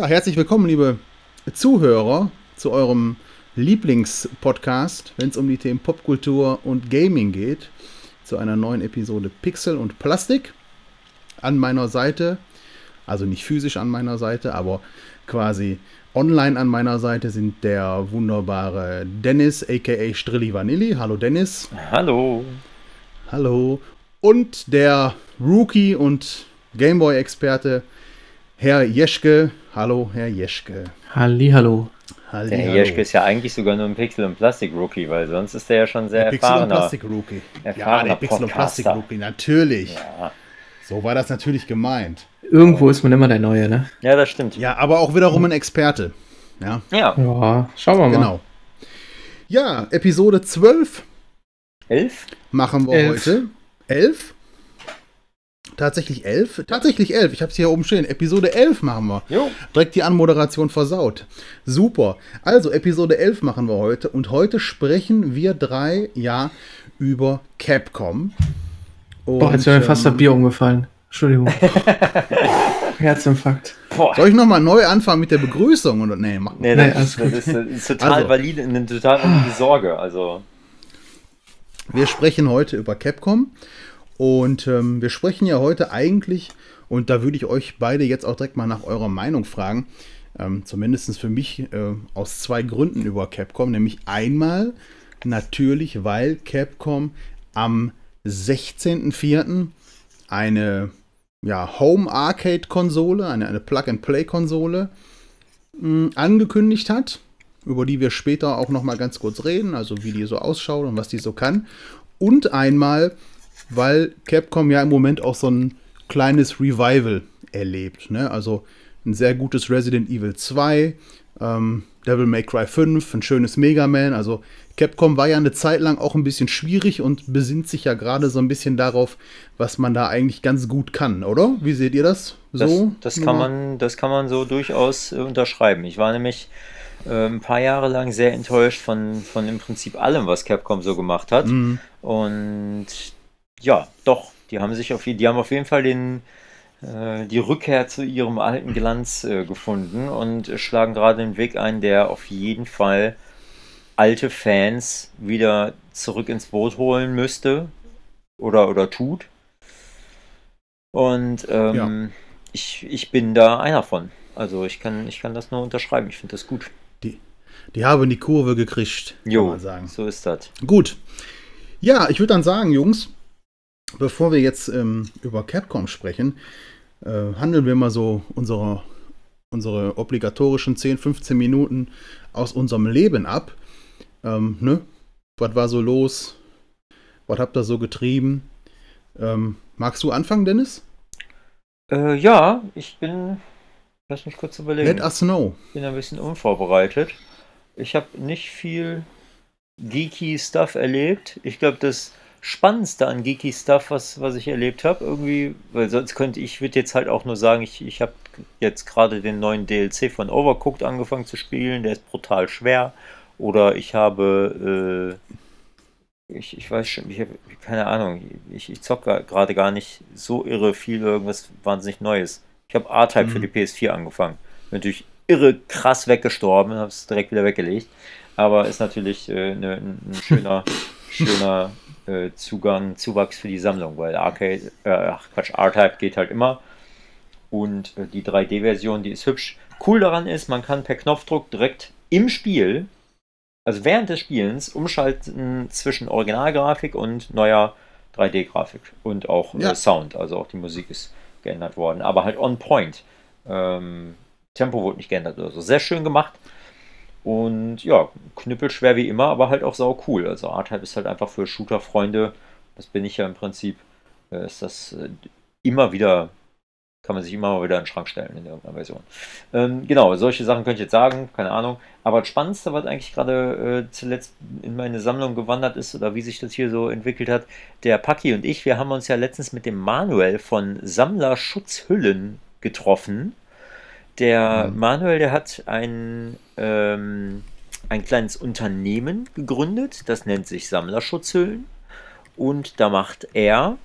Ja, herzlich willkommen, liebe Zuhörer, zu eurem Lieblingspodcast, wenn es um die Themen Popkultur und Gaming geht, zu einer neuen Episode Pixel und Plastik. An meiner Seite, also nicht physisch an meiner Seite, aber quasi online an meiner Seite sind der wunderbare Dennis, aka Strilli Vanilli. Hallo Dennis. Hallo. Hallo. Und der Rookie und Gameboy-Experte, Herr Jeschke. Hallo, Herr Jeschke. Halli, hallo. Halli, der Herr Jeschke ist ja eigentlich sogar nur ein Pixel- und Plastik-Rookie, weil sonst ist der ja schon sehr der erfahrener. Pixel- und Plastik-Rookie. Ja, der Pixel- und Plastik-Rookie, natürlich. Ja. So war das natürlich gemeint. Irgendwo ist man immer der Neue, ne? Ja, das stimmt. Ja, aber auch wiederum ein Experte. Ja. Ja. ja schauen wir mal. Genau. Ja, Episode 12. 11? Machen wir elf. heute. 11? Tatsächlich 11? Tatsächlich 11. Ich habe es hier oben stehen. Episode 11 machen wir. Jo. Direkt die Anmoderation versaut. Super. Also, Episode 11 machen wir heute. Und heute sprechen wir drei ja über Capcom. Und, Boah, jetzt wäre mir fast das Bier umgefallen. Entschuldigung. Herzinfarkt. Boah. Soll ich nochmal neu anfangen mit der Begrüßung? Oder? Nee, mach nee, nee das, das, ist, das, ist, total also. valide, eine total valide Sorge. Also. Wir sprechen heute über Capcom und ähm, wir sprechen ja heute eigentlich, und da würde ich euch beide jetzt auch direkt mal nach eurer Meinung fragen, ähm, zumindest für mich äh, aus zwei Gründen über Capcom, nämlich einmal natürlich, weil Capcom am 16.04. eine ja, Home Arcade Konsole, eine, eine Plug-and-Play-Konsole hm, angekündigt hat, über die wir später auch noch mal ganz kurz reden, also wie die so ausschaut und was die so kann. Und einmal, weil Capcom ja im Moment auch so ein kleines Revival erlebt. Ne? Also ein sehr gutes Resident Evil 2, ähm, Devil May Cry 5, ein schönes Mega Man. Also Capcom war ja eine Zeit lang auch ein bisschen schwierig und besinnt sich ja gerade so ein bisschen darauf, was man da eigentlich ganz gut kann, oder? Wie seht ihr das? So? Das, das kann, man, das kann man so durchaus äh, unterschreiben. Ich war nämlich äh, ein paar Jahre lang sehr enttäuscht von, von im Prinzip allem, was Capcom so gemacht hat. Mhm. Und ja, doch, die haben sich auf, die haben auf jeden Fall den, äh, die Rückkehr zu ihrem alten Glanz äh, gefunden und schlagen gerade den Weg ein, der auf jeden Fall alte Fans wieder zurück ins Boot holen müsste oder, oder tut. Und ähm, ja. ich, ich bin da einer von. Also ich kann, ich kann das nur unterschreiben. Ich finde das gut. Die, die haben die Kurve gekriegt, jo, kann man sagen. So ist das. Gut. Ja, ich würde dann sagen, Jungs, bevor wir jetzt ähm, über Capcom sprechen, äh, handeln wir mal so unsere, unsere obligatorischen 10, 15 Minuten aus unserem Leben ab. Ähm, ne? Was war so los? Was habt ihr so getrieben? Ähm, magst du anfangen, Dennis? Äh, ja, ich bin. Lass mich kurz überlegen. Let us know. Ich bin ein bisschen unvorbereitet. Ich habe nicht viel geeky Stuff erlebt. Ich glaube, das Spannendste an geeky Stuff, was, was ich erlebt habe, irgendwie, weil sonst könnte ich, würde jetzt halt auch nur sagen, ich, ich habe jetzt gerade den neuen DLC von Overcooked angefangen zu spielen. Der ist brutal schwer oder ich habe, äh, ich, ich weiß schon, ich habe keine Ahnung, ich, ich zocke gerade gar nicht so irre viel irgendwas wahnsinnig Neues. Ich habe R-Type mhm. für die PS4 angefangen. Bin natürlich irre krass weggestorben, habe es direkt wieder weggelegt. Aber ist natürlich äh, ne, ein schöner, schöner äh, Zugang, Zuwachs für die Sammlung, weil Arcade, äh, ach Quatsch, R-Type geht halt immer. Und äh, die 3D-Version, die ist hübsch. Cool daran ist, man kann per Knopfdruck direkt im Spiel also während des Spielens umschalten zwischen Originalgrafik und neuer 3D-Grafik und auch äh, ja. Sound. Also auch die Musik ist geändert worden, aber halt on point. Ähm, Tempo wurde nicht geändert oder so. Sehr schön gemacht. Und ja, knüppelschwer wie immer, aber halt auch sau cool. Also R-Type ist halt einfach für Shooter-Freunde, das bin ich ja im Prinzip, äh, ist das äh, immer wieder kann man sich immer mal wieder in den Schrank stellen in irgendeiner Version. Ähm, genau, solche Sachen könnte ich jetzt sagen, keine Ahnung. Aber das Spannendste, was eigentlich gerade äh, zuletzt in meine Sammlung gewandert ist oder wie sich das hier so entwickelt hat, der Paki und ich, wir haben uns ja letztens mit dem Manuel von Sammler Schutzhüllen getroffen. Der. Manuel, der hat ein, ähm, ein kleines Unternehmen gegründet, das nennt sich Sammlerschutzhüllen. Und da macht er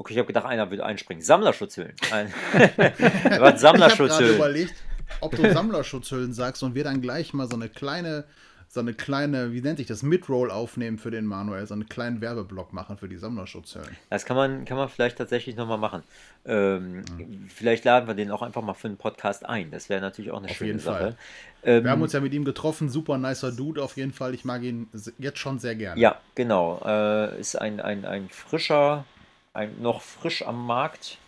Okay, ich habe gedacht, einer würde einspringen. Sammlerschutzhüllen. Ein Was Sammlerschutzhüllen? Ich habe überlegt, ob du Sammlerschutzhüllen sagst und wir dann gleich mal so eine kleine, so eine kleine, wie nennt sich das, Midroll aufnehmen für den Manuel, so einen kleinen Werbeblock machen für die Sammlerschutzhüllen. Das kann man, kann man vielleicht tatsächlich nochmal machen. Ähm, mhm. Vielleicht laden wir den auch einfach mal für einen Podcast ein. Das wäre natürlich auch eine auf schöne jeden Sache. Fall. Ähm, wir haben uns ja mit ihm getroffen, super nicer Dude auf jeden Fall. Ich mag ihn jetzt schon sehr gerne. Ja, genau. Äh, ist ein, ein, ein frischer ein noch frisch am Markt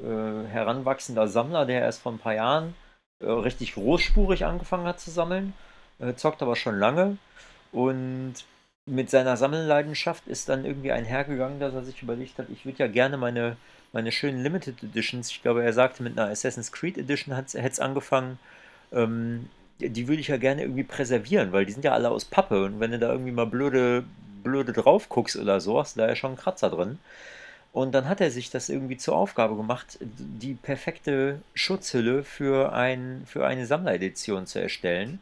äh, heranwachsender Sammler, der erst vor ein paar Jahren äh, richtig großspurig angefangen hat zu sammeln, äh, zockt aber schon lange und mit seiner Sammelleidenschaft ist dann irgendwie einhergegangen, dass er sich überlegt hat, ich würde ja gerne meine, meine schönen Limited Editions, ich glaube, er sagte, mit einer Assassin's Creed Edition hätte es angefangen, ähm, die würde ich ja gerne irgendwie präservieren, weil die sind ja alle aus Pappe und wenn du da irgendwie mal blöde, blöde drauf guckst oder so, hast du da ja schon einen Kratzer drin. Und dann hat er sich das irgendwie zur Aufgabe gemacht, die perfekte Schutzhülle für, ein, für eine Sammleredition zu erstellen.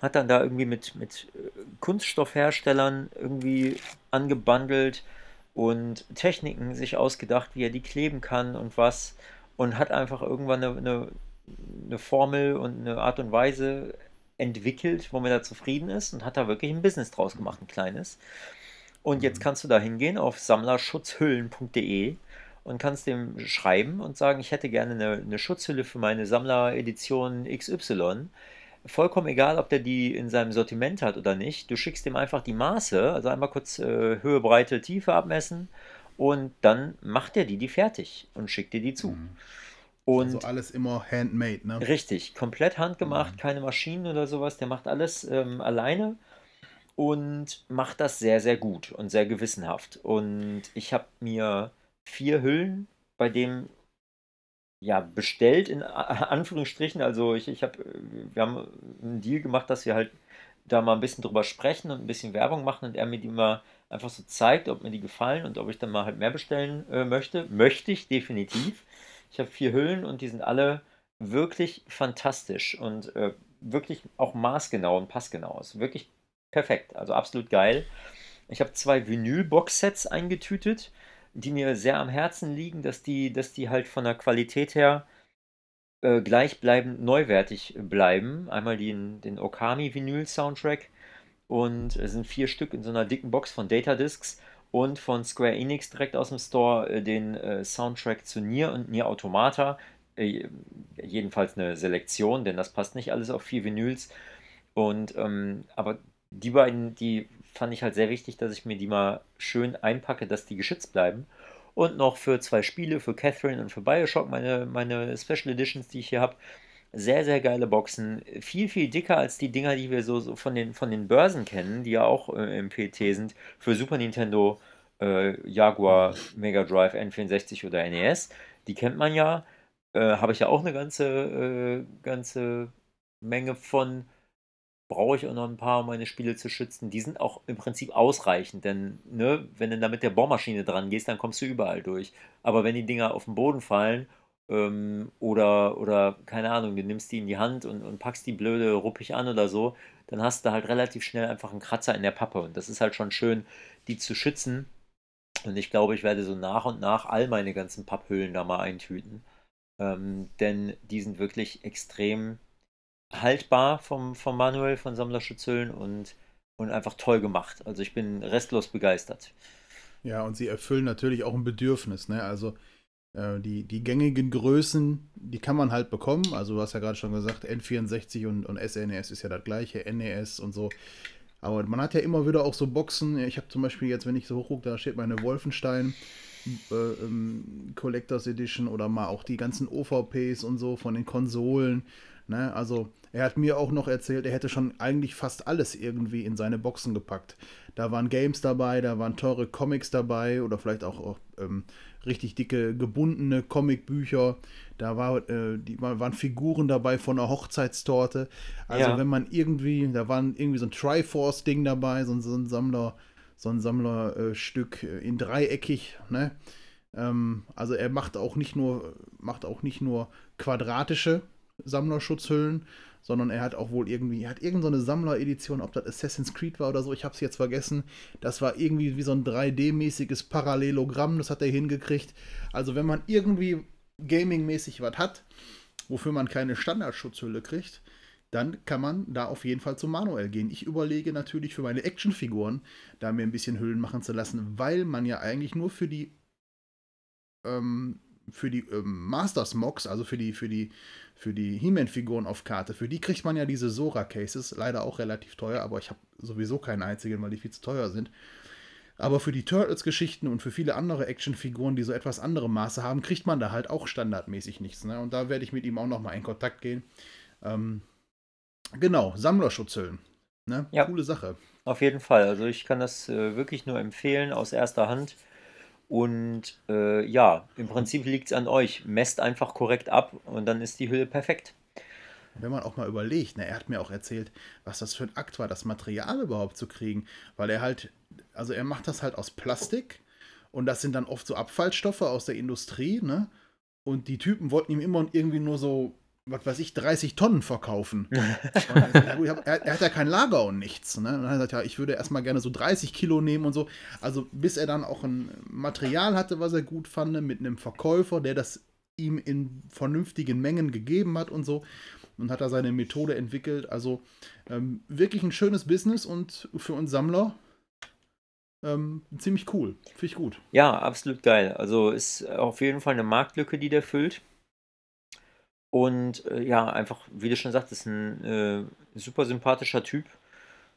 Hat dann da irgendwie mit, mit äh, Kunststoffherstellern irgendwie angebandelt und Techniken sich ausgedacht, wie er die kleben kann und was. Und hat einfach irgendwann eine, eine, eine Formel und eine Art und Weise entwickelt, womit er zufrieden ist und hat da wirklich ein Business draus gemacht, ein kleines. Und jetzt kannst du da hingehen auf sammlerschutzhüllen.de und kannst dem schreiben und sagen, ich hätte gerne eine, eine Schutzhülle für meine Sammleredition XY. Vollkommen egal, ob der die in seinem Sortiment hat oder nicht. Du schickst ihm einfach die Maße, also einmal kurz äh, Höhe, Breite, Tiefe abmessen und dann macht er die die fertig und schickt dir die zu. Mhm. Und also alles immer handmade, ne? Richtig, komplett handgemacht, mhm. keine Maschinen oder sowas. Der macht alles ähm, alleine und macht das sehr, sehr gut und sehr gewissenhaft. Und ich habe mir vier Hüllen bei dem ja bestellt in Anführungsstrichen. Also ich, ich habe, wir haben einen Deal gemacht, dass wir halt da mal ein bisschen drüber sprechen und ein bisschen Werbung machen und er mir die mal einfach so zeigt, ob mir die gefallen und ob ich dann mal halt mehr bestellen äh, möchte. Möchte ich definitiv. Ich habe vier Hüllen und die sind alle wirklich fantastisch und äh, wirklich auch maßgenau und passgenau. Ist wirklich perfekt, also absolut geil. Ich habe zwei Vinyl-Box-Sets eingetütet, die mir sehr am Herzen liegen, dass die, dass die halt von der Qualität her äh, gleichbleibend neuwertig bleiben. Einmal den, den Okami Vinyl-Soundtrack und es sind vier Stück in so einer dicken Box von Datadiscs und von Square Enix direkt aus dem Store äh, den äh, Soundtrack zu Nier und Nier Automata. Äh, jedenfalls eine Selektion, denn das passt nicht alles auf vier Vinyls. Und ähm, aber die beiden, die fand ich halt sehr wichtig, dass ich mir die mal schön einpacke, dass die geschützt bleiben. Und noch für zwei Spiele, für Catherine und für Bioshock, meine, meine Special Editions, die ich hier habe. Sehr, sehr geile Boxen. Viel, viel dicker als die Dinger, die wir so, so von, den, von den Börsen kennen, die ja auch äh, im PT sind. Für Super Nintendo, äh, Jaguar, Mega Drive, N64 oder NES. Die kennt man ja. Äh, habe ich ja auch eine ganze, äh, ganze Menge von brauche ich auch noch ein paar, um meine Spiele zu schützen. Die sind auch im Prinzip ausreichend, denn ne, wenn du da mit der Bohrmaschine dran gehst, dann kommst du überall durch. Aber wenn die Dinger auf den Boden fallen ähm, oder, oder keine Ahnung, du nimmst die in die Hand und, und packst die blöde ruppig an oder so, dann hast du halt relativ schnell einfach einen Kratzer in der Pappe. Und das ist halt schon schön, die zu schützen. Und ich glaube, ich werde so nach und nach all meine ganzen Papphüllen da mal eintüten. Ähm, denn die sind wirklich extrem haltbar vom, vom Manuel von Sammlerschutzhüllen und, und einfach toll gemacht. Also ich bin restlos begeistert. Ja, und sie erfüllen natürlich auch ein Bedürfnis. Ne? Also äh, die, die gängigen Größen, die kann man halt bekommen. Also du hast ja gerade schon gesagt, N64 und, und SNES e ist ja das gleiche, NES und so. Aber man hat ja immer wieder auch so Boxen. Ich habe zum Beispiel jetzt, wenn ich so hochgucke, da steht meine Wolfenstein äh, ähm, Collectors Edition oder mal auch die ganzen OVPs und so von den Konsolen. Ne? Also er hat mir auch noch erzählt, er hätte schon eigentlich fast alles irgendwie in seine Boxen gepackt. Da waren Games dabei, da waren teure Comics dabei oder vielleicht auch, auch ähm, richtig dicke gebundene Comicbücher. Da war, äh, die, waren Figuren dabei von einer Hochzeitstorte. Also ja. wenn man irgendwie, da waren irgendwie so ein Triforce-Ding dabei, so, so, ein Sammler, so ein Sammlerstück äh, in dreieckig, ne? Ähm, also er macht auch nicht nur, macht auch nicht nur quadratische Sammlerschutzhüllen, sondern er hat auch wohl irgendwie, er hat irgendeine so Sammleredition, ob das Assassin's Creed war oder so, ich habe es jetzt vergessen. Das war irgendwie wie so ein 3D-mäßiges Parallelogramm, das hat er hingekriegt. Also wenn man irgendwie gaming-mäßig was hat, wofür man keine Standardschutzhülle kriegt, dann kann man da auf jeden Fall zum Manuel gehen. Ich überlege natürlich für meine Actionfiguren, da mir ein bisschen Hüllen machen zu lassen, weil man ja eigentlich nur für die ähm, für die ähm, Masters Mocks, also für die für die für die He-Man-Figuren auf Karte, für die kriegt man ja diese Sora-Cases, leider auch relativ teuer, aber ich habe sowieso keinen einzigen, weil die viel zu teuer sind. Aber für die Turtles-Geschichten und für viele andere Actionfiguren, die so etwas andere Maße haben, kriegt man da halt auch standardmäßig nichts. Ne? Und da werde ich mit ihm auch nochmal in Kontakt gehen. Ähm, genau, Sammlerschutzhüllen. Ne? Ja. Coole Sache. Auf jeden Fall. Also ich kann das äh, wirklich nur empfehlen aus erster Hand. Und äh, ja, im Prinzip liegt es an euch. Messt einfach korrekt ab und dann ist die Hülle perfekt. Wenn man auch mal überlegt, ne, er hat mir auch erzählt, was das für ein Akt war, das Material überhaupt zu kriegen. Weil er halt, also er macht das halt aus Plastik und das sind dann oft so Abfallstoffe aus der Industrie, ne? Und die Typen wollten ihm immer irgendwie nur so, was weiß ich, 30 Tonnen verkaufen. Er, hab, er, er hat ja kein Lager und nichts. Ne? Und dann hat er gesagt, ja, ich würde erstmal gerne so 30 Kilo nehmen und so. Also bis er dann auch ein Material hatte, was er gut fand, mit einem Verkäufer, der das ihm in vernünftigen Mengen gegeben hat und so. Und hat da seine Methode entwickelt. Also ähm, wirklich ein schönes Business und für uns Sammler ähm, ziemlich cool. Finde ich gut. Ja, absolut geil. Also ist auf jeden Fall eine Marktlücke, die der füllt. Und äh, ja, einfach, wie du schon sagtest, ein äh, super sympathischer Typ.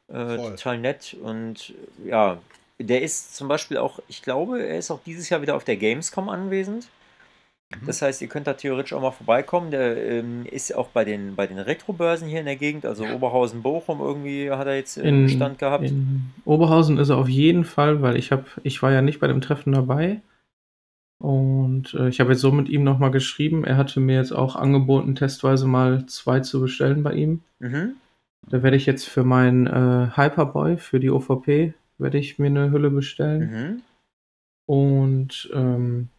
Äh, total nett. Und ja, der ist zum Beispiel auch, ich glaube, er ist auch dieses Jahr wieder auf der Gamescom anwesend. Mhm. Das heißt, ihr könnt da theoretisch auch mal vorbeikommen. Der ähm, ist auch bei den, bei den Retro-Börsen hier in der Gegend, also Oberhausen, Bochum irgendwie hat er jetzt äh, In, Stand gehabt. in Oberhausen ist er auf jeden Fall, weil ich habe, ich war ja nicht bei dem Treffen dabei. Und äh, ich habe jetzt so mit ihm nochmal geschrieben. Er hatte mir jetzt auch angeboten, testweise mal zwei zu bestellen bei ihm. Mhm. Da werde ich jetzt für meinen äh, Hyperboy, für die OVP, werde ich mir eine Hülle bestellen. Mhm. Und ähm,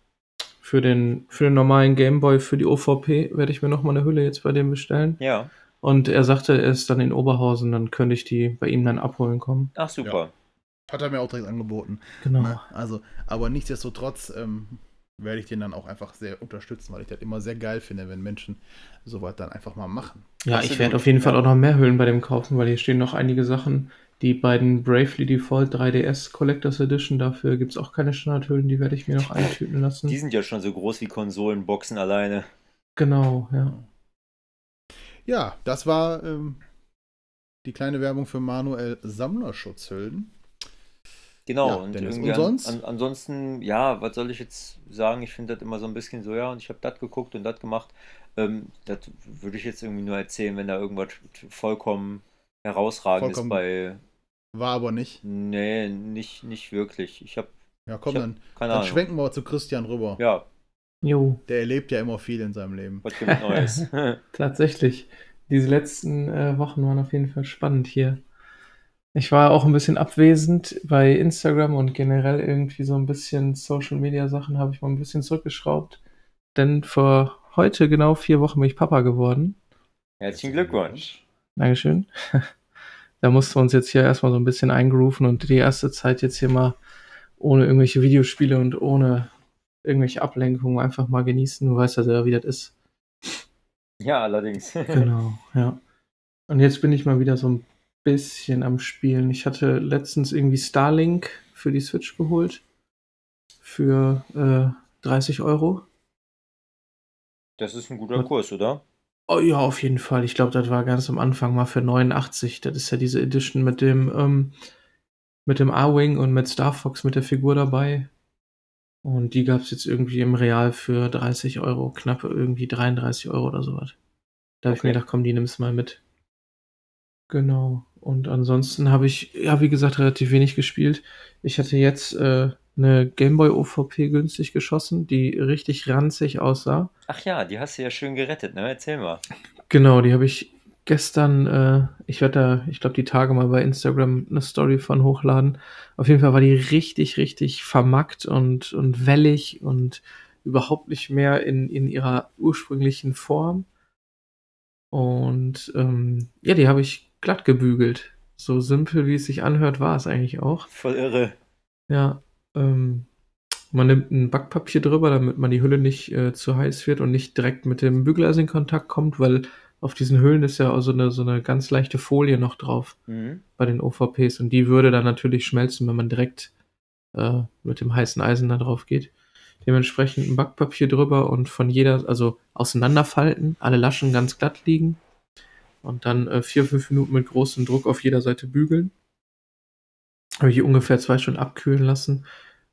für, den, für den normalen Gameboy, für die OVP, werde ich mir nochmal eine Hülle jetzt bei dem bestellen. Ja. Und er sagte, er ist dann in Oberhausen, dann könnte ich die bei ihm dann abholen kommen. Ach, super. Hat er mir auch direkt angeboten. Genau. Ne? Also, aber nichtsdestotrotz ähm, werde ich den dann auch einfach sehr unterstützen, weil ich das immer sehr geil finde, wenn Menschen sowas dann einfach mal machen. Ja, Absolut, ich werde auf jeden Fall auch noch mehr Hüllen bei dem kaufen, weil hier stehen noch einige Sachen. Die beiden Bravely Default 3DS Collectors Edition, dafür gibt es auch keine Standardhüllen, die werde ich mir noch eintüten lassen. Die sind ja schon so groß wie Konsolenboxen alleine. Genau, ja. Ja, das war ähm, die kleine Werbung für Manuel Sammlerschutzhüllen. Genau, Ja, und und sonst? An, an, ansonsten, ja, was soll ich jetzt sagen? Ich finde das immer so ein bisschen so, ja, und ich habe das geguckt und das gemacht. Ähm, das würde ich jetzt irgendwie nur erzählen, wenn da irgendwas vollkommen herausragendes Vollkommen- bei. War aber nicht. Nee, nicht, nicht wirklich. Ich habe Ja, komm, hab dann, keine dann Ahnung. schwenken wir zu Christian rüber. Ja, Jo, Der erlebt ja immer viel in seinem Leben. was gibt Neues? tatsächlich. Diese letzten äh, Wochen waren auf jeden Fall spannend hier. Ich war auch ein bisschen abwesend bei Instagram und generell irgendwie so ein bisschen Social Media Sachen habe ich mal ein bisschen zurückgeschraubt. Denn vor heute genau vier Wochen bin ich Papa geworden. Herzlichen Glückwunsch. Dankeschön. Da mussten wir uns jetzt hier erstmal so ein bisschen eingrooven und die erste Zeit jetzt hier mal ohne irgendwelche Videospiele und ohne irgendwelche Ablenkungen einfach mal genießen. Du weißt ja selber, wie das ist. Ja, allerdings. Genau, ja. Und jetzt bin ich mal wieder so ein bisschen am Spielen. Ich hatte letztens irgendwie Starlink für die Switch geholt. Für äh, 30 Euro. Das ist ein guter Kurs, oder? Oh ja, auf jeden Fall. Ich glaube, das war ganz am Anfang mal für 89. Das ist ja diese Edition mit dem, ähm, mit dem A-Wing und mit Star Fox mit der Figur dabei. Und die gab es jetzt irgendwie im Real für 30 Euro, knappe irgendwie 33 Euro oder sowas. Da habe ich mir Okay. gedacht, komm, die nimmst mal mit. Genau. Und ansonsten habe ich, ja, wie gesagt, relativ wenig gespielt. Ich hatte jetzt äh, eine Gameboy OVP günstig geschossen, die richtig ranzig aussah. Ach ja, die hast du ja schön gerettet, ne? Erzähl mal. Genau, die habe ich gestern, äh, ich werde da, ich glaube, die Tage mal bei Instagram eine Story von hochladen. Auf jeden Fall war die richtig, richtig vermackt und, und wellig und überhaupt nicht mehr in, in ihrer ursprünglichen Form. Und ähm, ja, die habe ich glatt gebügelt. So simpel, wie es sich anhört, war es eigentlich auch. Voll irre. Ja, ähm, man nimmt ein Backpapier drüber, damit man die Hülle nicht äh, zu heiß wird und nicht direkt mit dem Bügeleisen in Kontakt kommt, weil auf diesen Hüllen ist ja auch so eine, so eine ganz leichte Folie noch drauf Mhm. bei den OVPs und die würde dann natürlich schmelzen, wenn man direkt äh, mit dem heißen Eisen da drauf geht. Dementsprechend ein Backpapier drüber und von jeder, also auseinanderfalten, alle Laschen ganz glatt liegen und dann äh, vier, fünf Minuten mit großem Druck auf jeder Seite bügeln. Habe ich die ungefähr zwei Stunden abkühlen lassen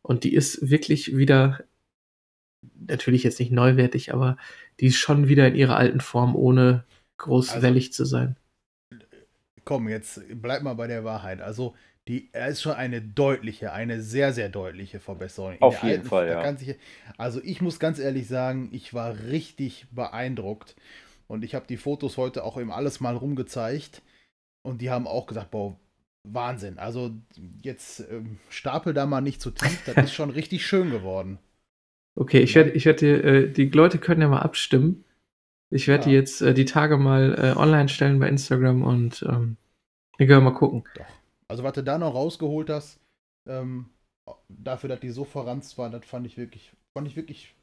und die ist wirklich wieder, natürlich jetzt nicht neuwertig, aber die ist schon wieder in ihrer alten Form, ohne groß Also- wellig zu sein. Komm, jetzt bleib mal bei der Wahrheit. Also, die er ist schon eine deutliche, eine sehr, sehr deutliche Verbesserung. In Auf der jeden Fall, da ja. sich, also, ich muss ganz ehrlich sagen, ich war richtig beeindruckt. Und ich habe die Fotos heute auch eben alles mal rumgezeigt. Und die haben auch gesagt, boah, Wahnsinn. Also, jetzt ähm, stapel da mal nicht zu tief. Das ist schon richtig schön geworden. Okay, ich werde, ich werde, äh, die Leute können ja mal abstimmen. Ich werde die Ja. jetzt äh, die Tage mal äh, online stellen bei Instagram und ähm, wir können mal gucken. Doch. Also, was du da noch rausgeholt hast, ähm, dafür, dass die so verranzt war, das fand ich wirklich, fand ich wirklich,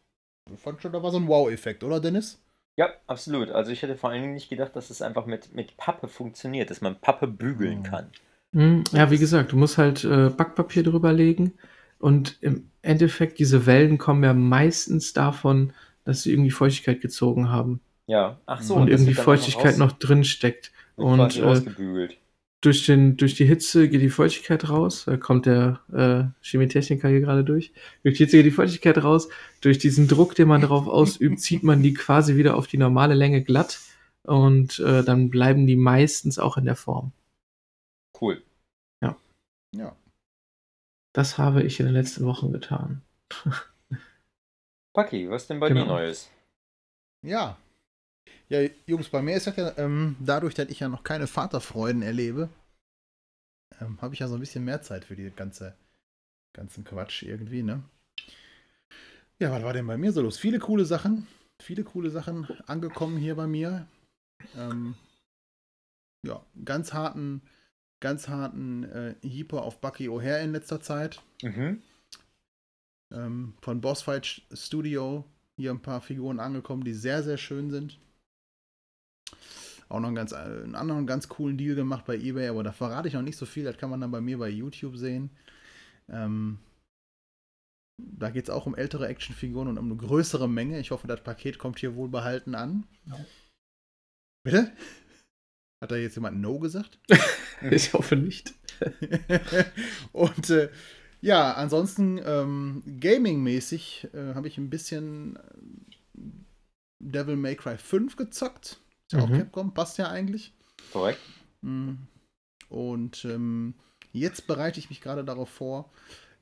fand schon, da war so ein Wow-Effekt, oder Dennis? Ja, absolut. Also ich hätte vor allen Dingen nicht gedacht, dass es einfach mit, mit Pappe funktioniert, dass man Pappe bügeln Mhm. kann. Hm, ja, wie gesagt, du musst halt äh, Backpapier drüber legen und im Endeffekt, diese Wellen kommen ja meistens davon, dass sie irgendwie Feuchtigkeit gezogen haben Ja, ach so. und das irgendwie Feuchtigkeit raus- noch drin steckt. Und äh, rausgebügelt. Durch, den, durch die Hitze geht die Feuchtigkeit raus. Da kommt der äh, Chemietechniker hier gerade durch. Durch die Hitze geht die Feuchtigkeit raus. Durch diesen Druck, den man darauf ausübt, zieht man die quasi wieder auf die normale Länge glatt. Und äh, dann bleiben die meistens auch in der Form. Cool. Ja. Das habe ich in den letzten Wochen getan. Paki, was denn bei Genau. dir Neues? Ja. Ja, Jungs, bei mir ist das ja, ähm, dadurch, dass ich ja noch keine Vaterfreuden erlebe, ähm, habe ich ja so ein bisschen mehr Zeit für die ganze, ganzen Quatsch irgendwie, ne? Ja, was war denn bei mir so los? Viele coole Sachen, viele coole Sachen angekommen hier bei mir. Ähm, ja, ganz harten, ganz harten äh, Heeper auf Bucky O'Hare in letzter Zeit. Mhm. ähm, von Bossfight Studio hier ein paar Figuren angekommen, die sehr, sehr schön sind. Auch noch einen, ganz, äh, einen anderen ganz coolen Deal gemacht bei eBay, aber da verrate ich noch nicht so viel. Das kann man dann bei mir bei YouTube sehen. Ähm, da geht es auch um ältere Actionfiguren und um eine größere Menge. Ich hoffe, das Paket kommt hier wohlbehalten an. Ja. Bitte? Hat da jetzt jemand No gesagt? Ich hoffe nicht. und äh, ja, ansonsten ähm, gaming-mäßig äh, habe ich ein bisschen äh, Devil May Cry 5 gezockt. Ist ja auch Mhm. Capcom, passt ja eigentlich. Korrekt. Mm. Und ähm, jetzt bereite ich mich gerade darauf vor,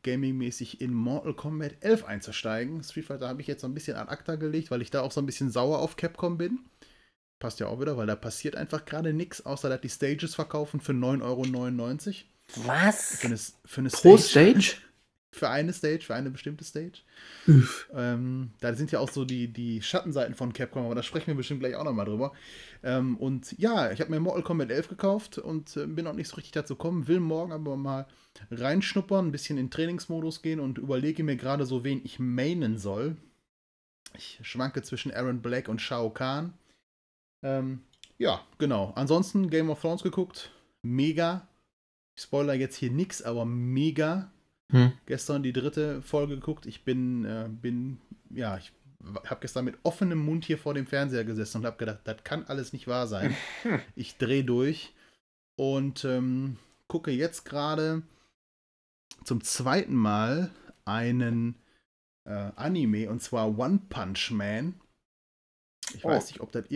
gaming-mäßig in Mortal Kombat 11 einzusteigen. Street Fighter habe ich jetzt so ein bisschen an ACTA gelegt, weil ich da auch so ein bisschen sauer auf Capcom bin. Passt ja auch wieder, weil da passiert einfach gerade nichts, außer dass die Stages verkaufen für 9,99 Euro. Was? Für eine, für eine Pro Stage? Für eine Stage, für eine bestimmte Stage. Ähm, da sind ja auch so die, die Schattenseiten von Capcom, aber da sprechen wir bestimmt gleich auch nochmal drüber. Ähm, und ja, ich habe mir Mortal Kombat 11 gekauft und äh, bin noch nicht so richtig dazu gekommen, will morgen aber mal reinschnuppern, ein bisschen in Trainingsmodus gehen und überlege mir gerade so, wen ich mainen soll. Ich schwanke zwischen Aaron Black und Shao Kahn. Ähm, ja, genau. Ansonsten Game of Thrones geguckt. Mega. Ich spoiler jetzt hier nichts, aber mega Hm. gestern die dritte Folge geguckt. Ich bin, äh, bin, ja, ich habe gestern mit offenem Mund hier vor dem Fernseher gesessen und habe gedacht, das kann alles nicht wahr sein. ich drehe durch und ähm, gucke jetzt gerade zum zweiten Mal einen äh, Anime und zwar One Punch Man. Ich Oh. weiß nicht, ob das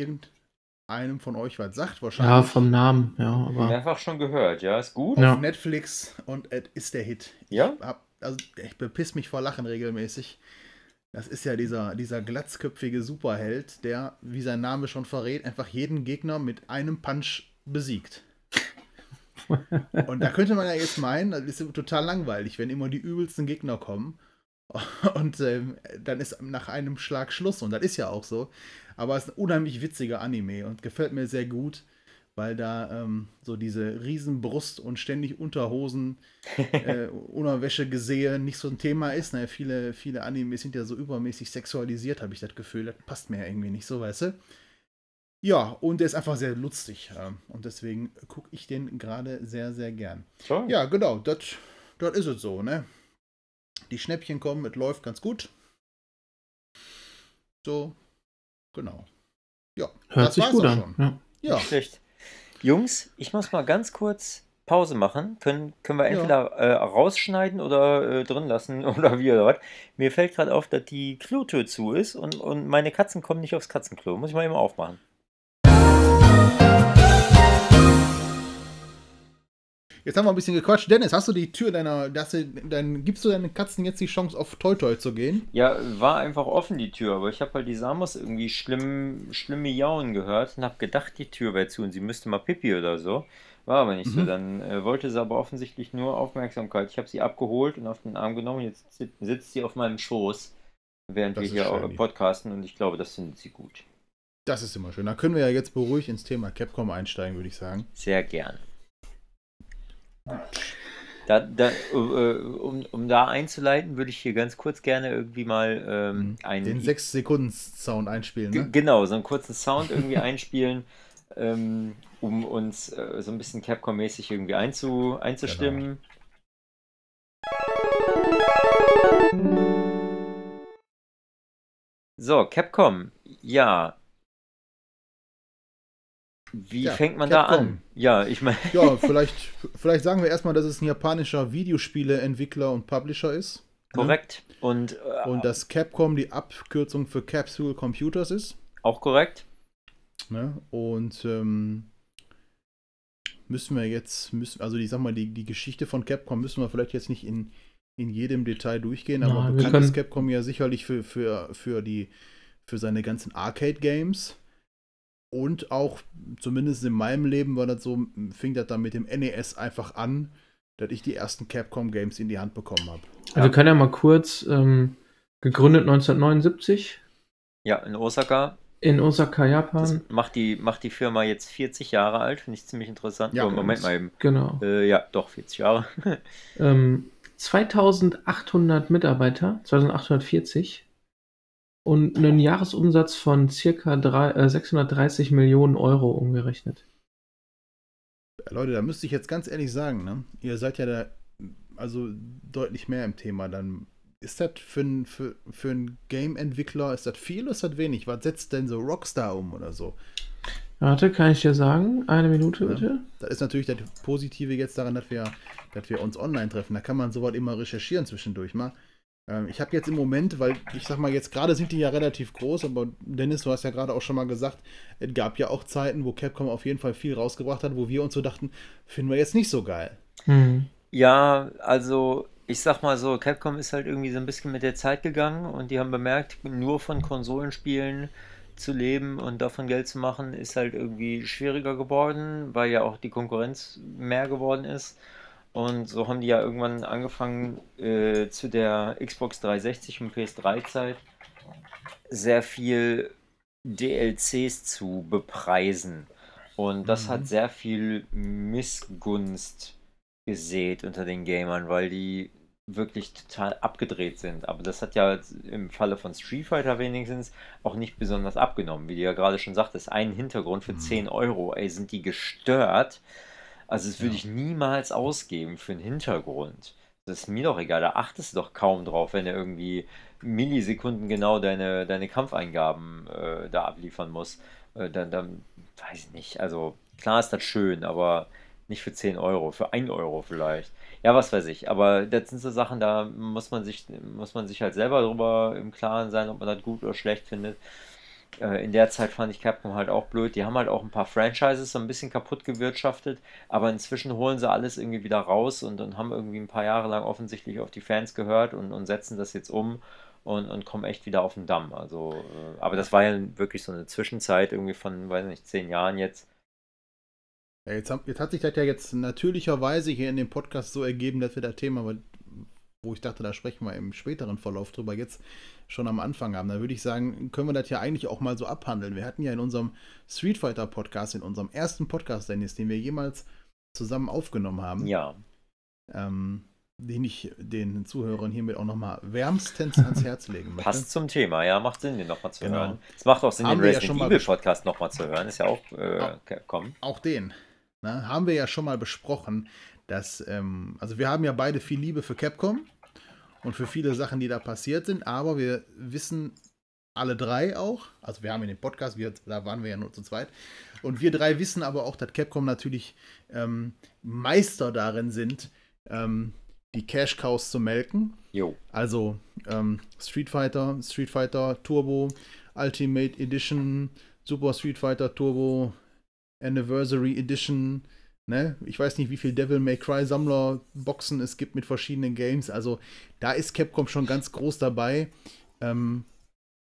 irgendeinem von euch was sagt, Ja, wahrscheinlich. vom Namen, ja, aber. Mehrfach schon gehört, ja, ist gut. auf Ja. Netflix und es ist der Hit. Ja? hab, also ich bepiss mich vor Lachen regelmäßig. Das ist ja dieser, dieser glatzköpfige Superheld, der, wie sein Name schon verrät, einfach jeden Gegner mit einem Punch besiegt. Und da könnte man ja jetzt meinen, das ist total langweilig, wenn immer die übelsten Gegner kommen. Und ähm, dann ist nach einem Schlag Schluss und das ist ja auch so. Aber es ist ein unheimlich witziger Anime und gefällt mir sehr gut, weil da ähm, so diese Riesenbrust und ständig Unterhosen, äh, Unterwäsche gesehen nicht so ein Thema ist. Naja, viele, viele Animes sind ja so übermäßig sexualisiert, habe ich das Gefühl. Das passt mir ja irgendwie nicht so, weißt du? Ja, und der ist einfach sehr lustig. Ähm, und deswegen gucke ich den gerade sehr, sehr gern. So. Ja, genau, das ist es so, ne? Die Schnäppchen kommen, es läuft ganz gut. So, genau. Ja, Hört sich gut auch an. schon. Ja. Ja, Nicht schlecht. Jungs, ich muss mal ganz kurz Pause machen. Können, können wir Ja. entweder äh, rausschneiden oder äh, drin lassen oder wie oder was. Mir fällt gerade auf, dass die Klotür zu ist und, und meine Katzen kommen nicht aufs Katzenklo. Muss ich mal eben aufmachen. Jetzt haben wir ein bisschen gequatscht. Dennis, hast du die Tür deiner, du, dann gibst du deinen Katzen jetzt die Chance, auf Toi Toi zu gehen? Ja, war einfach offen die Tür, aber ich habe halt die Samos irgendwie schlimm, schlimm miauen gehört und habe gedacht, die Tür wäre zu und sie müsste mal pipi oder so. War aber nicht so. Mhm. Dann äh, wollte sie aber offensichtlich nur Aufmerksamkeit. Ich habe sie abgeholt und auf den Arm genommen. Jetzt sit- sitzt sie auf meinem Schoß, während Das wir hier schön, podcasten und ich glaube, das findet sie gut. Das ist immer schön. Da können wir ja jetzt beruhigt ins Thema Capcom einsteigen, würde ich sagen. Sehr gern. Da, da, äh, um, um da einzuleiten, würde ich hier ganz kurz gerne irgendwie mal ähm, einen Den 6-Sekunden-Sound einspielen, ne? Genau, so einen kurzen Sound irgendwie einspielen, ähm, um uns äh, so ein bisschen Capcom-mäßig irgendwie einzu, einzustimmen. So, Capcom, ja. Wie Ja, fängt man da Capcom. an? Ja, ich meine, Ja, vielleicht, vielleicht sagen wir erstmal, dass es ein japanischer Videospieleentwickler und Publisher ist. ne? korrekt. Und, äh, Und dass Capcom die Abkürzung für Capsule Computers ist. auch korrekt. Ne? Und ähm, müssen wir jetzt, müssen, also ich sag mal, die, die Geschichte von Capcom müssen wir vielleicht jetzt nicht in, in jedem Detail durchgehen, aber Nein, wir bekannt ist Capcom ja sicherlich für, für, für, die, für seine ganzen Arcade-Games. Und auch, zumindest in meinem Leben war das so, fing das dann mit dem NES einfach an, dass ich die ersten Capcom-Games in die Hand bekommen habe. Also wir können ja mal kurz ähm, gegründet 1979 Ja, in Osaka. in Osaka, Das Japan. macht die, macht die Firma jetzt 40 Jahre alt, finde ich ziemlich interessant. Ja, oh, Moment mal eben. Genau. Äh, ja, doch, 40 Jahre. Ähm, 2800 Mitarbeiter, 2840 und einen Jahresumsatz von circa drei, äh, 630 Millionen Euro umgerechnet. Leute, da müsste ich jetzt ganz ehrlich sagen, ne? Ihr seid ja da also deutlich mehr im Thema. Dann ist das für, ein- für, für einen Game-Entwickler, ist das viel oder ist das wenig? Was setzt denn so Rockstar um oder so? Warte, kann ich dir sagen? Eine Minute Ja. bitte. Das ist natürlich das Positive jetzt daran, dass wir, dass wir uns online treffen. Da kann man sowas immer recherchieren zwischendurch mal. Ähm, ich habe jetzt im Moment, weil ich sag mal, jetzt gerade sind die ja relativ groß, aber Dennis, du hast ja gerade auch schon mal gesagt, es gab ja auch Zeiten, wo Capcom auf jeden Fall viel rausgebracht hat, wo wir uns so dachten, finden wir jetzt nicht so geil. Hm. Ja, also ich sag mal so, Capcom ist halt irgendwie so ein bisschen mit der Zeit gegangen und die haben bemerkt, nur von Konsolenspielen zu leben und davon Geld zu machen, ist halt irgendwie schwieriger geworden, weil ja auch die Konkurrenz mehr geworden ist. Und so haben die ja irgendwann angefangen, äh, zu der Xbox 360 und PS3-Zeit sehr viel DLCs zu bepreisen. Und das Mhm. hat sehr viel Missgunst gesät unter den Gamern, weil die wirklich total abgedreht sind. Aber das hat ja im Falle von Street Fighter wenigstens auch nicht besonders abgenommen. Wie du ja gerade schon sagtest, ein Hintergrund für Mhm. 10 Euro, ey, sind die gestört. Also das würde Ja. ich niemals ausgeben für einen Hintergrund. Das ist mir doch egal, da achtest du doch kaum drauf, wenn er irgendwie Millisekunden genau deine, deine Kampfeingaben äh, da abliefern muss. Äh, dann, dann weiß ich nicht. Also klar ist das schön, aber nicht für 10 Euro, für 1 Euro vielleicht. Ja, was weiß ich. Aber das sind so Sachen, da muss man sich, muss man sich halt selber drüber im Klaren sein, ob man das gut oder schlecht findet. Äh, in der Zeit fand ich Capcom halt auch blöd. Die haben halt auch ein paar Franchises so ein bisschen kaputt gewirtschaftet, aber inzwischen holen sie alles irgendwie wieder raus und, und haben irgendwie ein paar Jahre lang offensichtlich auf die Fans gehört und, und setzen das jetzt um und, und kommen echt wieder auf den Damm. Also, äh, aber das war ja wirklich so eine Zwischenzeit irgendwie von, weiß nicht, zehn Jahren jetzt. Ja, jetzt, haben, jetzt hat sich das ja jetzt natürlicherweise hier in dem Podcast so ergeben, dass wir das Thema wo ich dachte, da sprechen wir im späteren Verlauf drüber, jetzt schon am Anfang haben. Da würde ich sagen, können wir das ja eigentlich auch mal so abhandeln. Wir hatten ja in unserem Street Fighter Podcast, in unserem ersten Podcast, Dennis, den wir jemals zusammen aufgenommen haben. Ja. Ähm, den ich den Zuhörern hiermit auch nochmal wärmstens ans Herz legen möchte. Passt zum Thema, ja, macht Sinn, den nochmal zu Genau. hören. Es macht auch Sinn, Haben den ja Resident schon mal Evil Podcast nochmal zu hören. Ist ja auch äh, kommen. Auch den. Ne, haben wir ja schon mal besprochen, dass, ähm, also wir haben ja beide viel Liebe für Capcom und für viele Sachen, die da passiert sind, aber wir wissen alle drei auch, also wir haben in dem Podcast, wir, da waren wir ja nur zu zweit, und wir drei wissen aber auch, dass Capcom natürlich ähm, Meister darin sind, ähm, die Cash Cows zu melken. Jo. Also ähm, Street Fighter, Street Fighter Turbo, Ultimate Edition, Super Street Fighter Turbo, Anniversary Edition. Ne? Ich weiß nicht, wie viel Devil May Cry Sammler Boxen es gibt mit verschiedenen Games. Also da ist Capcom schon ganz groß dabei. Ähm,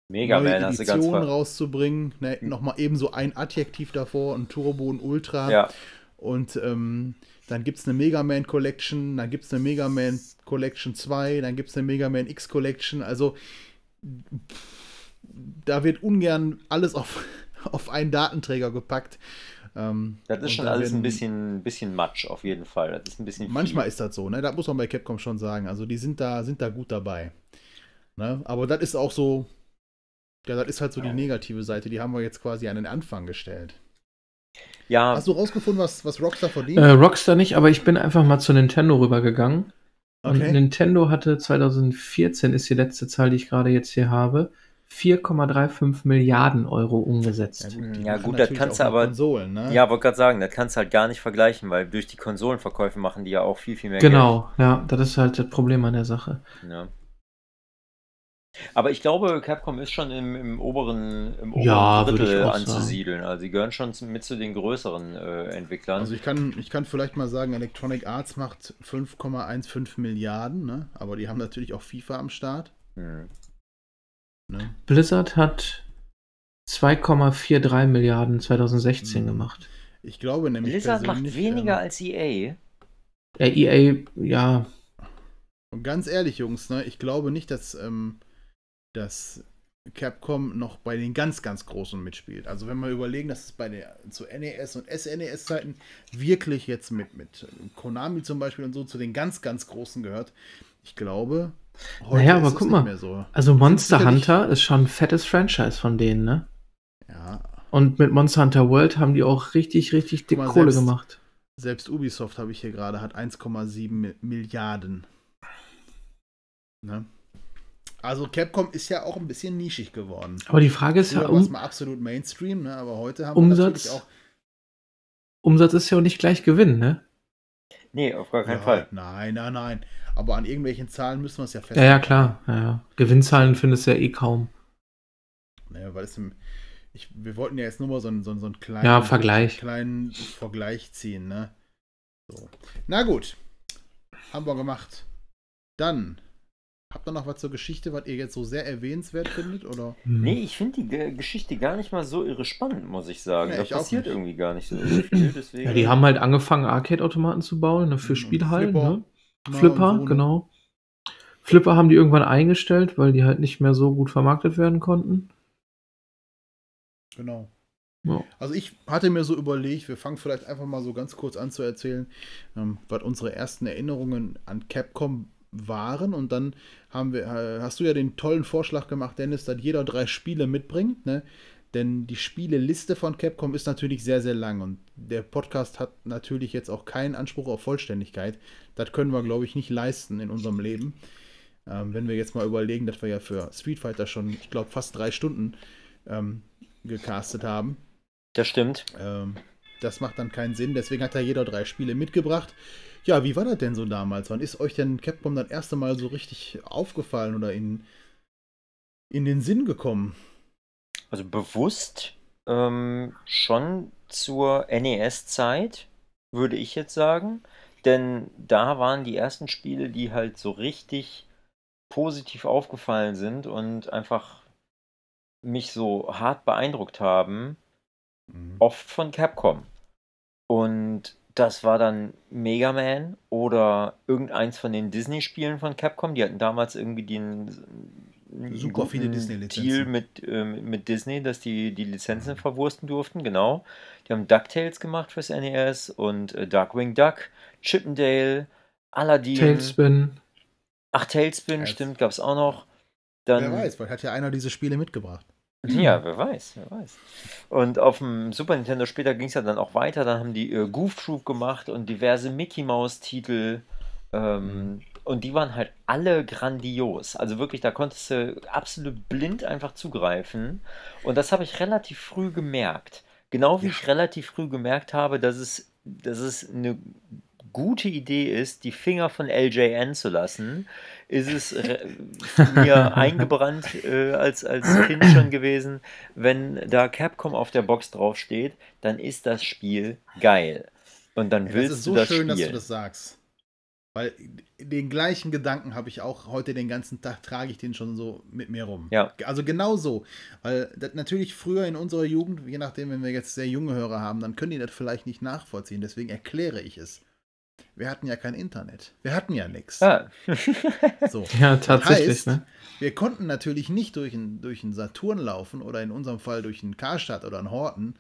Mega neue Man, hast du ganz Editionen ver rauszubringen. Ne? Nochmal eben so ein Adjektiv davor, ein Turbo und Ultra. Ja, Und ähm, dann gibt es eine Mega Man Collection, dann gibt es eine Mega Man Collection 2, dann gibt es eine Mega Man X Collection. Also da wird ungern alles auf, auf einen Datenträger gepackt. Ähm, das ist und schon alles ein bisschen, bisschen Matsch auf jeden Fall. Das ist ein bisschen Manchmal viel. ist das so, ne? Das muss man bei Capcom schon sagen. Also die sind da, sind da gut dabei. Ne? Aber das ist auch so, ja, das ist halt so die negative Seite. Die haben wir jetzt quasi an den Anfang gestellt. Ja, Hast du rausgefunden, was, was Rockstar verdient? Äh, Rockstar nicht, aber ich bin einfach mal zu Nintendo rübergegangen. Und Okay. Nintendo hatte 2014, ist die letzte Zahl, die ich gerade jetzt hier habe, 4,35 Milliarden Euro umgesetzt. Ja, gut, das kannst du aber- Konsolen, ne? ja, wollte gerade sagen, das kannst du halt gar nicht vergleichen, weil durch die Konsolenverkäufe machen die ja auch viel, viel mehr Genau, ja, das ist halt das Problem an der Sache. Geld. Ja. Aber ich glaube, Capcom ist schon im, im oberen, im oberen Ja, Drittel auch sagen. anzusiedeln. Also sie gehören schon mit zu den größeren äh, Entwicklern. Also ich kann, ich kann vielleicht mal sagen, Electronic Arts macht 5,15 Milliarden, ne? aber die haben natürlich auch FIFA am Start. hm. Ne? Blizzard hat 2,43 Milliarden 2016 Mhm. gemacht. Ich glaube nämlich Blizzard macht persönlich, weniger ähm, als E EA. Ja, EA, ja, Und ganz ehrlich, Jungs, ne, ich glaube nicht, dass, ähm, dass Capcom noch bei den ganz, ganz Großen mitspielt. Also wenn wir überlegen, dass es bei der zu NES und SNES-Zeiten wirklich jetzt mit, mit Konami zum Beispiel und so zu den ganz, ganz Großen gehört. Ich glaube, heute Naja, aber guck mal. mehr so. also Monster Hunter ist schon ein fettes Franchise von denen, ne? Ja, Und mit Monster Hunter World haben die auch richtig, richtig dick mal, Kohle selbst- gemacht. Selbst Ubisoft habe ich hier gerade, hat 1,7 Mi- Milliarden. Ne? Also Capcom ist ja auch ein bisschen nischig geworden. Aber die Frage ist ja, Früher war es um, mal absolut Mainstream, ne? aber heute haben Umsatz- wir natürlich auch. Umsatz ist ja auch nicht gleich Gewinn, ne? Nee, auf gar keinen Ja, Fall. Nein, nein, nein. Aber an irgendwelchen Zahlen müssen wir es ja Ja, festhalten. ja, klar. Ja, ja. Gewinnzahlen findest du ja eh kaum. Naja, weil es im, ich, wir wollten ja jetzt nur mal so einen, so einen, so einen kleinen, Ja, Vergleich. kleinen Vergleich ziehen. Ne? So. Na gut. Haben wir gemacht. Dann. Habt ihr noch was zur Geschichte, was ihr jetzt so sehr erwähnenswert findet? Oder? Hm. Nee, ich finde die Ge- Geschichte gar nicht mal so irre spannend, muss ich sagen. Ja, da ich passiert irgendwie gar nicht so irre viel. Deswegen. Ja, die haben halt angefangen, Arcade-Automaten zu bauen, ne, für Und Spielhallen, ne? Flipper, so, ne? genau. Flipper haben die irgendwann eingestellt, weil die halt nicht mehr so gut vermarktet werden konnten. Genau. Ja. Also ich hatte mir so überlegt, wir fangen vielleicht einfach mal so ganz kurz an zu erzählen, ähm, was unsere ersten Erinnerungen an Capcom waren. Und dann haben wir, äh, hast du ja den tollen Vorschlag gemacht, Dennis, dass jeder drei Spiele mitbringt, ne? Denn die Spieleliste von Capcom ist natürlich sehr, sehr lang und der Podcast hat natürlich jetzt auch keinen Anspruch auf Vollständigkeit. Das können wir, glaube ich, nicht leisten in unserem Leben. Ähm, wenn wir jetzt mal überlegen, dass wir ja für Street Fighter schon, ich glaube, fast drei Stunden ähm, gecastet haben. Das stimmt. Ähm, das macht dann keinen Sinn. Deswegen hat ja jeder drei Spiele mitgebracht. Ja, wie war das denn so damals? Wann ist euch denn Capcom das erste Mal so richtig aufgefallen oder in, in den Sinn gekommen? Also bewusst ähm, schon zur NES-Zeit, würde ich jetzt sagen. Denn da waren die ersten Spiele, die halt so richtig positiv aufgefallen sind und einfach mich so hart beeindruckt haben, oft von Capcom. Und das war dann Mega Man oder irgendeins von den Disney-Spielen von Capcom. Die hatten damals irgendwie den Super viele Disney-Lizenzen. Deal mit, ähm, mit Disney, dass die die Lizenzen verwursten durften, genau. Die haben DuckTales gemacht fürs NES und äh, Darkwing Duck, Chippendale, Aladdin. Tailspin. Ach, Tailspin, Ja, stimmt, gab es auch noch. Dann, Wer weiß, vielleicht hat ja einer diese Spiele mitgebracht. Ja, wer weiß, wer weiß. Und auf dem Super Nintendo später ging es ja dann auch weiter. Dann haben die äh, Goof Troop gemacht und diverse Mickey Mouse Titel. Ähm, Und die waren halt alle grandios. Also wirklich, da konntest du absolut blind einfach zugreifen. Und das habe ich relativ früh gemerkt. Genau wie Ja. ich relativ früh gemerkt habe, dass es, dass es eine gute Idee ist, die Finger von LJN zu lassen, ist es mir eingebrannt äh, als, als Kind schon gewesen, wenn da Capcom auf der Box draufsteht, dann ist das Spiel geil. Und dann Ja, willst das ist du so das schön, dass du spielen. das sagst. Weil den gleichen Gedanken habe ich auch heute den ganzen Tag, trage ich den schon so mit mir rum. Ja. Also genau so. Weil das natürlich früher in unserer Jugend, je nachdem, wenn wir jetzt sehr junge Hörer haben, dann können die das vielleicht nicht nachvollziehen. Deswegen erkläre ich es. Wir hatten ja kein Internet. Wir hatten ja nichts. Ah, So. Ja, tatsächlich, heißt, ne? Wir konnten natürlich nicht durch einen durch einen Saturn laufen oder in unserem Fall durch einen Karstadt oder einen Horten,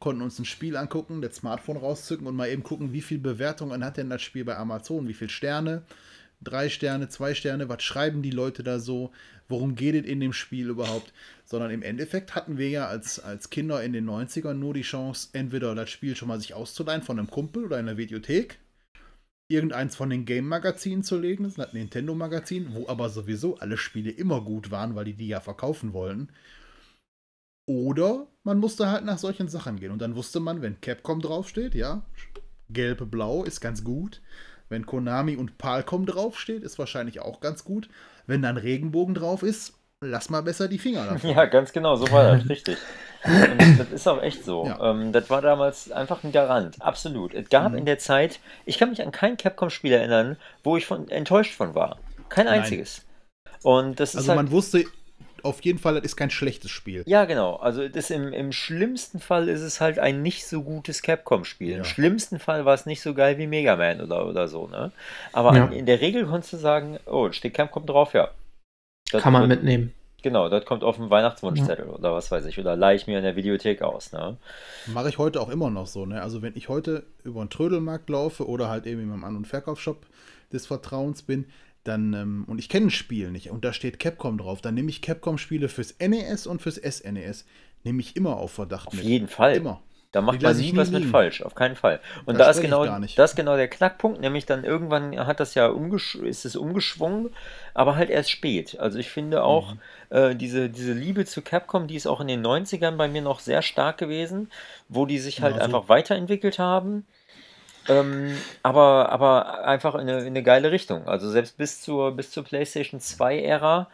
konnten uns ein Spiel angucken, das Smartphone rauszücken und mal eben gucken, wie viel Bewertungen hat denn das Spiel bei Amazon, wie viele Sterne, drei Sterne, zwei Sterne, was schreiben die Leute da so, worum geht es in dem Spiel überhaupt, sondern im Endeffekt hatten wir ja als, als Kinder in den 90ern nur die Chance, entweder das Spiel schon mal sich auszuleihen von einem Kumpel oder in der Videothek, irgendeins von den Game-Magazinen zu legen, das ist das Nintendo-Magazin, wo aber sowieso alle Spiele immer gut waren, weil die die ja verkaufen wollten. Oder man musste halt nach solchen Sachen gehen. Und dann wusste man, wenn Capcom draufsteht, ja, gelb-blau ist ganz gut. Wenn Konami und Palcom draufsteht, ist wahrscheinlich auch ganz gut. Wenn dann Regenbogen drauf ist, lass mal besser die Finger davon. ja, ganz genau, so war das, richtig. Und das ist auch echt so. Ja. Ähm, das war damals einfach ein Garant, absolut. Es gab Mhm. in der Zeit, ich kann mich an kein Capcom-Spiel erinnern, wo ich von, enttäuscht von war. Kein Nein. einziges. Und das ist Also halt, man wusste auf jeden Fall, das ist kein schlechtes Spiel. Ja, genau. Also das im, im schlimmsten Fall ist es halt ein nicht so gutes Capcom-Spiel. Im Ja. schlimmsten Fall war es nicht so geil wie Mega Man oder, oder so, ne? Aber Ja. an, in der Regel konntest du sagen, oh, steht Capcom drauf, ja. Das Kann man wird- mitnehmen. Genau, das kommt auf dem Weihnachtswunschzettel oder was weiß ich. Oder leih ich mir in der Videothek aus, ne? Mache ich heute auch immer noch so. Ne? Also wenn ich heute über einen Trödelmarkt laufe oder halt eben in meinem An- und Verkaufsshop des Vertrauens bin, dann, ähm, und ich kenne ein Spiel nicht und da steht Capcom drauf, dann nehme ich Capcom-Spiele fürs NES und fürs SNES. Nehme ich immer auf Verdacht Auf mit. jeden Fall. Immer. Da macht man lasse ich nie nie was mit falsch, auf keinen Fall. Und Da da ist genau, das ist genau der Knackpunkt, nämlich dann irgendwann hat das ja umgesch ist es umgeschwungen, aber halt erst spät. Also ich finde auch, Mhm. äh, diese, diese Liebe zu Capcom, die ist auch in den 90ern bei mir noch sehr stark gewesen, wo die sich halt Ja, so. einfach weiterentwickelt haben. Ähm, aber, aber einfach in eine, in eine geile Richtung. Also selbst bis zur, bis zur PlayStation 2-Ära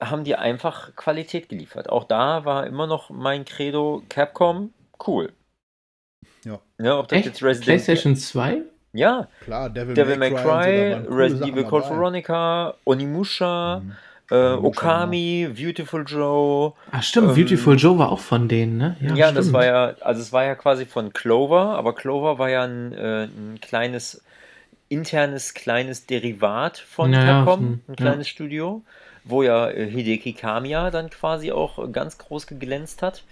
haben die einfach Qualität geliefert. Auch da war immer noch mein Credo Capcom cool. Ja. Ja, ob das Echt? jetzt Resident PlayStation 2? Ja, Klar, Devil, Devil May Cry, coole Resident Evil Code. Veronica, Onimusha, Mhm. Äh, Okami, Beautiful Joe. Ach stimmt, Ähm, Beautiful Joe war auch von denen, ne? Ja, das stimmt. war ja, also es war ja quasi von Clover, aber Clover war ja ein, äh, ein kleines, internes, kleines Derivat von Ja, ja, Capcom, ein ja. kleines Studio, wo ja äh, Hideki Kamiya dann quasi auch ganz groß geglänzt hat.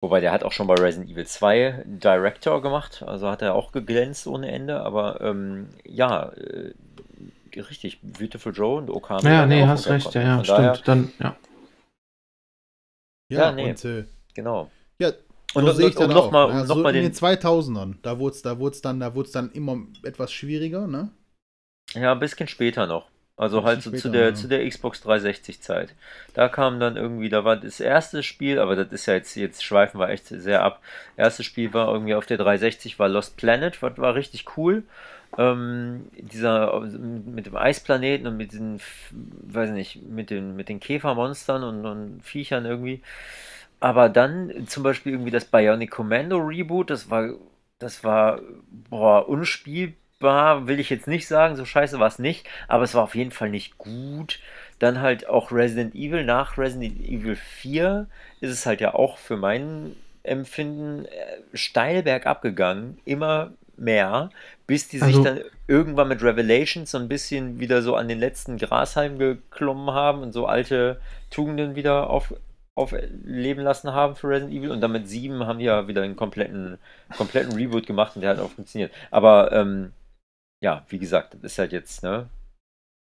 Wobei der hat auch schon bei Resident Evil 2 Director gemacht, also hat er auch geglänzt ohne Ende, aber ähm, ja, äh, richtig, Beautiful Joe und Okami. Ja, nee, hast recht, ja, ja, stimmt. daher, Dann, ja. Ja, Ja, nee. und äh, genau. ja, Und so um- sehe ich das noch auch. mal- ne? noch mal in den- den 2000ern, da wurde es da wurd's dann, da wurd's dann immer etwas schwieriger, ne? Ja, ein bisschen später noch. Also halt so bisschen zu später, der, ja. zu der Xbox 360 Zeit. Da kam dann irgendwie, da war das erste Spiel, aber das ist ja jetzt, jetzt schweifen wir echt sehr ab. Erstes Spiel war irgendwie auf der 360, war Lost Planet, was war richtig cool. Ähm, dieser mit dem Eisplaneten und mit diesen, weiß nicht, mit den, mit den Käfermonstern und, und Viechern irgendwie. Aber dann zum Beispiel irgendwie das Bionic Commando Reboot, das war, das war, boah, unspielbar, will ich jetzt nicht sagen, so scheiße war es nicht, aber es war auf jeden Fall nicht gut. Dann halt auch Resident Evil, nach Resident Evil 4 ist es halt ja auch für mein Empfinden äh, steil bergab gegangen. Immer mehr, bis die sich Also- dann irgendwann mit Revelations so ein bisschen wieder so an den letzten Grashalm geklommen haben und so alte Tugenden wieder auf, aufleben lassen haben für Resident Evil. Und dann mit 7 haben die ja wieder einen kompletten, kompletten Reboot gemacht und der hat auch funktioniert. Aber ähm, ja, wie gesagt, das ist halt jetzt ne,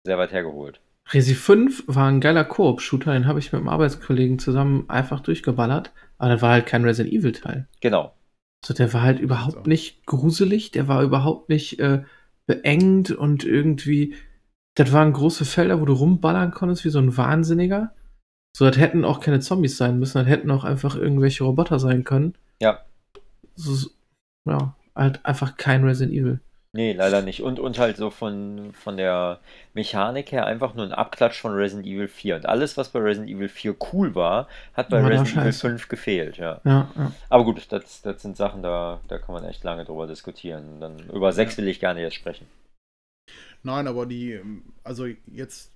sehr weit hergeholt. Resi 5 war ein geiler Koop-Shooter, den habe ich mit einem Arbeitskollegen zusammen einfach durchgeballert. Aber das war halt kein Resident Evil-Teil. Genau. Also der war halt überhaupt So. nicht gruselig, der war überhaupt nicht äh, beengt und irgendwie. Das waren große Felder, wo du rumballern konntest wie so ein Wahnsinniger. So, das hätten auch keine Zombies sein müssen, das hätten auch einfach irgendwelche Roboter sein können. Ja. So, so- ja, halt einfach kein Resident Evil. Nee, leider nicht. Und, und halt so von, von der Mechanik her einfach nur ein Abklatsch von Resident Evil 4. Und alles, was bei Resident Evil 4 cool war, hat bei War Resident Evil scheiße. 5 gefehlt, ja. Ja, ja. Aber gut, das, das sind Sachen, da, da kann man echt lange drüber diskutieren. Dann über 6 will ich gar nicht erst sprechen. Nein, aber die, ähm, also jetzt,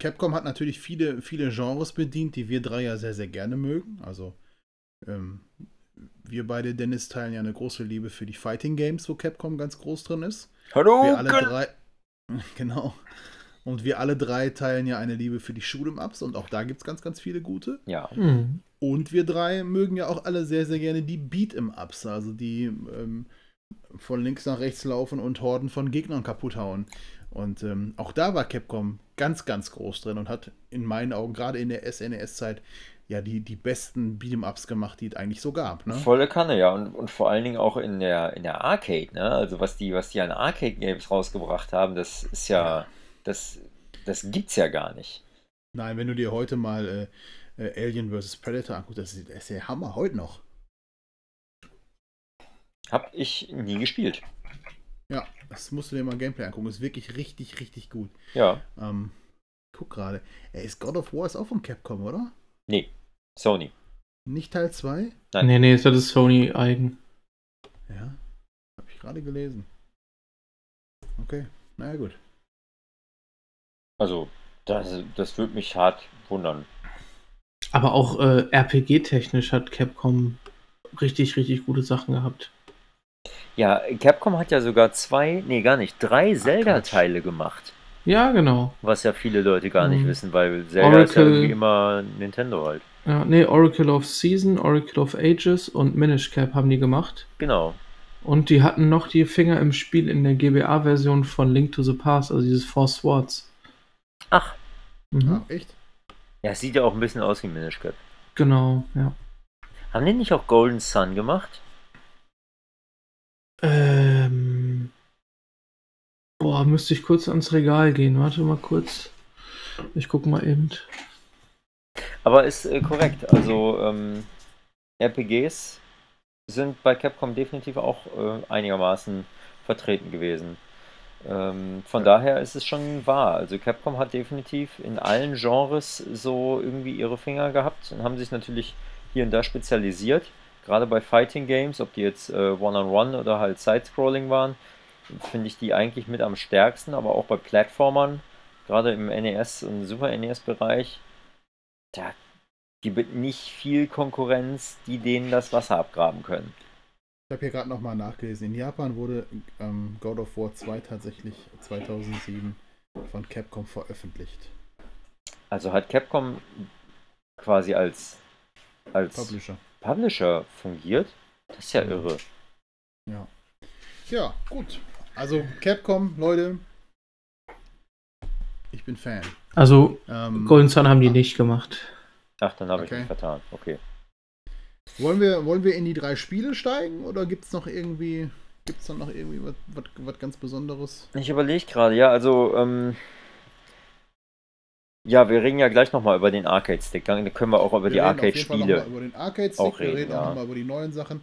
Capcom hat natürlich viele, viele Genres bedient, die wir drei ja sehr, sehr gerne mögen. Also, ähm, wir beide, Dennis, teilen ja eine große Liebe für die Fighting Games, wo Capcom ganz groß drin ist. Hallo! Wir alle drei, genau. Und wir alle drei teilen ja eine Liebe für die Shoot'em-Ups und auch da gibt es ganz, ganz viele gute. Ja, Hm. Und wir drei mögen ja auch alle sehr, sehr gerne die Beat'em-Ups, also die ähm, von links nach rechts laufen und Horden von Gegnern kaputt hauen. Und ähm, auch da war Capcom ganz, ganz groß drin und hat in meinen Augen gerade in der SNES-Zeit ja die, die besten Beat'em-Ups gemacht, die es eigentlich so gab. Ne? volle Kanne, ja. Und, und vor allen Dingen auch in der, in der Arcade, ne? Also was die, was die an Arcade-Games rausgebracht haben, das ist ja, das, das gibt's ja gar nicht. Nein, wenn du dir heute mal äh, äh, Alien vs. Predator anguckst, das ist, das ist der Hammer heute noch. Hab ich nie gespielt. Ja, das musst du dir mal Gameplay angucken. Ist wirklich richtig, richtig gut. Ja. Ähm, guck gerade. Er ist God of War ist auch von Capcom, oder? Nee. Sony. Nicht Teil 2? Nein. Nee, nee, das ist Sony eigen. Ja. Hab ich gerade gelesen. Okay, naja gut. Also, das, das würde mich hart wundern. Aber auch äh, RPG-technisch hat Capcom richtig, richtig gute Sachen gehabt. Ja, Capcom hat ja sogar zwei, nee, gar nicht, drei Zelda-Teile gemacht. Ja, genau. Was ja viele Leute gar nicht Mhm. wissen, weil Zelda ist ja Oracle- irgendwie immer Nintendo halt. Ja, nee, Oracle of Season, Oracle of Ages und Minish Cap haben die gemacht. Genau. Und die hatten noch die Finger im Spiel in der GBA-Version von Link to the Past, also dieses Four Swords. Ach, Mhm. Ah, echt? ja, sieht ja auch ein bisschen aus wie Minish Cap. Genau, ja. Haben die nicht auch Golden Sun gemacht? Ähm. Boah, müsste ich kurz ans Regal gehen. Warte mal kurz. Ich guck mal eben. Aber ist äh, korrekt. Also ähm, RPGs sind bei Capcom definitiv auch äh, einigermaßen vertreten gewesen. Ähm, von daher ist es schon wahr. Also Capcom hat definitiv in allen Genres so irgendwie ihre Finger gehabt und haben sich natürlich hier und da spezialisiert. Gerade bei Fighting Games, ob die jetzt äh, One-on-One oder halt Side-Scrolling waren, finde ich die eigentlich mit am stärksten. Aber auch bei Plattformern, gerade im NES und Super NES-Bereich, da gibt es nicht viel Konkurrenz, die denen das Wasser abgraben können. Ich habe hier gerade nochmal nachgelesen. In Japan wurde ähm, God of War 2 tatsächlich 2007 von Capcom veröffentlicht. Also hat Capcom quasi als, als Publisher. Publisher fungiert? Das ist ja irre. Ja. Ja, gut. Also Capcom, Leute. Ich bin Fan. Also, Ähm, Golden Sun haben die nicht gemacht. Ach, dann habe ich Okay. mich vertan. Okay. wollen, wir, wollen wir in die drei Spiele steigen oder gibt es noch irgendwie, gibt's dann noch irgendwie was, ganz Besonderes? Ich überlege gerade, ja, also, ähm, ja, wir reden ja gleich nochmal über den Arcade-Stick. Dann können wir auch über die reden auf jeden Fall noch Arcade-Spiele. mal über den Arcade-Stick, auch wir reden, reden ja. auch nochmal über die neuen Sachen.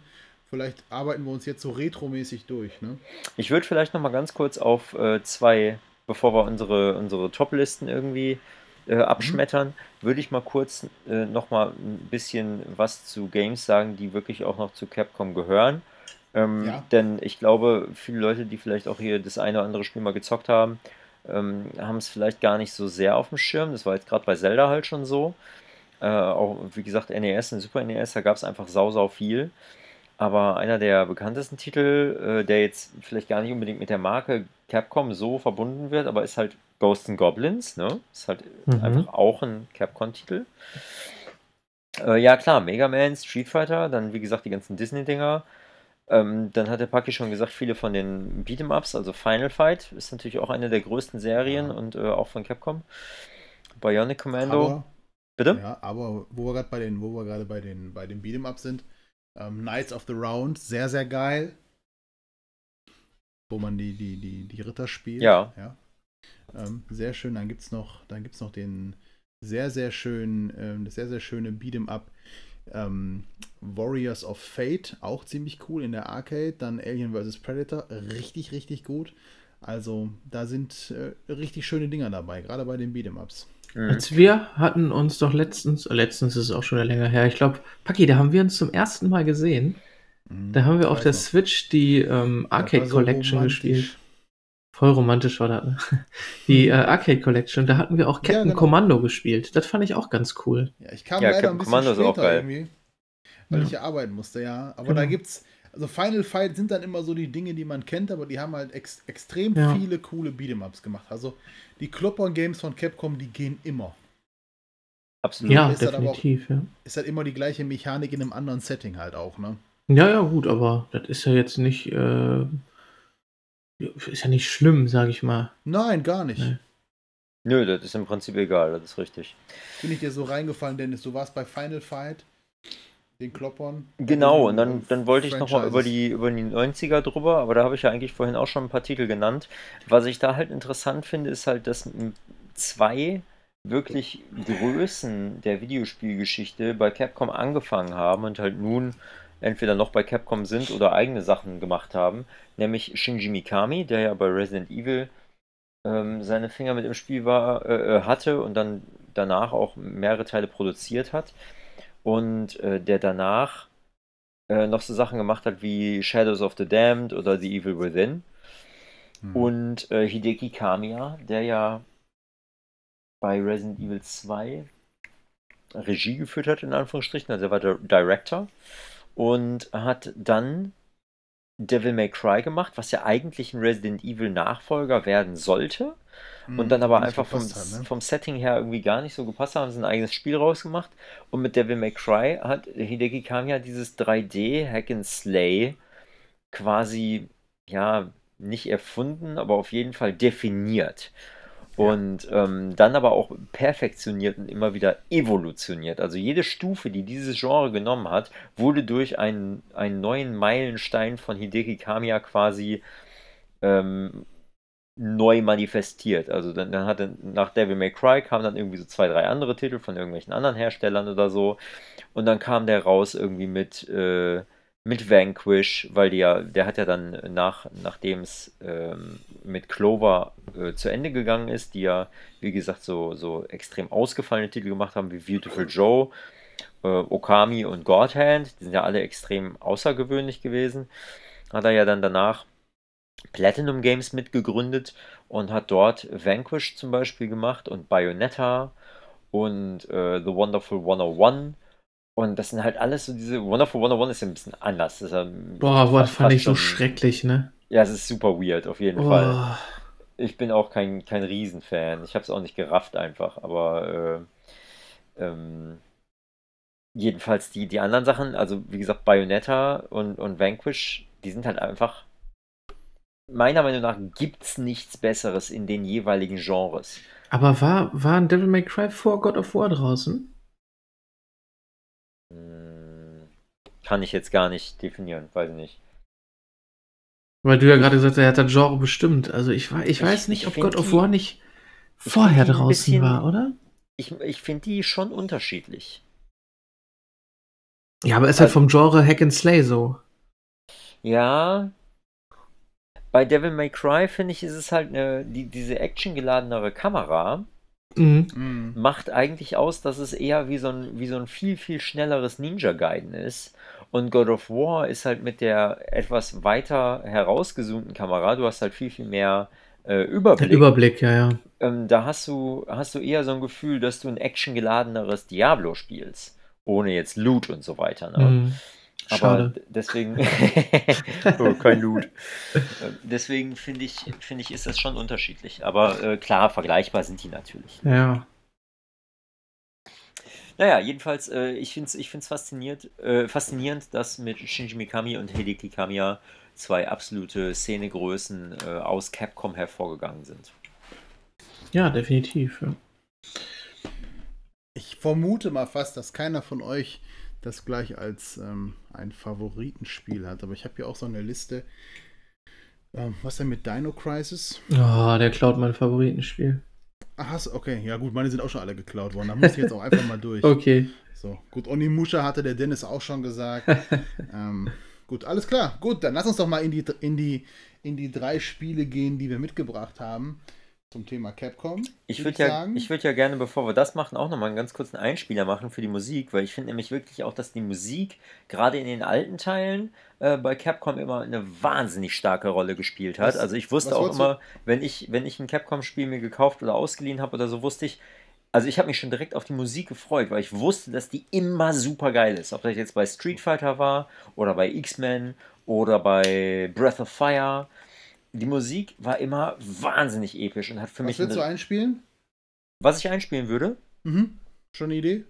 Vielleicht arbeiten wir uns jetzt so retromäßig durch, ne? Ich würde vielleicht nochmal ganz kurz auf äh, zwei, bevor wir unsere, unsere Top-Listen irgendwie äh, abschmettern, würde ich mal kurz äh, nochmal ein bisschen was zu Games sagen, die wirklich auch noch zu Capcom gehören. Ähm, Ja. Denn ich glaube, viele Leute, die vielleicht auch hier das eine oder andere Spiel mal gezockt haben, ähm, haben es vielleicht gar nicht so sehr auf dem Schirm. Das war jetzt gerade bei Zelda halt schon so. Äh, auch, wie gesagt, NES und Super NES, da gab es einfach sau, sau viel. Aber einer der bekanntesten Titel, äh, der jetzt vielleicht gar nicht unbedingt mit der Marke Capcom so verbunden wird, aber ist halt Ghosts and Goblins, ne? Ist halt Mhm. einfach auch ein Capcom-Titel. Äh, ja, klar, Mega Man, Street Fighter, dann wie gesagt die ganzen Disney-Dinger. Ähm, dann hat der Paki schon gesagt, viele von den Beat'em-Ups, also Final Fight ist natürlich auch eine der größten Serien Ja. und äh, auch von Capcom. Bionic Commando. Aber, Bitte? ja, aber wo wir gerade bei den, wo wir gerade bei den, bei den Beat'em Up sind, ähm, Knights of the Round, sehr, sehr geil. Wo man die, die, die, die Ritter spielt. Ja. ja. Ähm, sehr schön. Dann gibt's noch, dann gibt's noch den sehr, sehr schönen, ähm, das sehr, sehr schöne Beat'em Up ähm, Warriors of Fate, auch ziemlich cool in der Arcade. Dann Alien vs. Predator, richtig, richtig gut. Also da sind äh, richtig schöne Dinger dabei, gerade bei den Beat'em Ups. Mhm. Als wir hatten uns doch letztens, äh, letztens ist es auch schon länger her, ich glaube, Paki, da haben wir uns zum ersten Mal gesehen. Mhm. Da haben wir auf der noch. Switch die ähm, Arcade so Collection romantisch. gespielt. Voll romantisch war das. Ne? Die äh, Arcade Collection, da hatten wir auch Ja, Captain genau. Commando gespielt. Das fand ich auch ganz cool. Ja, ich kam Ja, leider Captain ein bisschen Commando ist auch später geil. irgendwie, weil Ja. ich ja arbeiten musste, ja. Aber Genau. da gibt's, also Final Fight sind dann immer so die Dinge, die man kennt, aber die haben halt ex extrem Ja. viele coole Beat'em-Ups gemacht. Also die Kloppern-Games von Capcom, die gehen immer. Absolut. Ja, ist das aber auch- definitiv, ja. Ist halt immer die gleiche Mechanik in einem anderen Setting halt auch, ne? Ja, ja, gut, aber das ist ja jetzt nicht, äh, ist ja nicht schlimm, sag ich mal. Nein, gar nicht. Nee. Nö, das ist im Prinzip egal, das ist richtig. Bin ich dir so reingefallen, Dennis? Du warst bei Final Fight, den Kloppern. Genau, und bei dann, dann wollte ich nochmal über die, über die 90er drüber, aber da habe ich ja eigentlich vorhin auch schon ein paar Titel genannt. Was ich da halt interessant finde, ist halt, dass zwei wirklich Größen der Videospielgeschichte bei Capcom angefangen haben und halt nun entweder noch bei Capcom sind oder eigene Sachen gemacht haben, nämlich Shinji Mikami, der ja bei Resident Evil ähm, seine Finger mit im Spiel war, äh, äh, hatte und dann danach auch mehrere Teile produziert hat und äh, der danach äh, noch so Sachen gemacht hat wie Shadows of the Damned oder The Evil Within. Hm. Und äh, Hideki Kamiya, der ja bei Resident Evil 2 Regie geführt hat, in Anführungsstrichen, also er war der Director und hat dann Devil May Cry gemacht, was ja eigentlich ein Resident Evil Nachfolger werden sollte und Hm, dann aber einfach vom, hat, ne? vom Setting her irgendwie gar nicht so gepasst haben sie ein eigenes Spiel rausgemacht und mit Devil May Cry hat Hideki Kamiya dieses 3D Hack and Slay quasi ja nicht erfunden, aber auf jeden Fall definiert. Und ähm, dann aber auch perfektioniert und immer wieder evolutioniert. Also jede Stufe, die dieses Genre genommen hat, wurde durch einen, einen neuen Meilenstein von Hideki Kamiya quasi ähm, neu manifestiert. Also dann, dann hat er, nach Devil May Cry kamen dann irgendwie so zwei, drei andere Titel von irgendwelchen anderen Herstellern oder so. Und dann kam der raus irgendwie mit, äh, mit Vanquish, weil die ja, der hat ja dann nach, nachdem es ähm, mit Clover äh, zu Ende gegangen ist, die ja, wie gesagt, so, so extrem ausgefallene Titel gemacht haben wie Beautiful Joe, äh, Okami und Godhand, die sind ja alle extrem außergewöhnlich gewesen, hat er ja dann danach Platinum Games mitgegründet und hat dort Vanquish zum Beispiel gemacht und Bayonetta und äh, The Wonderful 101 und das sind halt alles so diese Wonderful 101 ist ja ein bisschen anders. Das ist ja Boah, das fand ich so schrecklich, ne? Ja, es ist super weird, auf jeden Fall. Oh, Ich bin auch kein, kein Riesenfan. Ich habe es auch nicht gerafft einfach, aber äh, ähm, jedenfalls die, die anderen Sachen, also wie gesagt, Bayonetta und, und Vanquish, die sind halt einfach, meiner Meinung nach, gibt es nichts Besseres in den jeweiligen Genres. aber war, war ein Devil May Cry vor God of War draußen? Kann ich jetzt gar nicht definieren, weiß ich nicht. Weil du ja gerade gesagt hast, er hat das Genre bestimmt. Also ich, ich Ich- weiß nicht, ich ob God of War nicht ich vorher draußen bisschen- war, oder? Ich, ich finde die schon unterschiedlich. Ja, aber ist halt Also- vom Genre Hack and Slay so. Ja. Bei Devil May Cry finde ich, ist es halt eine, die, diese actiongeladenere Kamera Mhm. Mhm. macht eigentlich aus, dass es eher wie so ein, wie so ein viel, viel schnelleres Ninja Gaiden ist. Und God of War ist halt mit der etwas weiter herausgezoomten Kamera, du hast halt viel, viel mehr äh, Der Überblick. Überblick, ja, ja. ähm, da hast du, hast du eher so ein Gefühl, dass du ein actiongeladeneres Diablo spielst. Ohne jetzt Loot und so weiter. Ne? Mhm. Schade. Aber deswegen. oh, kein Loot. Deswegen finde ich, finde ich, ist das schon unterschiedlich. Aber äh, klar, vergleichbar sind die natürlich. Ja. Naja, jedenfalls, äh, ich finde es ich find's fasziniert, äh, faszinierend, dass mit Shinji Mikami und Hideki Kamiya zwei absolute Szenegrößen äh, aus Capcom hervorgegangen sind. Ja, definitiv. Ja. Ich vermute mal fast, dass keiner von euch das gleich als ähm, ein Favoritenspiel hat. Aber ich habe hier auch so eine Liste. Ähm, was denn mit Dino Crisis? Oh, der klaut mein Favoritenspiel. Ach, hast- okay. Ja, gut, meine sind auch schon alle geklaut worden. Da muss ich jetzt auch einfach mal durch. Okay. So, gut, Onimusha hatte der Dennis auch schon gesagt. ähm, gut, alles klar. Gut, dann lass uns doch mal in die, in, die, in die drei Spiele gehen, die wir mitgebracht haben zum Thema Capcom. Ich würd würde ja, ich würd ja gerne, bevor wir das machen, auch nochmal einen ganz kurzen Einspieler machen für die Musik, weil ich finde nämlich wirklich auch, dass die Musik gerade in den alten Teilen äh, bei Capcom immer eine wahnsinnig starke Rolle gespielt hat. Was- also ich wusste auch du- immer, wenn ich, wenn ich ein Capcom-Spiel mir gekauft oder ausgeliehen habe oder so, wusste ich, also ich habe mich schon direkt auf die Musik gefreut, weil ich wusste, dass die immer super geil ist. Ob das jetzt bei Street Fighter war oder bei X-Men oder bei Breath of Fire. Die Musik war immer wahnsinnig episch und hat für Was mich willst du einspielen? was ich einspielen würde. Mhm. Schon eine Idee?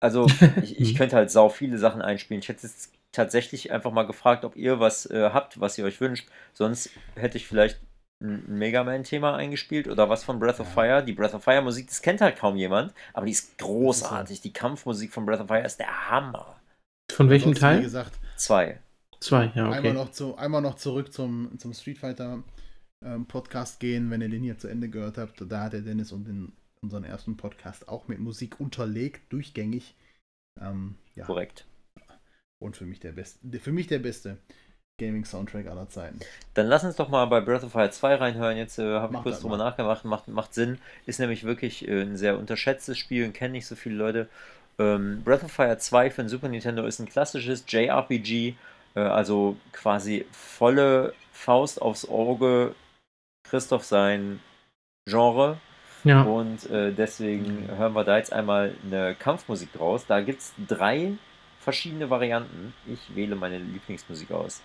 Also, ich, ich könnte halt sau viele Sachen einspielen. Ich hätte jetzt tatsächlich einfach mal gefragt, ob ihr was äh, habt, was ihr euch wünscht. Sonst hätte ich vielleicht ein Mega Man-Thema eingespielt oder was von Breath of. Fire. Die Breath of Fire-Musik, das kennt halt kaum jemand, aber die ist großartig. Die Kampfmusik von Breath of Fire ist der Hammer. Von welchem Teil? gesagt, Zwei. Zwei, ja, einmal, okay. noch zu, einmal noch zurück zum, zum Street Fighter ähm, Podcast gehen, wenn ihr den hier zu Ende gehört habt. Da hat der Dennis und den, unseren ersten Podcast auch mit Musik unterlegt, durchgängig. Ähm, ja, Korrekt. und für mich der beste, für mich der beste Gaming-Soundtrack aller Zeiten. Dann lass uns doch mal bei Breath of Fire 2 reinhören. Jetzt äh, habe ich kurz drüber mal. nachgedacht. Macht, macht Sinn. Ist nämlich wirklich äh, ein sehr unterschätztes Spiel und kennen nicht so viele Leute. Ähm, Breath of Fire 2 für den Super Nintendo ist ein klassisches JRPG. Äh, also quasi volle Faust aufs Auge. Christoph sein Genre. Ja. Und äh, deswegen hören wir da jetzt einmal eine Kampfmusik draus. Da gibt es drei verschiedene Varianten. Ich wähle meine Lieblingsmusik aus.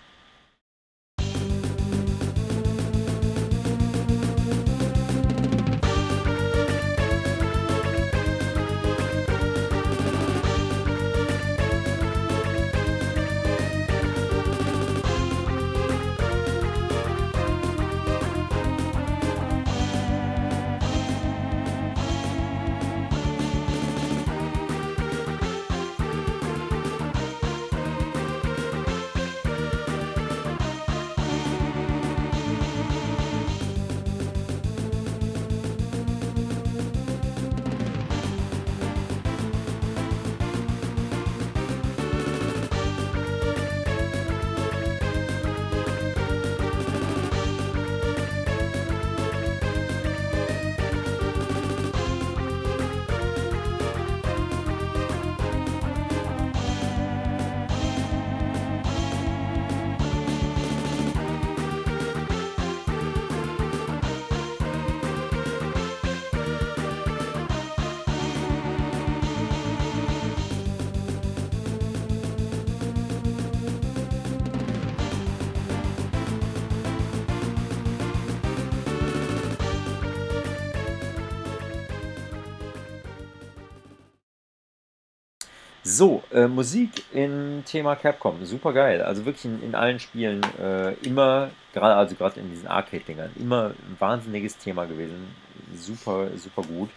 Äh, Musik im Thema Capcom, super geil. Also wirklich in, in allen Spielen äh, immer, gerade also gerade in diesen Arcade-Dingern, immer ein wahnsinniges Thema gewesen. Super, super gut.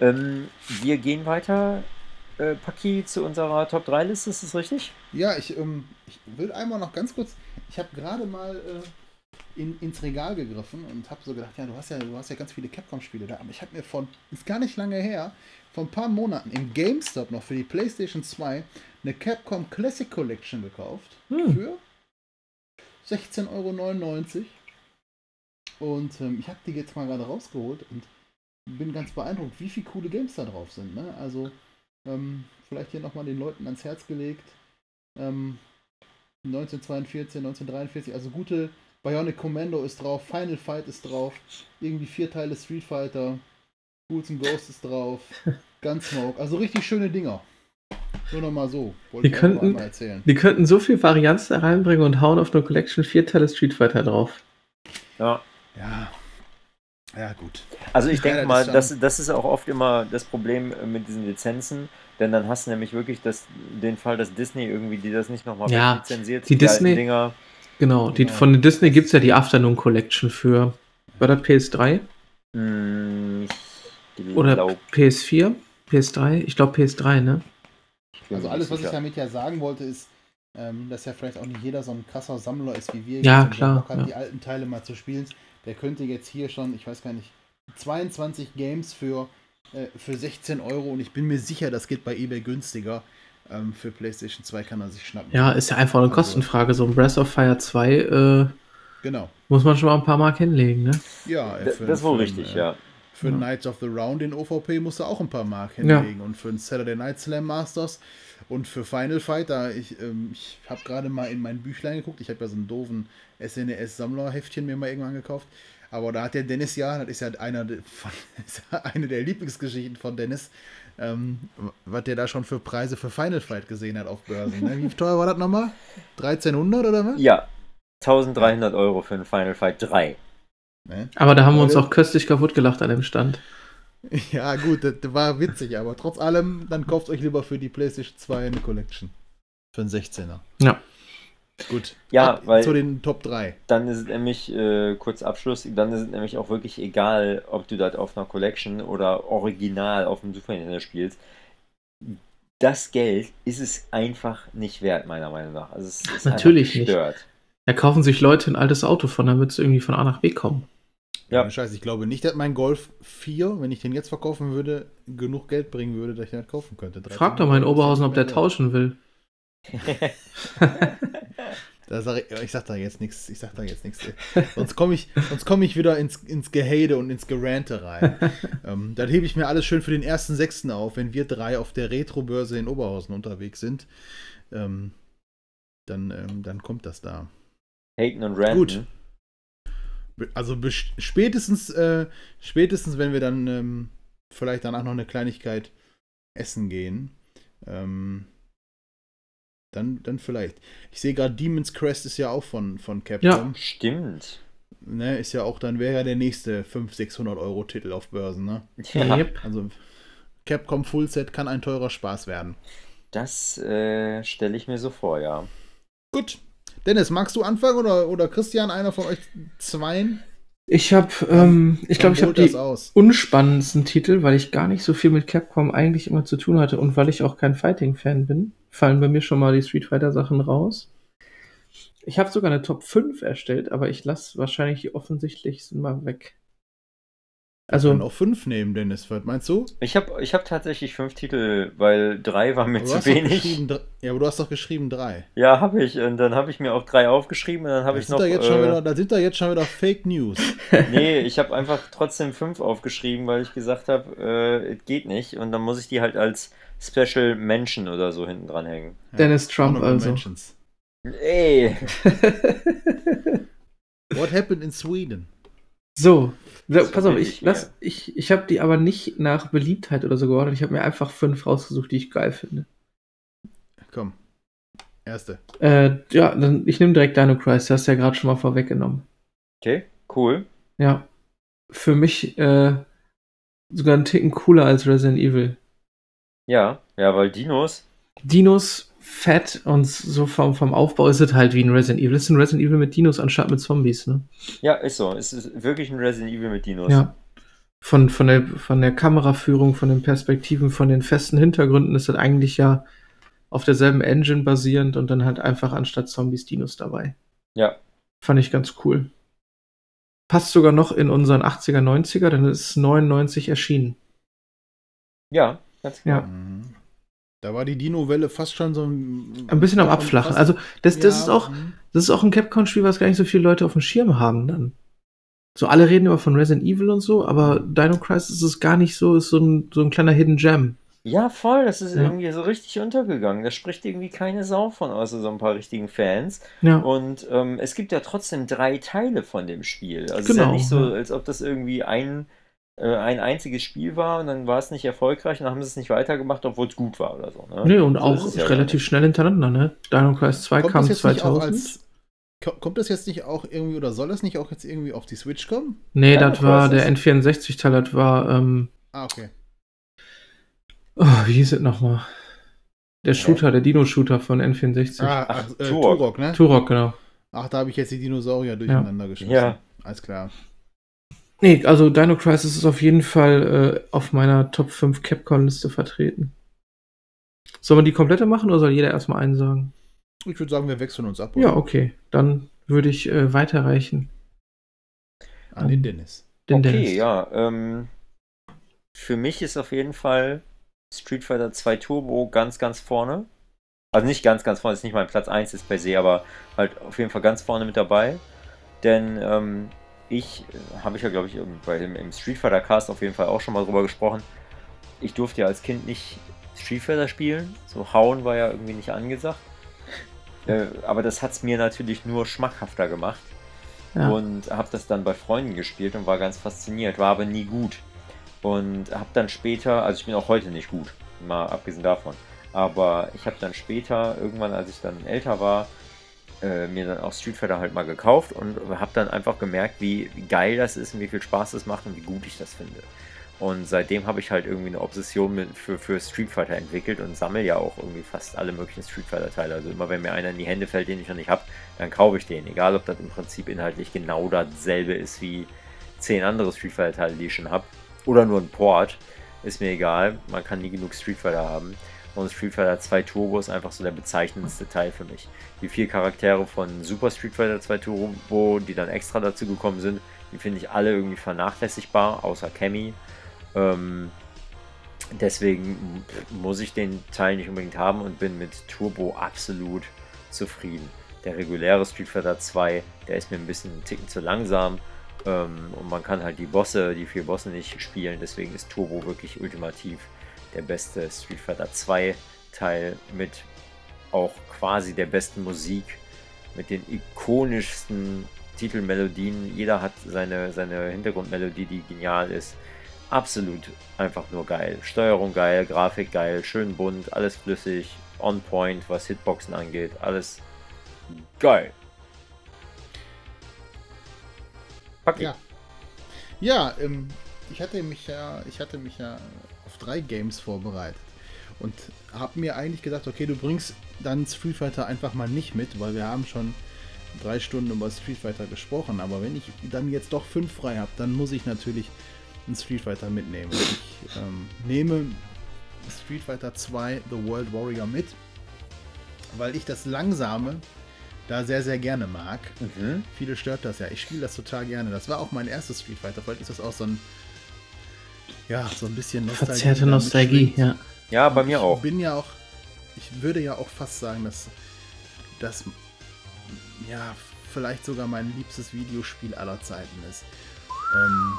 Ähm, wir gehen weiter, äh, Paki, zu unserer Top 3-Liste, ist das richtig? Ja, ich, ähm, ich will einmal noch ganz kurz, ich habe gerade mal äh, in, ins Regal gegriffen und habe so gedacht, ja, du hast ja, du hast ja ganz viele Capcom-Spiele da, aber ich habe mir von, ist gar nicht lange her, vor ein paar Monaten im GameStop noch für die PlayStation 2 eine Capcom Classic Collection gekauft Hm. für 16,99 Euro. Und ähm, ich habe die jetzt mal gerade rausgeholt und bin ganz beeindruckt, wie viele coole Games da drauf sind. Ne? Also ähm, vielleicht hier nochmal den Leuten ans Herz gelegt. Ähm, 1942, 1943, also gute Bionic Commando ist drauf, Final Fight ist drauf, irgendwie vier Teile Street Fighter, Ghouls and Ghosts ist drauf, Gunsmoke, also richtig schöne Dinger. Nur noch mal so. Die ich auch könnten- erzählen. Die könnten so viel Varianz da reinbringen und hauen auf eine Collection vier Teile Street Fighter drauf. Ja. Ja. Ja, gut. Also ich denke mal, das, das ist auch oft immer das Problem äh, mit diesen Lizenzen, denn dann hast du nämlich wirklich das, den Fall, dass Disney irgendwie die das nicht nochmal Ja, lizenziert. die alten Disney- Dinger. Genau, die, Genau. von Disney gibt es ja die Afternoon Collection für. War das PS3? Hm, ich Oder glaub, PS4? PS3? Ich glaube PS3, ne? Also alles, was ich damit ja sagen wollte, ist, ähm, dass ja vielleicht auch nicht jeder so ein krasser Sammler ist wie wir. Ja, klar, Bock hat, ja. die alten Teile mal zu spielen. Der könnte jetzt hier schon, ich weiß gar nicht, 22 Games für, äh, für 16 Euro und ich bin mir sicher, das geht bei eBay günstiger. Ähm, für PlayStation 2 kann er sich schnappen. Ja, ist ja einfach eine Also- Kostenfrage. So ein Breath of Fire 2 äh, Genau. muss man schon mal ein paar Mark hinlegen, ne? Ja, D- für- Das ist wohl richtig, äh, ja. Für Ja. Knights of the Round in OVP musst du auch ein paar Mark Ja. hinlegen. Und für den Saturday Night Slam Masters und für Final Fight, da ich, ähm, ich habe gerade mal in mein Büchlein geguckt. Ich habe ja so einen doofen SNES-Sammlerheftchen mir mal irgendwann gekauft. Aber da hat der Dennis ja, das ist ja einer der- von, ja eine der Lieblingsgeschichten von Dennis, ähm, was der da schon für Preise für Final Fight gesehen hat auf Börsen. Ne? Wie teuer war das nochmal? 1300 oder was? Ja, 1300 Euro für ein Final Fight 3. Ne? Aber da haben wir uns auch köstlich kaputt gelacht an dem Stand. Ja, gut, das, war witzig, aber trotz allem, dann kauft euch lieber für die PlayStation 2 eine Collection. Für einen 16er. Ja. Gut. Ja, Ab weil- Zu den Top 3. Dann ist es nämlich, äh, kurz Abschluss, dann ist es nämlich auch wirklich egal, ob du das auf einer Collection oder original auf dem Super Nintendo spielst. Das Geld ist es einfach nicht wert, meiner Meinung nach. Also es ist Natürlich nicht. Da kaufen sich Leute ein altes Auto von, damit sie irgendwie von A nach B kommen. Ja. Scheiße, ich glaube nicht, dass mein Golf 4, wenn ich den jetzt verkaufen würde, genug Geld bringen würde, dass ich den halt kaufen könnte. Frag doch mal in 1300 Oberhausen, ob der tauschen will. Da sag ich, ich sag da jetzt nichts, ich sag da jetzt nichts. Sonst komme ich, sonst komm ich wieder ins, ins Gehade und ins Gerante rein. ähm, dann hebe ich mir alles schön für den ersten Sechsten auf, wenn wir drei auf der Retro-Börse in Oberhausen unterwegs sind. Ähm, dann, ähm, dann kommt das da. Haten und ranten. Gut. Also spätestens, äh, spätestens, wenn wir dann ähm, vielleicht danach noch eine Kleinigkeit essen gehen, ähm, dann, dann vielleicht. Ich sehe gerade, Demon's Crest ist ja auch von, von Capcom. Stimmt. Ne, ist ja auch, dann wäre ja der nächste 500, 600 Euro Titel auf Börsen. Ne? Ja, Yep. Also Capcom Full Set kann ein teurer Spaß werden. das äh, stelle ich mir so vor, ja. Gut. Dennis, magst du anfangen oder, oder Christian, einer von euch zweien? Ich habe, ähm, ich glaube, ich habe die aus. unspannendsten Titel, weil ich gar nicht so viel mit Capcom eigentlich immer zu tun hatte und weil ich auch kein Fighting-Fan bin, fallen bei mir schon mal die Street Fighter-Sachen raus. Ich habe sogar eine Top 5 erstellt, aber ich lasse wahrscheinlich die offensichtlichsten mal weg. Also Also, auch fünf nehmen, Dennis. Was meinst du? Ich habe ich hab tatsächlich fünf Titel, weil drei war mir Aber zu wenig. Ja, aber du hast doch geschrieben drei. Ja, habe ich. Und dann habe ich mir auch drei aufgeschrieben und dann habe ich noch. da, jetzt schon äh, wieder, da sind da jetzt schon wieder Fake News. Nee, ich habe einfach trotzdem fünf aufgeschrieben, weil ich gesagt habe, äh, es geht nicht. Und dann muss ich die halt als Special Mention oder so hinten dran hängen. Dennis Trump also. Mentions. Ey! What happened in Sweden? So Das pass auf, ich lass, ich, ich habe die aber nicht nach Beliebtheit oder so geordnet. Ich habe mir einfach fünf rausgesucht, die ich geil finde. Komm. Erste. Äh, ja, dann ich nehme direkt Dino Crisis, du hast ja gerade schon mal vorweggenommen. Okay, cool. Ja. Für mich äh, sogar einen Ticken cooler als Resident Evil. Ja, ja, weil Dinos. Dinos, fett und so vom, vom Aufbau ist es halt wie ein Resident Evil. Es ist ein Resident Evil mit Dinos anstatt mit Zombies, ne? Ja, ist so. Es ist wirklich ein Resident Evil mit Dinos. Ja. Von, von, der, von der Kameraführung, von den Perspektiven, von den festen Hintergründen ist das eigentlich ja auf derselben Engine basierend und dann halt einfach anstatt Zombies Dinos dabei. Ja. Fand ich ganz cool. Passt sogar noch in unseren 80er, 90er, denn es ist 99 erschienen. Ja, ganz Ja. klar. Mhm. Da war die Dino-Welle fast schon so ein. Ein bisschen am Abflachen. Also, das, das, Ja, ist auch, das ist auch ein Capcom-Spiel, was gar nicht so viele Leute auf dem Schirm haben dann. So, alle reden immer von Resident Evil und so, aber Dino Crisis ist es gar nicht so, ist so ein, so ein kleiner Hidden Gem. Ja, voll. Das ist Ja. irgendwie so richtig untergegangen. Da spricht irgendwie keine Sau von, außer so ein paar richtigen Fans. Ja. Und ähm, es gibt ja trotzdem drei Teile von dem Spiel. Also es ist ja Genau, nicht so, als ob das irgendwie ein ein einziges Spiel war und dann war es nicht erfolgreich und dann haben sie es nicht weitergemacht, obwohl es gut war oder so. Ne? Nee, und So auch ja relativ schnell hintereinander, ne? Dino Crisis 2 Kommt kam das jetzt nicht auch 2000. als. ko- Kommt das jetzt nicht auch irgendwie oder soll das nicht auch jetzt irgendwie auf die Switch kommen? nee, das war der N64-Teil, das war, ähm, Ah, okay. oh, wie hieß es nochmal? Der Shooter, der Dino-Shooter von N64. Ah, Ach, äh, Turok. Turok, ne? Turok, genau. Ach, da habe ich jetzt die Dinosaurier durcheinander geschmissen. Ja. Alles klar. Nee, also Dino Crisis ist auf jeden Fall äh, auf meiner Top 5 Capcom-Liste vertreten. Soll man die komplette machen oder soll jeder erstmal einen sagen? Ich würde sagen, wir wechseln uns ab. Ja, oder? okay. Dann würde ich äh, weiterreichen. An den Dennis. Den okay, Dennis. ja. Ähm, für mich ist auf jeden Fall Street Fighter 2 Turbo ganz, ganz vorne. Also nicht ganz, ganz vorne, ist nicht mein Platz 1 ist per se, aber halt auf jeden Fall ganz vorne mit dabei. Denn ähm, ich, äh, habe ich ja glaube ich bei dem, im Street Fighter Cast auf jeden Fall auch schon mal drüber gesprochen. Ich durfte ja als Kind nicht Street Fighter spielen. So hauen war ja irgendwie nicht angesagt. Äh, aber das hat es mir natürlich nur schmackhafter gemacht Ja. und habe das dann bei Freunden gespielt und war ganz fasziniert, war aber nie gut. Und habe dann später, also ich bin auch heute nicht gut, mal abgesehen davon, aber ich habe dann später, irgendwann als ich dann älter war, äh, mir dann auch Street Fighter halt mal gekauft und habe dann einfach gemerkt, wie, geil das ist und wie viel Spaß das macht und wie gut ich das finde. Und seitdem habe ich halt irgendwie eine Obsession mit, für, für Street Fighter entwickelt und sammle ja auch irgendwie fast alle möglichen Street Fighter Teile. Also immer wenn mir einer in die Hände fällt, den ich noch nicht habe, dann kaufe ich den. Egal, ob das im Prinzip inhaltlich genau dasselbe ist wie zehn andere Street Fighter Teile, die ich schon habe. Oder nur ein Port. Ist mir egal. Man kann nie genug Street Fighter haben. Und Street Fighter 2 Turbo ist einfach so der bezeichnendste Teil für mich. Die vier Charaktere von Super Street Fighter 2 Turbo, die dann extra dazu gekommen sind, die finde ich alle irgendwie vernachlässigbar, außer Cammy. Ähm, deswegen muss ich den Teil nicht unbedingt haben und bin mit Turbo absolut zufrieden. Der reguläre Street Fighter 2, der ist mir ein bisschen einen Ticken zu langsam. Ähm, und man kann halt die Bosse, die vier Bosse nicht spielen. Deswegen ist Turbo wirklich ultimativ der beste Street Fighter 2 Teil mit auch quasi der besten Musik, mit den ikonischsten Titelmelodien. Jeder hat seine, seine Hintergrundmelodie, die genial ist. Absolut einfach nur geil. Steuerung geil, Grafik geil, schön bunt, alles flüssig, on point, was Hitboxen angeht, alles geil. Paki. Ja. Ja, ähm, ich hatte mich ja, ich hatte mich ja auf drei Games vorbereitet und habe mir eigentlich gedacht, okay, du bringst dann Street Fighter einfach mal nicht mit, weil wir haben schon drei Stunden über Street Fighter gesprochen. Aber wenn ich dann jetzt doch fünf frei habe, dann muss ich natürlich einen Street Fighter mitnehmen. Ich ähm, nehme Street Fighter 2 The World Warrior mit, weil ich das Langsame da sehr, sehr gerne mag. Mhm. Viele stört das ja. Ich spiele das total gerne. Das war auch mein erstes Street Fighter. Vielleicht ist das auch so ein, ja, so ein bisschen Nostalgie. Verzerrte Nostalgie, ja. Ja, bei mir ich auch. bin ja auch, ich würde ja auch fast sagen, dass das ja vielleicht sogar mein liebstes Videospiel aller Zeiten ist. Ähm,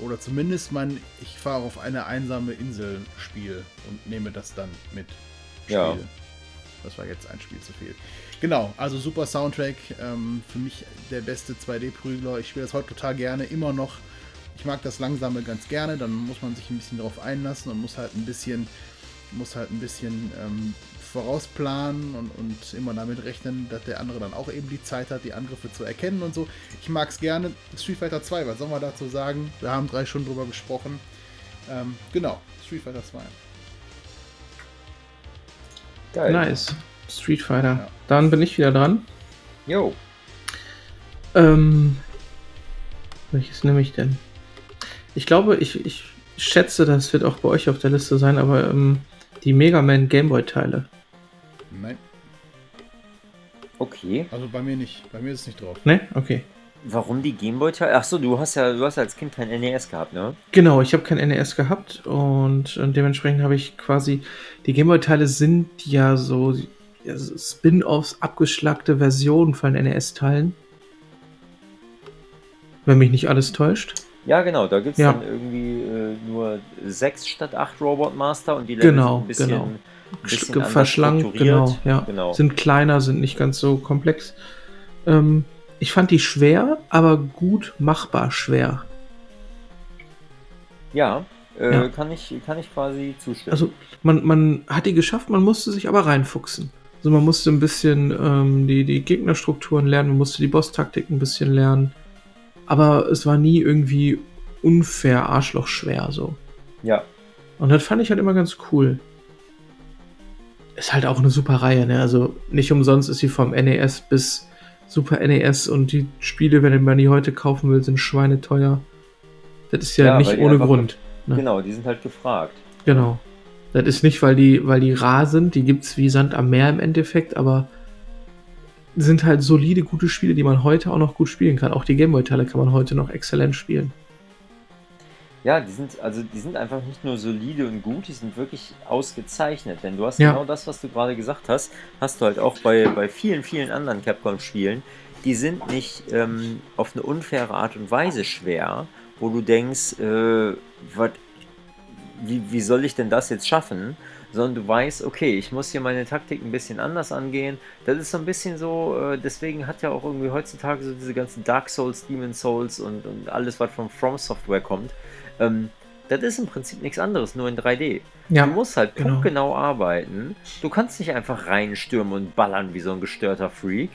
oder zumindest mein Ich fahre auf eine einsame Insel Spiel und nehme das dann mit. Spiel. Ja. Das war jetzt ein Spiel zu viel. Genau, also super Soundtrack. Ähm, für mich der beste 2D-Prügler. Ich spiele das heute total gerne, immer noch. Ich mag das Langsame ganz gerne. Dann muss man sich ein bisschen darauf einlassen und muss halt ein bisschen, muss halt ein bisschen ähm, vorausplanen und, und immer damit rechnen, dass der andere dann auch eben die Zeit hat, die Angriffe zu erkennen und so. Ich mag es gerne. Street Fighter 2, was soll man dazu sagen? Wir haben drei Stunden drüber gesprochen. Ähm, genau, Street Fighter 2. Geil. Nice. Street Fighter. Ja. Dann bin ich wieder dran. Jo. Ähm, welches nehme ich denn? Ich glaube, ich, ich schätze, das wird auch bei euch auf der Liste sein, aber ähm, die Mega Man Gameboy-Teile. Nein, Okay. also bei mir nicht. Bei mir ist es nicht drauf. Ne? Okay. Warum die Gameboy-Teile? Achso, du hast ja, du hast als Kind kein NES gehabt, ne? Genau, ich habe kein NES gehabt und, äh, dementsprechend habe ich quasi. Die Gameboy-Teile sind ja so ja, so Spin-offs, abgeschlackte Versionen von NES-Teilen. Wenn mich nicht alles täuscht. Ja, genau, da gibt es Ja. dann irgendwie äh, nur sechs statt acht Robot Master und die Level Genau, sind ein bisschen, genau. ein bisschen verschlankt, genau, ja. Genau. Sind kleiner, sind nicht ganz so komplex. Ähm, ich fand die schwer, aber gut machbar schwer. Ja, äh, Ja. Kann, ich, kann ich quasi zustimmen. Also man, man hat die geschafft, man musste sich aber reinfuchsen. Also man musste ein bisschen ähm, die, die Gegnerstrukturen lernen, man musste die Boss-Taktik ein bisschen lernen. Aber es war nie irgendwie unfair, arschlochschwer so. ja, Und das fand ich halt immer ganz cool. Ist halt auch eine super Reihe, ne? Also nicht umsonst ist sie vom NES bis Super NES und die Spiele, wenn man die heute kaufen will, sind schweineteuer. Das ist ja, Ja, nicht ohne Grund. Ne? genau, die sind halt gefragt. Genau. Das ist nicht, weil die, weil die rar sind, die gibt's wie Sand am Meer im Endeffekt, aber sind halt solide, gute Spiele, die man heute auch noch gut spielen kann. Auch die Gameboy-Teile kann man heute noch exzellent spielen. Ja, die sind, also die sind einfach nicht nur solide und gut, die sind wirklich ausgezeichnet. Denn du hast Ja. genau das, was du gerade gesagt hast, hast du halt auch bei, bei vielen, vielen anderen Capcom-Spielen. Die sind nicht ähm, auf eine unfaire Art und Weise schwer, wo du denkst, äh, wat, wie, wie soll ich denn das jetzt schaffen? Sondern du weißt, okay, ich muss hier meine Taktik ein bisschen anders angehen. Das ist so ein bisschen so, äh, deswegen hat ja auch irgendwie heutzutage so diese ganzen Dark Souls, Demon Souls und, und alles, was von From Software kommt. Ähm, das ist im Prinzip nichts anderes, nur in 3D. Ja, Du musst halt genau. punktgenau arbeiten. Du kannst nicht einfach reinstürmen und ballern wie so ein gestörter Freak.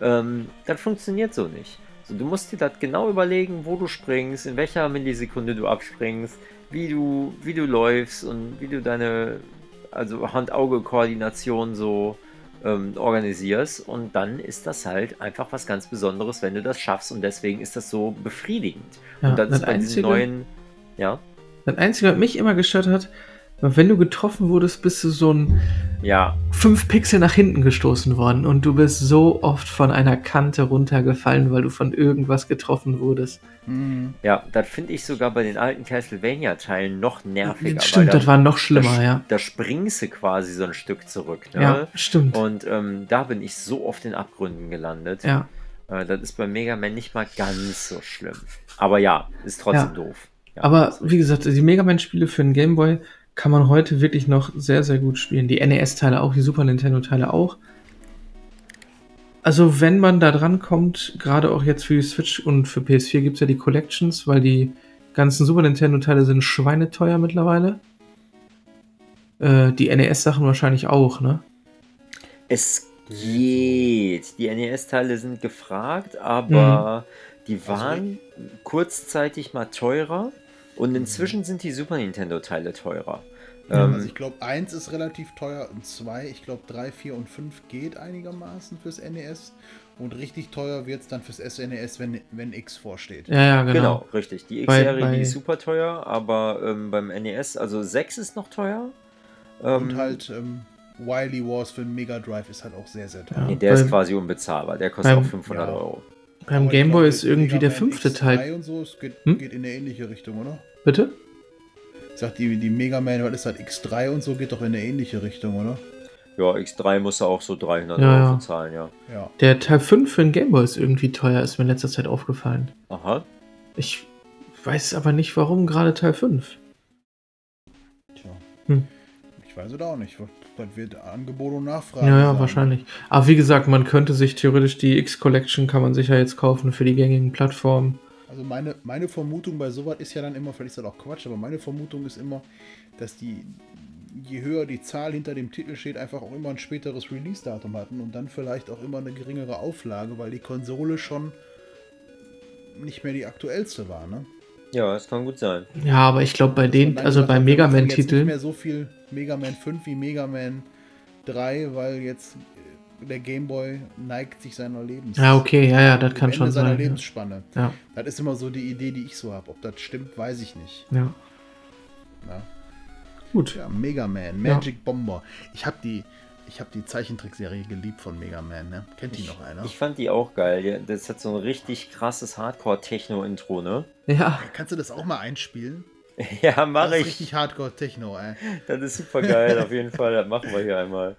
Ähm, das funktioniert so nicht. So, du musst dir das genau überlegen, wo du springst, in welcher Millisekunde du abspringst, wie du, wie du läufst und wie du deine also Hand-Auge-Koordination so ähm, organisierst. Und dann ist das halt einfach was ganz Besonderes, wenn du das schaffst. Und deswegen ist das so befriedigend. Ja, und das ist bei diesen Einzige- neuen. Ja, Das Einzige, was mich immer gestört hat, wenn du getroffen wurdest, bist du so ein ja, fünf Pixel nach hinten gestoßen worden und du bist so oft von einer Kante runtergefallen, weil du von irgendwas getroffen wurdest. Mhm. Ja, das finde ich sogar bei den alten Castlevania-Teilen noch nerviger. Stimmt, weil das war noch schlimmer, da, ja. Da springst du quasi so ein Stück zurück. Ne? Ja, stimmt. Und ähm, da bin ich so oft in Abgründen gelandet. Ja, Äh, das ist bei Mega Man nicht mal ganz so schlimm. Aber ja, ist trotzdem Ja. doof. Ja, aber wie gesagt, die Mega Man-Spiele für den Game Boy kann man heute wirklich noch sehr, sehr gut spielen. Die NES-Teile auch, die Super Nintendo-Teile auch. Also, wenn man da dran kommt, gerade auch jetzt für die Switch und für PS4 gibt es ja die Collections, weil die ganzen Super Nintendo-Teile sind schweineteuer mittlerweile. Äh, die NES-Sachen wahrscheinlich auch, ne? Es geht. Die NES-Teile sind gefragt, aber Mhm. die waren kurzzeitig mal teurer und inzwischen sind die Super Nintendo-Teile teurer. Ja, Ähm, Also ich glaube, 1 ist relativ teuer und 2, ich glaube 3, 4 und 5 geht einigermaßen fürs NES. Und richtig teuer wird es dann fürs SNES, wenn, wenn X vorsteht. Ja, ja, genau. Genau, richtig. Die Bei- X-Serie, bei- die ist super teuer, aber ähm, beim NES, also 6 ist noch teuer. Ähm, Und halt ähm, Wily Wars für den Mega Drive ist halt auch sehr, sehr teuer. Ja. nee, der ist beim- quasi unbezahlbar. Der kostet beim- auch 500 ja. Euro. Beim Aber Game ich Boy glaub, ist irgendwie der fünfte X3 Teil. Und so, es geht, Hm? geht in eine ähnliche Richtung, oder? Bitte? Ich sag, die, die Mega Man, was ist das, X3 und so, geht doch in eine ähnliche Richtung, oder? Ja, X3 muss er auch so 300 Ja, Euro ja. zahlen, ja. Ja. Der Teil 5 für den Game Boy ist irgendwie teuer, ist mir in letzter Zeit aufgefallen. Aha. Ich weiß aber nicht, warum gerade Teil 5. Tja. Hm. Ich weiß es auch nicht. Das wird Angebot und Nachfrage. Ja, ja, sein. wahrscheinlich. Aber wie gesagt, man könnte sich theoretisch die X-Collection kann man sicher jetzt kaufen für die gängigen Plattformen. Also meine, meine Vermutung bei sowas ist ja dann immer, vielleicht ist das auch Quatsch, aber meine Vermutung ist immer, dass die, je höher die Zahl hinter dem Titel steht, einfach auch immer ein späteres Release-Datum hatten und dann vielleicht auch immer eine geringere Auflage, weil die Konsole schon nicht mehr die aktuellste war, ne? Ja, das kann gut sein. Ja, aber ich glaube bei Dass den, also bei Mega Man jetzt Nicht Titeln, mehr so viel Mega Man 5 wie Mega Man 3, weil jetzt äh, der Game Boy neigt sich seiner Lebens. ja okay, ja, ja, das kann Ende schon seiner sein. Ja. Lebensspanne. Ja, Das ist immer so die Idee, die ich so habe. Ob das stimmt, weiß ich nicht. ja. Ja. Gut. Ja, Mega Man, Magic Bomber. Ich habe die, ich habe die Zeichentrickserie geliebt von Mega Man. Ne? Kennt die noch einer? Ich fand die auch geil. Das hat so ein richtig krasses Hardcore-Techno-Intro, ne? Ja, Kannst du das auch mal einspielen? Ja, Das mache ist ich. richtig Hardcore Techno, ey. Das ist super geil, auf jeden Fall. Das machen wir hier einmal.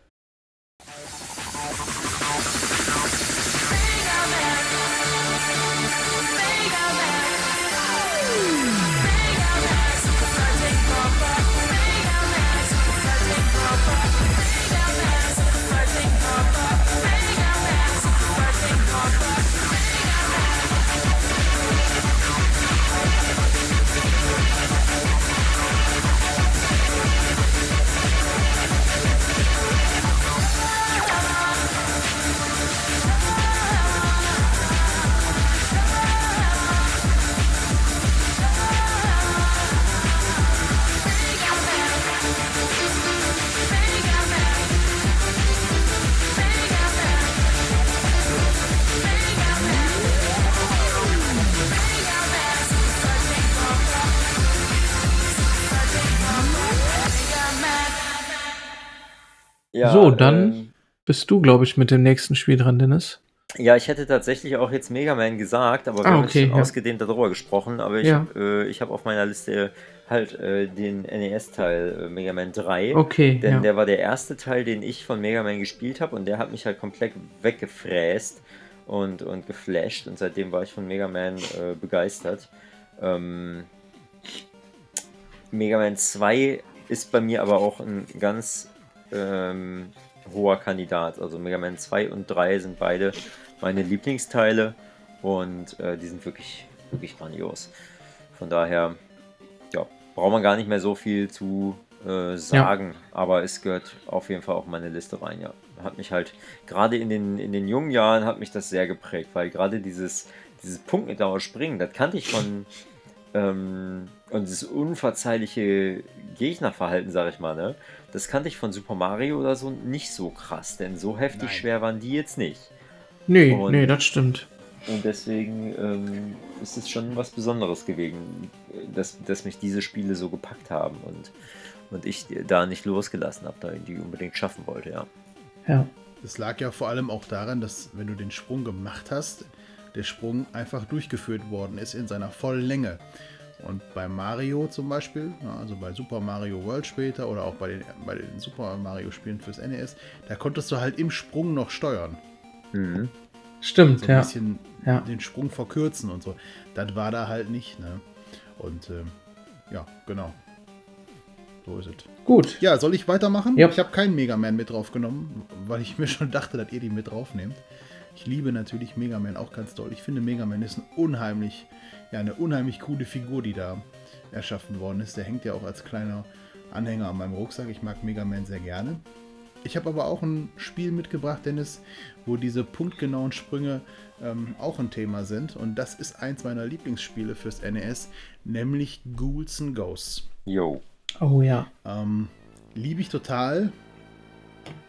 Ja, So, dann- ähm, Bist du, glaube ich, mit dem nächsten Spiel dran, Dennis? Ja, ich hätte tatsächlich auch jetzt Mega Man gesagt, aber wir Ah, haben okay, jetzt schon ja. ausgedehnt darüber gesprochen. Aber ich Ja. habe äh, hab auf meiner Liste halt äh, den NES-Teil äh, Mega Man 3. Okay, Denn ja. der war der erste Teil, den ich von Mega Man gespielt habe und der hat mich halt komplett weggefräst und, und geflasht und seitdem war ich von Mega Man äh, begeistert. Ähm, Mega Man 2 ist bei mir aber auch ein ganz ähm, hoher Kandidat. Also Mega Man 2 und 3 sind beide meine Lieblingsteile und äh, die sind wirklich, wirklich grandios. Von daher, ja, braucht man gar nicht mehr so viel zu äh, sagen, aber es gehört auf jeden Fall auch in meine Liste rein, ja. Hat mich halt, gerade in den, in den jungen Jahren hat mich das sehr geprägt, weil gerade dieses, dieses punktgenaue Springen, das kannte ich von, ähm, und dieses unverzeihliche Gegnerverhalten, sag ich mal, ne? Das kannte ich von Super Mario oder so nicht so krass, denn so heftig Nein. schwer waren die jetzt nicht. Nee, Und- nee, das stimmt. Und deswegen ähm, ist es schon was Besonderes gewesen, dass, dass mich diese Spiele so gepackt haben und, und ich da nicht losgelassen habe, da die unbedingt schaffen wollte, ja. Ja. Das lag ja vor allem auch daran, dass wenn du den Sprung gemacht hast, der Sprung einfach durchgeführt worden ist in seiner vollen Länge. Und bei Mario zum Beispiel, ja, also bei Super Mario World später oder auch bei den, bei den Super Mario Spielen fürs NES, da konntest du halt im Sprung noch steuern. Mhm. Stimmt, So ein ja. bisschen Ja. den Sprung verkürzen und so. Das war da halt nicht, ne? Und ähm, ja, genau. So ist es. Gut. Ja, soll ich weitermachen? Ja. Ich habe keinen Mega Man mit draufgenommen, weil ich mir schon dachte, dass ihr die mit draufnehmt. Ich liebe natürlich Mega Man auch ganz doll. Ich finde Mega Man ist ein unheimlich, ja, eine unheimlich coole Figur, die da erschaffen worden ist. Der hängt ja auch als kleiner Anhänger an meinem Rucksack. Ich mag Mega Man sehr gerne. Ich habe aber auch ein Spiel mitgebracht, Dennis, wo diese punktgenauen Sprünge ähm, auch ein Thema sind. Und das ist eins meiner Lieblingsspiele fürs NES, nämlich Ghouls and Ghosts. Jo. Oh ja. Ähm, Liebe ich total.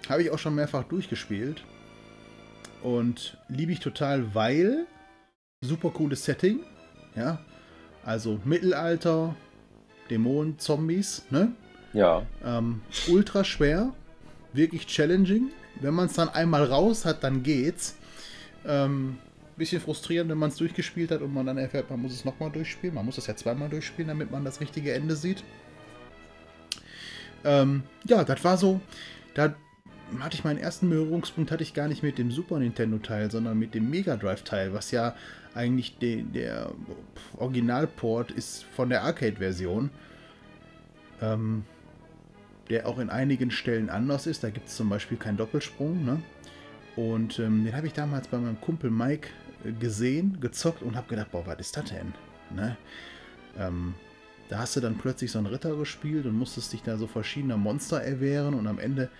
Habe ich auch schon mehrfach durchgespielt. Und liebe ich total, weil super cooles Setting. Ja. Also Mittelalter, Dämonen, Zombies, ne? Ja. Ähm, ultra schwer. Wirklich challenging. Wenn man es dann einmal raus hat, dann geht's. Ähm, bisschen frustrierend, wenn man es durchgespielt hat und man dann erfährt, man muss es nochmal durchspielen. Man muss es ja zweimal durchspielen, damit man das richtige Ende sieht. Ähm, ja, das war so. Da hatte ich meinen ersten Berührungspunkt hatte ich gar nicht mit dem Super Nintendo Teil, sondern mit dem Mega Drive Teil, was ja eigentlich de, der Originalport ist von der Arcade Version. Ähm, der auch in einigen Stellen anders ist. Da gibt es zum Beispiel keinen Doppelsprung. Ne? Und ähm, den habe ich damals bei meinem Kumpel Mike äh, gesehen, gezockt und habe gedacht, boah, was ist das denn? Ne? Ähm, da hast du dann plötzlich so einen Ritter gespielt und musstest dich da so verschiedener Monster erwehren und am Ende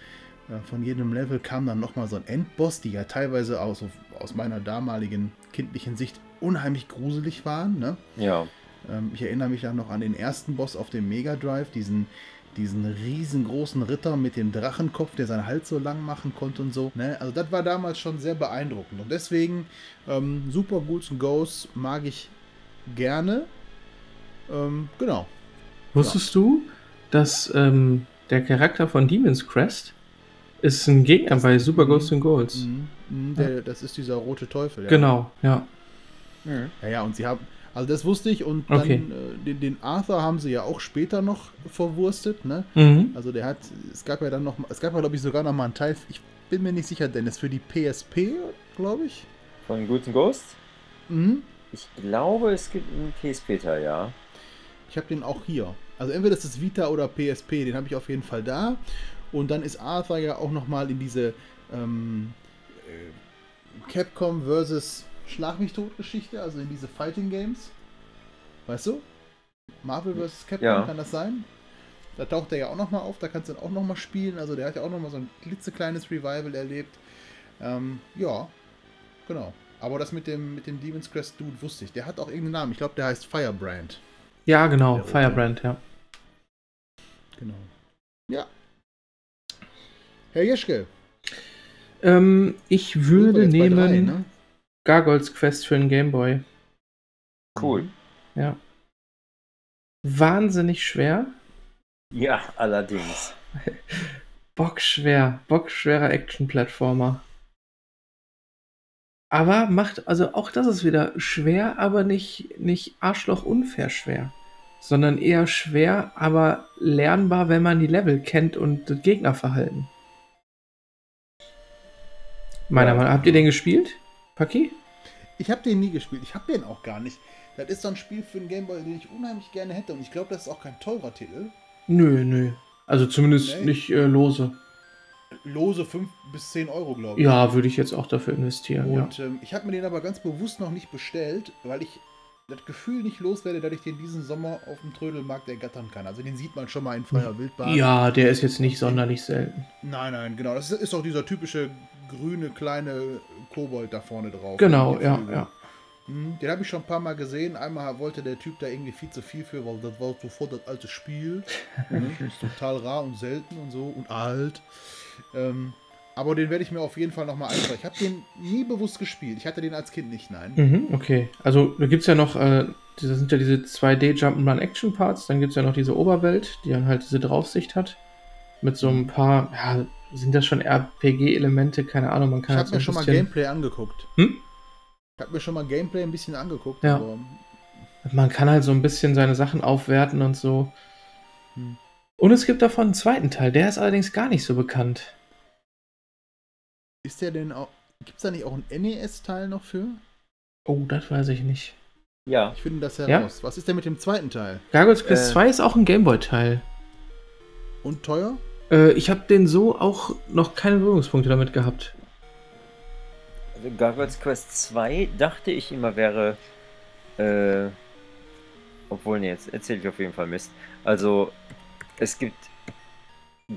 von jedem Level kam dann nochmal so ein Endboss, die ja teilweise aus, aus meiner damaligen kindlichen Sicht unheimlich gruselig waren. Ne? Ja. Ähm, ich erinnere mich dann noch an den ersten Boss auf dem Mega Drive, diesen, diesen riesengroßen Ritter mit dem Drachenkopf, der seinen Hals so lang machen konnte und so. Ne? Also das war damals schon sehr beeindruckend. Und deswegen ähm, Super Ghouls and Ghosts mag ich gerne. Ähm, genau. Wusstest du, dass ähm, der Charakter von Demon's Crest ist ein Gegner bei Super. Ghosts and Goals? Mhm, mhm, der, das ist dieser rote Teufel. Ja. Genau, ja. Ja, ja, und sie haben, also das wusste ich und Okay. dann äh, den, den Arthur haben sie ja auch später noch verwurstet, ne? Mhm. Also der hat, es gab ja dann noch, es gab ja glaube ich sogar noch mal einen Teil, ich bin mir nicht sicher, Dennis, für die PSP, glaube ich. Von Guten Ghost? Mhm. Ich glaube, es gibt einen PSP-Teil, ja. Ich habe den auch hier. Also entweder das ist Vita oder PSP, den habe ich auf jeden Fall da. Und dann ist Arthur ja auch noch mal in diese ähm, äh, Capcom versus Schlag mich tot Geschichte, also in diese Fighting Games. Weißt du? Marvel vs. Capcom, Ja. kann das sein? Da taucht er ja auch noch mal auf, da kannst du dann auch noch mal spielen. Also der hat ja auch noch mal so ein klitzekleines Revival erlebt. Ähm, ja, genau. Aber das mit dem, mit dem Demon's Crest Dude wusste ich. Der hat auch irgendeinen Namen. Ich glaube, der heißt Firebrand. Ja, genau. Firebrand, ja. Genau. Ja. Herr Jeschke. Ähm, ich würde nehmen drei, ne? Gargoyles Quest für den Gameboy. Cool. Ja. Wahnsinnig schwer. Ja, allerdings. Bockschwer, bockschwerer Action-Plattformer. Aber macht, also auch das ist wieder schwer, aber nicht, nicht Arschloch unfair schwer. Sondern eher schwer, aber lernbar, wenn man die Level kennt und das Gegnerverhalten. Meiner. Meinung nach. Habt ihr den gespielt? Paki? Ich habe den nie gespielt. Ich habe den auch gar nicht. Das ist so ein Spiel für den Gameboy, den ich unheimlich gerne hätte. Und ich glaube, das ist auch kein teurer Titel. Nö, nö. Also zumindest Nee. nicht äh, lose. Lose 5 bis 10 Euro, glaube ich. Ja, würde ich jetzt auch dafür investieren. Und ja. ähm, ich habe mir den aber ganz bewusst noch nicht bestellt, weil ich das Gefühl nicht loswerde, dass ich den diesen Sommer auf dem Trödelmarkt ergattern kann. Also den sieht man schon mal in freier Wildbahn. ja, der ist jetzt nicht sonderlich selten. Nein, nein, genau. Das ist, ist auch dieser typische grüne kleine Kobold da vorne drauf. Genau, ja, ja. Hm, Den habe ich schon ein paar Mal gesehen. Einmal wollte der Typ da irgendwie viel zu viel für, weil das war sofort das alte Spiel. Mhm, ist total rar und selten und so und alt. Ähm, aber den werde ich mir auf jeden Fall nochmal eintragen. Ich habe den nie bewusst gespielt. Ich hatte den als Kind nicht, nein. Mhm, okay. Also da gibt es ja noch, äh, das sind ja diese 2D Jump'n'Run Action Parts, dann gibt es ja noch diese Oberwelt, die dann halt diese Draufsicht hat. Mit so ein paar, ja, sind das schon RPG-Elemente, keine Ahnung, man Ich kann habe halt so mir schon mal Gameplay angeguckt. Hm? Ich habe mir schon mal Gameplay ein bisschen angeguckt. Ja. Aber Man kann halt so ein bisschen seine Sachen aufwerten und so. Hm. Und es gibt davon einen zweiten Teil, der ist allerdings gar nicht so bekannt. ist der denn auch. Gibt es da nicht auch einen NES-Teil noch für? Oh, das weiß ich nicht. Ja, Ich finde das Ja? heraus. Was ist denn mit dem zweiten Teil? Gargoyles Quest Äh. 2 ist auch ein Gameboy-Teil. Und teuer? Äh, ich habe den so auch noch keine Berührungspunkte damit gehabt. also Gargoyles Quest 2 dachte ich immer wäre. Äh, obwohl, nee, jetzt erzähle ich auf jeden Fall Mist. Also, es gibt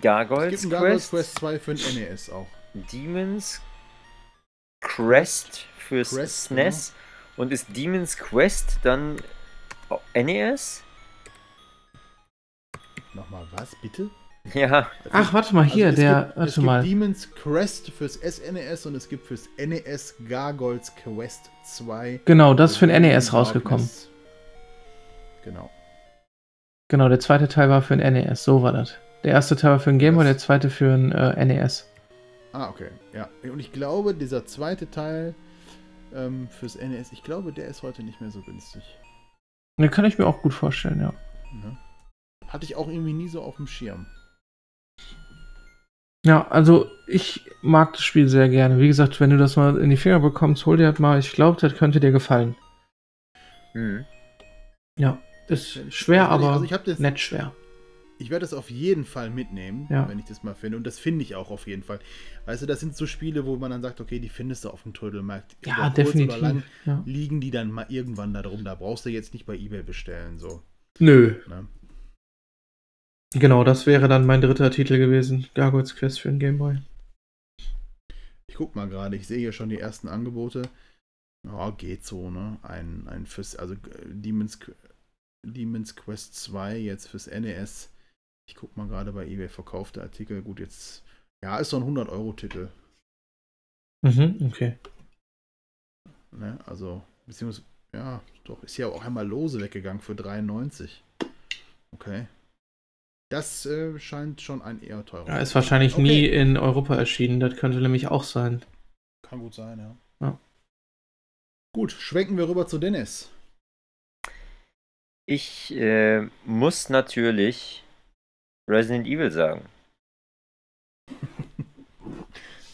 Gargoyles, Es gibt Gargoyles Quest, Quest 2 für den NES auch. Demons Crest fürs Crest, SNES und ist Demons Quest dann NES? Nochmal was, bitte? Ja, Ach, warte mal, hier, Also es der, gibt, es warte gibt mal. Demon's Crest fürs SNES und es gibt fürs NES Gargoyles Quest 2. Genau, das ist für den Darkness. NES rausgekommen. Genau. Genau, der zweite Teil war für den NES, so war das. Der erste Teil war für den Gameboy, Das- der zweite für den äh, NES. Ah, okay. Ja. Und ich glaube, dieser zweite Teil ähm, fürs NES, ich glaube, der ist heute nicht mehr so günstig. Den kann ich mir auch gut vorstellen, ja. Ne? Hatte ich auch irgendwie nie so auf dem Schirm. Ja, also ich mag das Spiel sehr gerne. Wie gesagt, wenn du das mal in die Finger bekommst, hol dir das mal. Ich glaube, das könnte dir gefallen. hm. Ja, ist schwer, Also ich- aber also ich hab das- nett schwer. Ich werde es auf jeden Fall mitnehmen, Ja. wenn ich das mal finde. Und das finde ich auch auf jeden Fall. Weißt du, das sind so Spiele, wo man dann sagt, okay, die findest du auf dem Trödelmarkt. Ja, definitiv. Oder lang Ja. liegen die dann mal irgendwann da drum. Da brauchst du jetzt nicht bei Ebay bestellen. So. Nö. Ne? Genau, das wäre dann mein dritter Titel gewesen. Gargoyles Quest für den Gameboy. Ich guck mal gerade, ich sehe hier schon die ersten Angebote. Ja, geht so, ne? Ein, ein fürs, also äh, Demon's, Demon's Quest 2 jetzt fürs NES. Ich guck mal gerade bei eBay verkaufte Artikel. Gut, jetzt, ja, ist so ein 100-Euro-Titel. Mhm, okay. Ne? Also, beziehungsweise, ja, doch, ist ja auch einmal lose weggegangen für 93. Okay. Das äh, scheint schon ein eher teurer. Ja, ist wahrscheinlich Okay. nie in Europa erschienen. Das könnte nämlich auch sein. Kann gut sein, ja. Ja. Gut, schwenken wir rüber zu Dennis. Ich äh, muss natürlich Resident Evil sagen.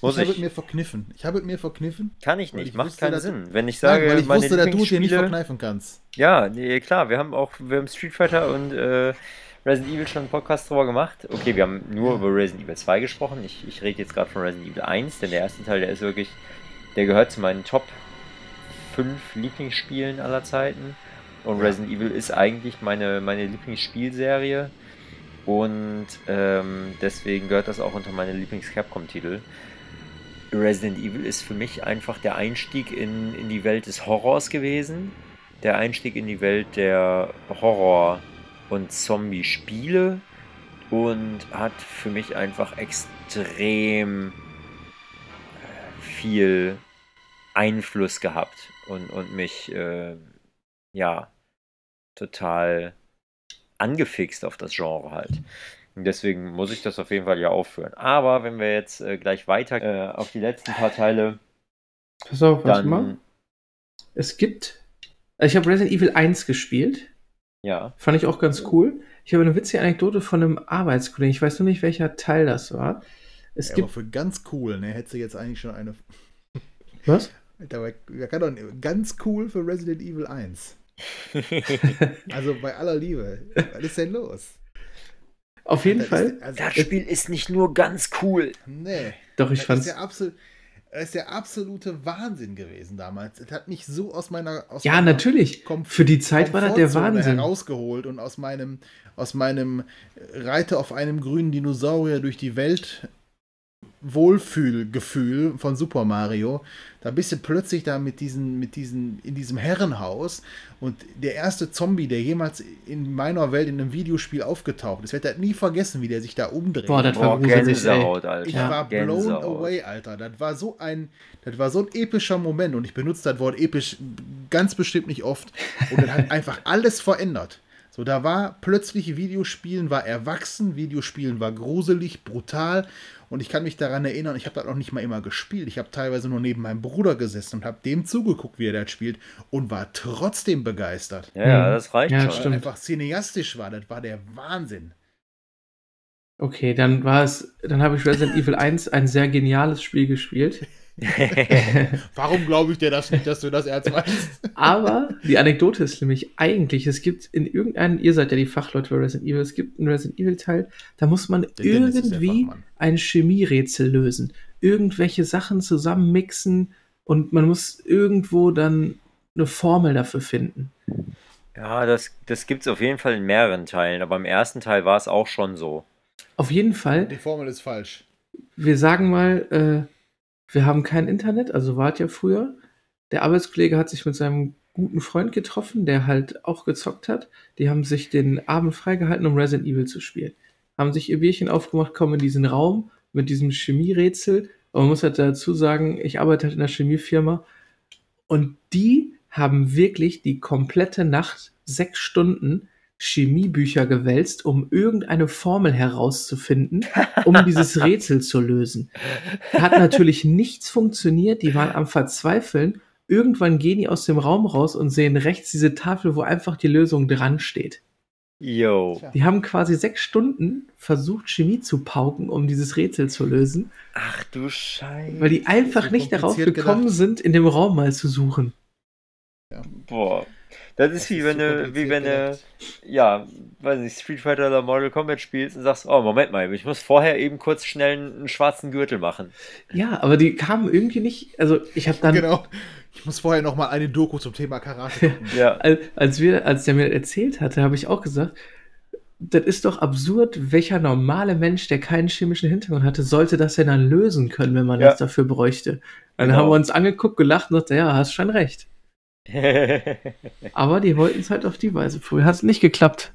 Muss ich habe es mir verkniffen. Ich habe es mir verkniffen. Kann ich nicht, ich macht wusste, keinen Sinn. Wenn ich Nein, sage, weil ich meine wusste, dass du es dir nicht verkneifen kannst. Ja, nee, klar, wir haben auch, wir haben Street Fighter und äh, Resident Evil schon einen Podcast drüber gemacht. Okay, wir haben nur über Resident Evil 2 gesprochen. Ich, ich rede jetzt gerade von Resident Evil 1, denn der erste Teil, der ist wirklich, der gehört zu meinen Top 5 Lieblingsspielen aller Zeiten. Und Ja. Resident Evil ist eigentlich meine, meine Lieblingsspielserie. Und ähm, deswegen gehört das auch unter meine Lieblings-Capcom-Titel. Resident Evil ist für mich einfach der Einstieg in, in die Welt des Horrors gewesen. Der Einstieg in die Welt der Horror- und Zombie-Spiele. Und hat für mich einfach extrem äh, viel Einfluss gehabt und, und mich äh, ja total angefixt auf das Genre halt. Und deswegen muss ich das auf jeden Fall ja aufführen. Aber wenn wir jetzt äh, gleich weiter äh, auf die letzten paar Teile, Pass auf, was dann mal. Es gibt. Also ich habe Resident Evil 1 gespielt. Ja. Fand ich auch ganz cool. Ich habe eine witzige Anekdote von einem Arbeitskollegen. Ich weiß nur nicht, welcher Teil das war. Es Ja, aber gibt. für ganz cool, ne, hättest du jetzt eigentlich schon eine. Was? Dabei, kann doch ganz cool für Resident Evil 1. Also bei aller Liebe. Was ist denn los? Auf jeden Das Fall. Ist, also, Das Spiel ist nicht nur ganz cool. nee. Doch, ich Das fand's. ist, der absolut, das ist der absolute Wahnsinn gewesen damals. Es hat mich so aus meiner. Aus Ja, meiner natürlich. Kom- Für die Zeit war das der Wahnsinn. herausgeholt und aus meinem, aus meinem Reite auf einem grünen Dinosaurier durch die Welt Wohlfühlgefühl von Super Mario. Da bist du plötzlich da mit diesen, mit diesen, in diesem Herrenhaus und der erste Zombie, der jemals in meiner Welt in einem Videospiel aufgetaucht ist, ich werde das nie vergessen, wie der sich da umdreht. Boah, das war Boah. Gänsehaut, Alter. Ich Ja. war blown Gänsehaut. away, Alter. Das war so ein, das war so ein epischer Moment und ich benutze das Wort episch ganz bestimmt nicht oft. Und das hat einfach alles verändert. So, da war plötzlich Videospielen war erwachsen, Videospielen war gruselig, brutal. Und ich kann mich daran erinnern, ich habe das noch nicht mal immer gespielt. Ich habe teilweise nur neben meinem Bruder gesessen und habe dem zugeguckt, wie er das spielt und war trotzdem begeistert. Ja, ja, das reicht Ja, schon. Stimmt. einfach cineastisch war, das war der Wahnsinn. Okay, dann war es. Dann habe ich Resident Evil 1 ein sehr geniales Spiel gespielt. Warum glaube ich dir das nicht, dass du das erst weißt? Aber die Anekdote ist nämlich eigentlich, es gibt in irgendeinem, ihr seid ja die Fachleute für Resident Evil, es gibt einen Resident Evil Teil, da muss man der irgendwie ein Chemierätsel lösen. Irgendwelche Sachen zusammenmixen und man muss irgendwo dann eine Formel dafür finden. Ja, das, das gibt es auf jeden Fall in mehreren Teilen, aber im ersten Teil war es auch schon so. Auf jeden Fall, Die Formel ist falsch. wir sagen mal, äh, wir haben kein Internet, also wart ja früher. Der Arbeitskollege hat sich mit seinem guten Freund getroffen, der halt auch gezockt hat. Die haben sich den Abend freigehalten, um Resident Evil zu spielen. Haben sich ihr Bierchen aufgemacht, kommen in diesen Raum mit diesem Chemierätsel. Aber man muss halt dazu sagen, ich arbeite halt in einer Chemiefirma. Und die haben wirklich die komplette Nacht, sechs Stunden, Chemiebücher gewälzt, um irgendeine Formel herauszufinden, um dieses Rätsel zu lösen. Hat natürlich nichts funktioniert, die waren am Verzweifeln. Irgendwann gehen die aus dem Raum raus und sehen rechts diese Tafel, wo einfach die Lösung dran steht. Yo. Die haben quasi sechs Stunden versucht, Chemie zu pauken, um dieses Rätsel zu lösen, Ach du Scheiße. weil die einfach so nicht darauf gekommen gedacht. sind, in dem Raum mal zu suchen. Boah. Das ist Das wie ist wenn du, wie wenn du, ja, weiß nicht, Street Fighter oder Mortal Kombat spielst und sagst, oh, Moment mal, ich muss vorher eben kurz schnell einen, einen schwarzen Gürtel machen. Ja, aber die kamen irgendwie nicht. Also ich habe dann, Genau. Ich muss vorher noch mal eine Doku zum Thema Karate gucken. Ja. als, als wir, als der mir erzählt hatte, habe ich auch gesagt, das ist doch absurd, welcher normale Mensch, der keinen chemischen Hintergrund hatte, sollte das denn dann lösen können, wenn man Ja. das dafür bräuchte. Dann Genau. haben wir uns angeguckt, gelacht und gesagt, ja, hast schon recht. Aber die wollten es halt auf die Weise probieren. Hat nicht geklappt.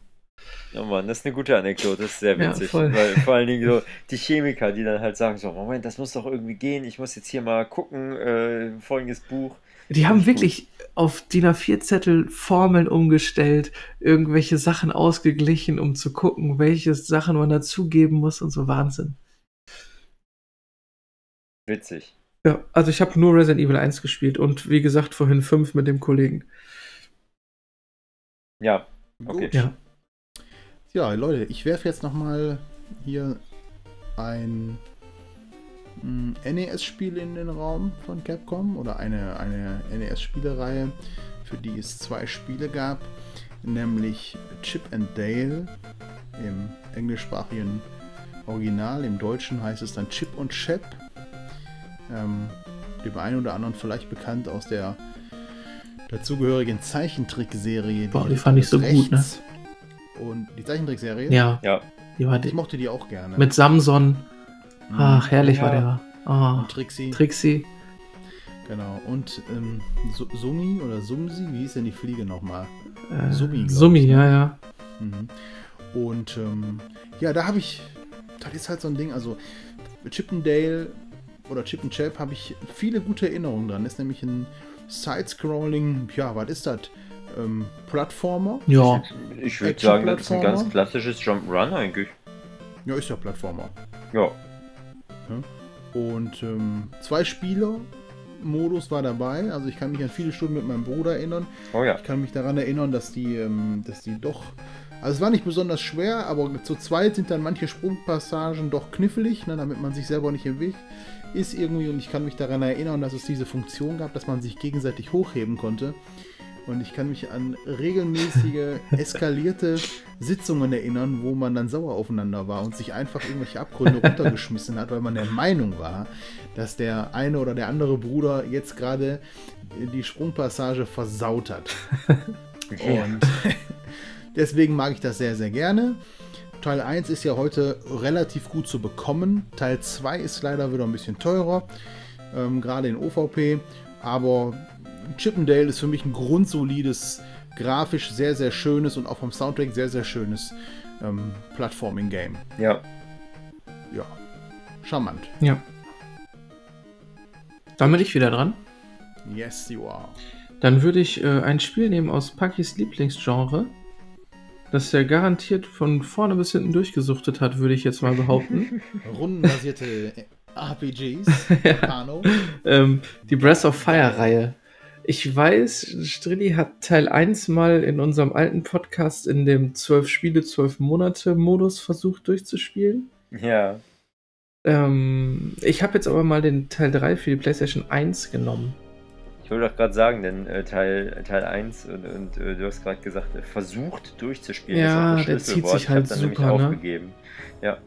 Oh Mann, das ist eine gute Anekdote, das ist sehr Ja, witzig. voll. weil vor allen Dingen so die Chemiker, die dann halt sagen: So, Moment, das muss doch irgendwie gehen, ich muss jetzt hier mal gucken, äh, folgendes Buch. Die haben wirklich auf DIN A4-Zettel Formeln umgestellt, irgendwelche Sachen ausgeglichen, um zu gucken, welche Sachen man dazugeben muss und so Wahnsinn. Witzig. Ja, also ich habe nur Resident Evil 1 gespielt und wie gesagt vorhin 5 mit dem Kollegen. Ja, Gut. Okay. Ja. Ja, Leute, ich werfe jetzt noch mal hier ein mm, NES-Spiel in den Raum von Capcom oder eine, eine NES-Spielereihe, für die es zwei Spiele gab, nämlich Chip and Dale im englischsprachigen Original, im Deutschen heißt es dann Chip und Chap. Ähm, dem einen oder anderen vielleicht bekannt aus der dazugehörigen Zeichentrickserie. Boah, die fand ich so gut, ne? Und die Zeichentrickserie? Ja, ja. die war Ich die, mochte die auch gerne. mit Samson. Mhm. Ach, herrlich war Ja. der. Ah, Und Trixie. Trixie. genau. Und ähm, Su- Sumi oder Sumsi, wie hieß denn die Fliege nochmal? Äh, Summi, ich, ne? ja, ja. Mhm. Und ähm, ja, da habe ich, das ist halt so ein Ding, also Chippendale oder Chip and Chap habe ich viele gute Erinnerungen dran. Ist nämlich ein Side-Scrolling, ja, was ist das? Ähm, Plattformer. Ja, Ich würde sagen, das ist ein ganz klassisches Jump'n'Run eigentlich. Ja, ist ja Plattformer. Ja. Und ähm, zwei Spieler-Modus war dabei. Also ich kann mich an viele Stunden mit meinem Bruder erinnern. Oh ja. Ich kann mich daran erinnern, dass die, ähm, dass die doch. Also es war nicht besonders schwer, aber zu zweit sind dann manche Sprungpassagen doch knifflig, ne, damit man sich selber nicht im Weg ist irgendwie. Und ich kann mich daran erinnern, dass es diese Funktion gab, dass man sich gegenseitig hochheben konnte. Und ich kann mich an regelmäßige, eskalierte Sitzungen erinnern, wo man dann sauer aufeinander war und sich einfach irgendwelche Abgründe runtergeschmissen hat, weil man der Meinung war, dass der eine oder der andere Bruder jetzt gerade die Sprungpassage versaut hat. Und deswegen mag ich das sehr, sehr gerne. Teil 1 ist ja heute relativ gut zu bekommen. Teil 2 ist leider wieder ein bisschen teurer, ähm, gerade in OVP. Aber Chippendale ist für mich ein grundsolides, grafisch sehr, sehr schönes und auch vom Soundtrack sehr, sehr schönes ähm, Plattforming-Game. Ja. Ja, charmant. Ja. Dann bin ich wieder dran. Yes, you are. Dann würde ich äh, ein Spiel nehmen aus Pakis Lieblingsgenre, das er garantiert von vorne bis hinten durchgesuchtet hat, würde ich jetzt mal behaupten. Rundenbasierte RPGs. Kano. ähm, die Breath of Fire-Reihe. Ich weiß, Strilli hat Teil 1 mal in unserem alten Podcast in dem 12 Spiele, 12 Monate Modus versucht durchzuspielen. Ja. Ähm, ich habe jetzt aber mal den Teil 3 für die PlayStation 1 genommen. Ich wollte doch gerade sagen, denn äh, Teil, Teil 1 und, und äh, du hast gerade gesagt, äh, versucht durchzuspielen. Ja, ist auch der zieht sich halt super, ne? aufgegeben. Ja.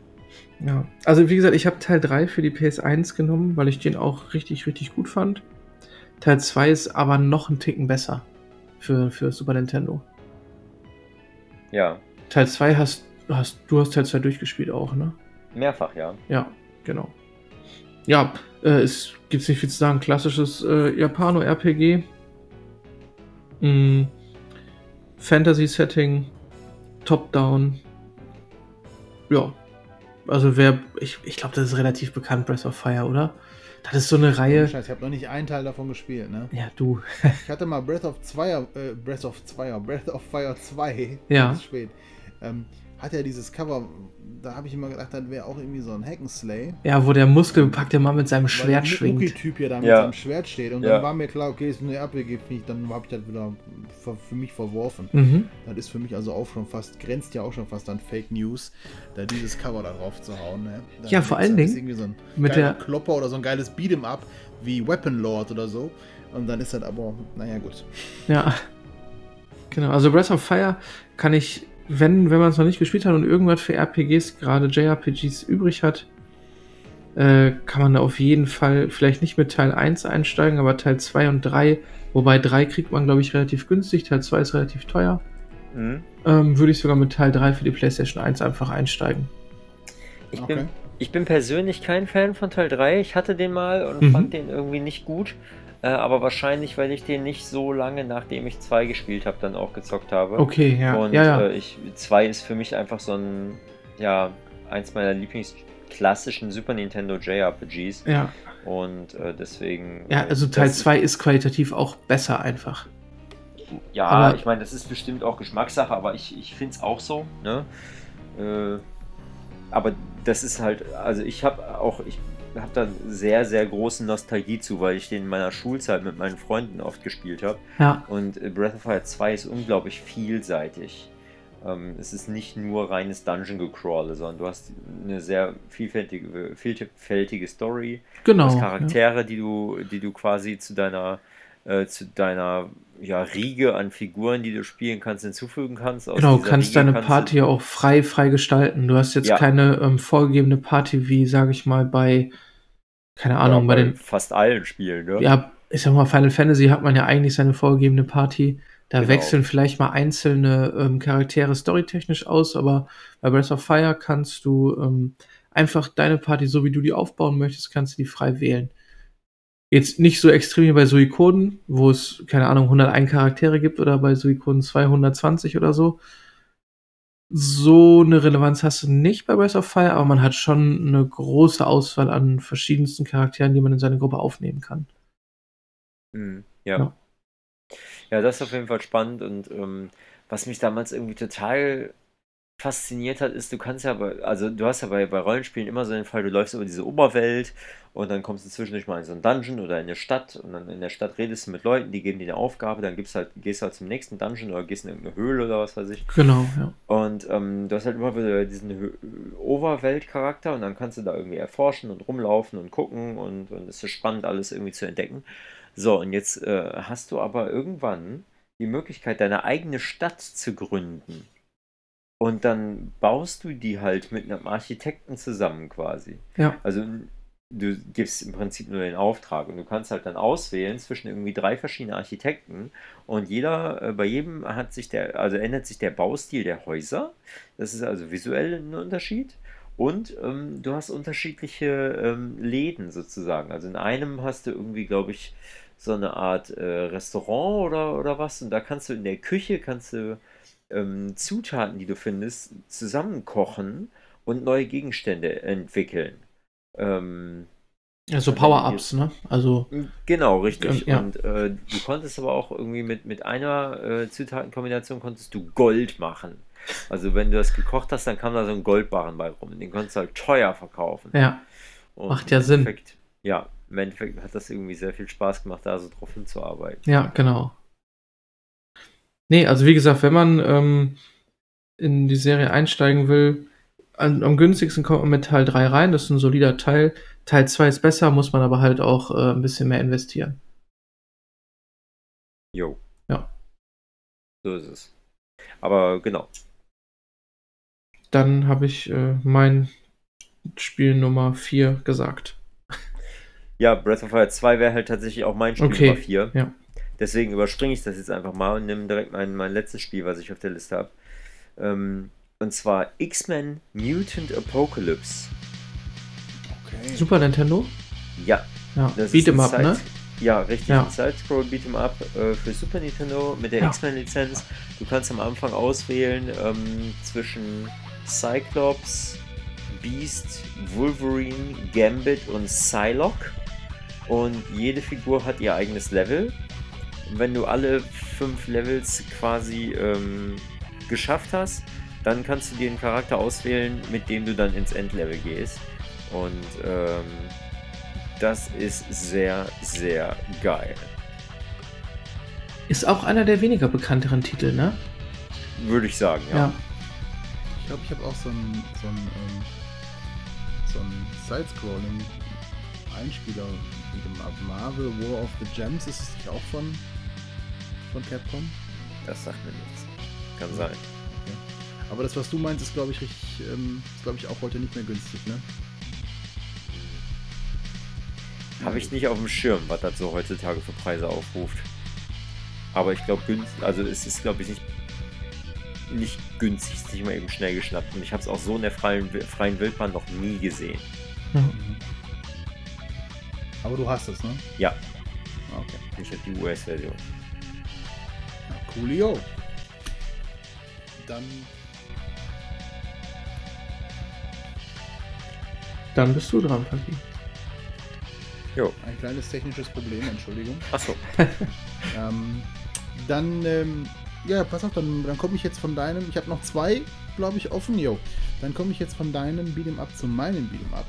Ja, also wie gesagt, ich habe Teil 3 für die PS1 genommen, weil ich den auch richtig, richtig gut fand. Teil 2 ist aber noch einen Ticken besser für, für Super Nintendo. Ja. Teil 2 hast, hast du hast Teil 2 durchgespielt auch, ne? Mehrfach, ja. Ja, genau. Ja, äh, es gibt nicht viel zu sagen. Klassisches äh, Japano-RPG. Mm, Fantasy-Setting. Top-Down. Ja. Also wer, ich, ich glaube, das ist relativ bekannt, Breath of Fire, oder? Das ist so eine Reihe. Scheiße, ich habe noch nicht einen Teil davon gespielt, ne? Ja, du. Ich hatte mal Breath of Fire, äh, Breath of Fire, Breath of Fire 2. Ja. Ist spät. Ähm, hat ja dieses Cover, da habe ich immer gedacht, das wäre auch irgendwie so ein Hack'n'Slay. Ja, wo der muskelbepackte Mann mit seinem Weil Schwert der schwingt. typ hier da mit Ja. seinem Schwert steht. Und Ja. dann war mir klar, okay, ist eine RPG, finde ich, dann habe ich das wieder für, für mich verworfen. Mhm. Das ist für mich also auch schon fast, grenzt ja auch schon fast an Fake News, da dieses Cover da drauf zu hauen. Ne? Ja, vor allen Dingen irgendwie so ein mit der- Klopper oder so ein geiles Beat'em Up wie Weapon Lord oder so. Und dann ist das aber, naja, gut. Ja. Genau, also Breath of Fire kann ich, wenn, wenn man es noch nicht gespielt hat und irgendwas für RPGs, gerade JRPGs übrig hat, äh, kann man da auf jeden Fall vielleicht nicht mit Teil 1 einsteigen, aber Teil 2 und 3, wobei 3 kriegt man, glaube ich, relativ günstig, Teil 2 ist relativ teuer, Mhm. ähm, würde ich sogar mit Teil 3 für die PlayStation 1 einfach einsteigen. Ich, Okay. bin, ich bin persönlich kein Fan von Teil 3. Ich hatte den mal und Mhm. fand den irgendwie nicht gut. Äh, aber wahrscheinlich, weil ich den nicht so lange, nachdem ich 2 gespielt habe, dann auch gezockt habe. Okay, ja, Und ja, ja. Äh, ich, 2 ist für mich einfach so ein, ja, eins meiner Lieblingsklassischen Super Nintendo JRPGs. ja. Und äh, deswegen. ja, äh, also Teil das- 2 ist qualitativ auch besser einfach. Ja, Aber- ich meine, das ist bestimmt auch Geschmackssache, aber ich, ich finde es auch so. Ne? Äh, aber das ist halt, also ich habe auch, ich habe da sehr, sehr große Nostalgie zu, weil ich den in meiner Schulzeit mit meinen Freunden oft gespielt habe. Ja, Und äh, Breath of Fire 2 ist unglaublich vielseitig. Ähm, es ist nicht nur reines Dungeon-Gecrawle, sondern du hast eine sehr vielfältige, vielfältige Story. genau. Du hast ja. Charaktere, die du, die du quasi zu deiner, äh, zu deiner ja, Riege an Figuren, die du spielen kannst, hinzufügen kannst. Aus Genau, kannst Riege deine kannst Party ja auch frei, frei gestalten. Du hast jetzt Ja. keine ähm, vorgegebene Party wie, sage ich mal, bei, keine Ahnung, ja, bei den, fast allen Spielen, ne? ja, ich sag mal, Final Fantasy hat man ja eigentlich seine vorgegebene Party. Da Genau. wechseln vielleicht mal einzelne ähm, Charaktere storytechnisch aus, aber bei Breath of Fire kannst du ähm, einfach deine Party, so wie du die aufbauen möchtest, kannst du die frei wählen. Jetzt nicht so extrem wie bei Suikoden, wo es, keine Ahnung, 101 Charaktere gibt oder bei Suikoden 220 oder so. So eine Relevanz hast du nicht bei Breath of Fire, aber man hat schon eine große Auswahl an verschiedensten Charakteren, die man in seine Gruppe aufnehmen kann. Mhm, ja. Ja. ja. das ist auf jeden Fall spannend und ähm, was mich damals irgendwie total fasziniert hat, ist, du kannst ja bei, also du hast ja bei, bei Rollenspielen immer so den Fall, du läufst über diese Oberwelt und dann kommst du zwischendurch mal in so einen Dungeon oder in eine Stadt und dann in der Stadt redest du mit Leuten, die geben dir eine Aufgabe, dann gibt's halt, gehst du halt zum nächsten Dungeon oder gehst in irgendeine Höhle oder was weiß ich. Genau, ja. Und ähm, du hast halt immer wieder diesen Overwelt-Charakter und dann kannst du da irgendwie erforschen und rumlaufen und gucken und, und es ist spannend, alles irgendwie zu entdecken. So, und jetzt äh, hast du aber irgendwann die Möglichkeit, deine eigene Stadt zu gründen. Und dann baust du die halt mit einem Architekten zusammen quasi. Ja. Also du gibst im Prinzip nur den Auftrag und du kannst halt dann auswählen zwischen irgendwie drei verschiedenen Architekten und jeder, äh, bei jedem hat sich der, also ändert sich der Baustil der Häuser. Das ist also visuell ein Unterschied. Und ähm, du hast unterschiedliche ähm, Läden sozusagen. Also in einem hast du irgendwie, glaube ich, so eine Art äh, Restaurant oder, oder was. Und da kannst du in der Küche, kannst du ähm, Zutaten, die du findest, zusammenkochen und neue Gegenstände entwickeln. Ähm, Also Power-Ups, ne? Also, Genau, richtig. Ähm, ja. Und äh, du konntest aber auch irgendwie mit, mit einer äh, Zutatenkombination konntest du Gold machen. Also wenn du das gekocht hast, dann kam da so ein Goldbarren bei rum. Den konntest du halt teuer verkaufen. ja. Und macht ja Sinn. Endeffekt, ja, im Endeffekt hat das irgendwie sehr viel Spaß gemacht, da so drauf hinzuarbeiten. Ja, genau. Nee, also wie gesagt, wenn man ähm, in die Serie einsteigen will, an, am günstigsten kommt man mit Teil 3 rein, das ist ein solider Teil. Teil 2 ist besser, muss man aber halt auch äh, ein bisschen mehr investieren. Jo. Ja. So ist es. Aber genau. Dann habe ich äh, mein Spiel Nummer 4 gesagt. Ja, Breath of Fire 2 wäre halt tatsächlich auch mein Spiel Okay, Nummer 4. ja. Deswegen überspringe ich das jetzt einfach mal und nehme direkt mein, mein letztes Spiel, was ich auf der Liste habe. Ähm, und zwar X-Men Mutant Apocalypse. Okay. Super Nintendo? Ja, Ja, das Beat ist 'em ein up, ne? Side- Ja, richtig. Ja. Ein Side-Scroll Beat'em Up äh, für Super Nintendo mit der Ja. X-Men-Lizenz. Du kannst am Anfang auswählen ähm, zwischen Cyclops, Beast, Wolverine, Gambit und Psylocke. Und jede Figur hat ihr eigenes Level. Und wenn du alle fünf Levels quasi ähm, geschafft hast, dann kannst du dir einen Charakter auswählen, mit dem du dann ins Endlevel gehst. Und ähm, das ist sehr, sehr geil. Ist auch einer der weniger bekannteren Titel, ne? Würde ich sagen, ja. Ja. Ich glaube, ich habe auch so ein, so ein, ähm, so ein Side-Scrolling Einspieler mit dem Marvel War of the Gems. Ist es nicht auch von, von Capcom? Das sagt mir nichts. Kann sein. Aber das, was du meinst, ist, glaube ich, richtig, ähm, ist, glaube ich, auch heute nicht mehr günstig, ne? Habe ich nicht auf dem Schirm, was das so heutzutage für Preise aufruft. Aber ich glaube, günstig, also es ist, glaube ich, nicht, nicht günstig, es ist nicht mal eben schnell geschnappt. Und ich habe es auch so in der freien, freien Wildbahn noch nie gesehen. Mhm. Aber du hast es, ne? Ja, Ah, Okay. ich habe die US-Version. Coolio. Dann Dann bist du dran, Paki. Jo. ein kleines technisches Problem, Entschuldigung. Achso. Ähm, dann, ähm, ja, pass auf, dann, dann komme ich jetzt von deinem, ich habe noch zwei, glaube ich, offen, jo. Dann komme ich jetzt von deinem Beat'em Up zu meinem Beat'em Up,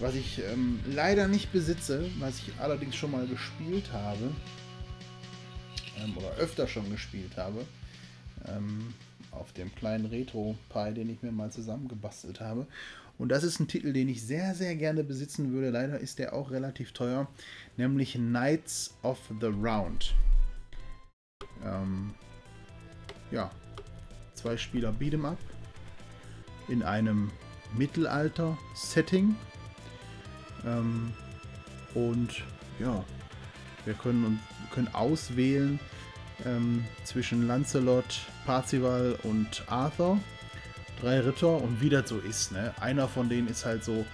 was ich ähm, leider nicht besitze, was ich allerdings schon mal gespielt habe, ähm, oder öfter schon gespielt habe, ähm, auf dem kleinen Retro-Pi, den ich mir mal zusammengebastelt habe. Und das ist ein Titel, den ich sehr, sehr gerne besitzen würde. Leider ist der auch relativ teuer, nämlich Knights of the Round. Ähm, ja, zwei Spieler Beat'em Up in einem Mittelalter-Setting. Ähm, und ja, wir können, uns- können auswählen ähm, zwischen Lancelot, Parzival und Arthur. Drei Ritter und wie das so ist, ne? Einer von denen ist halt so,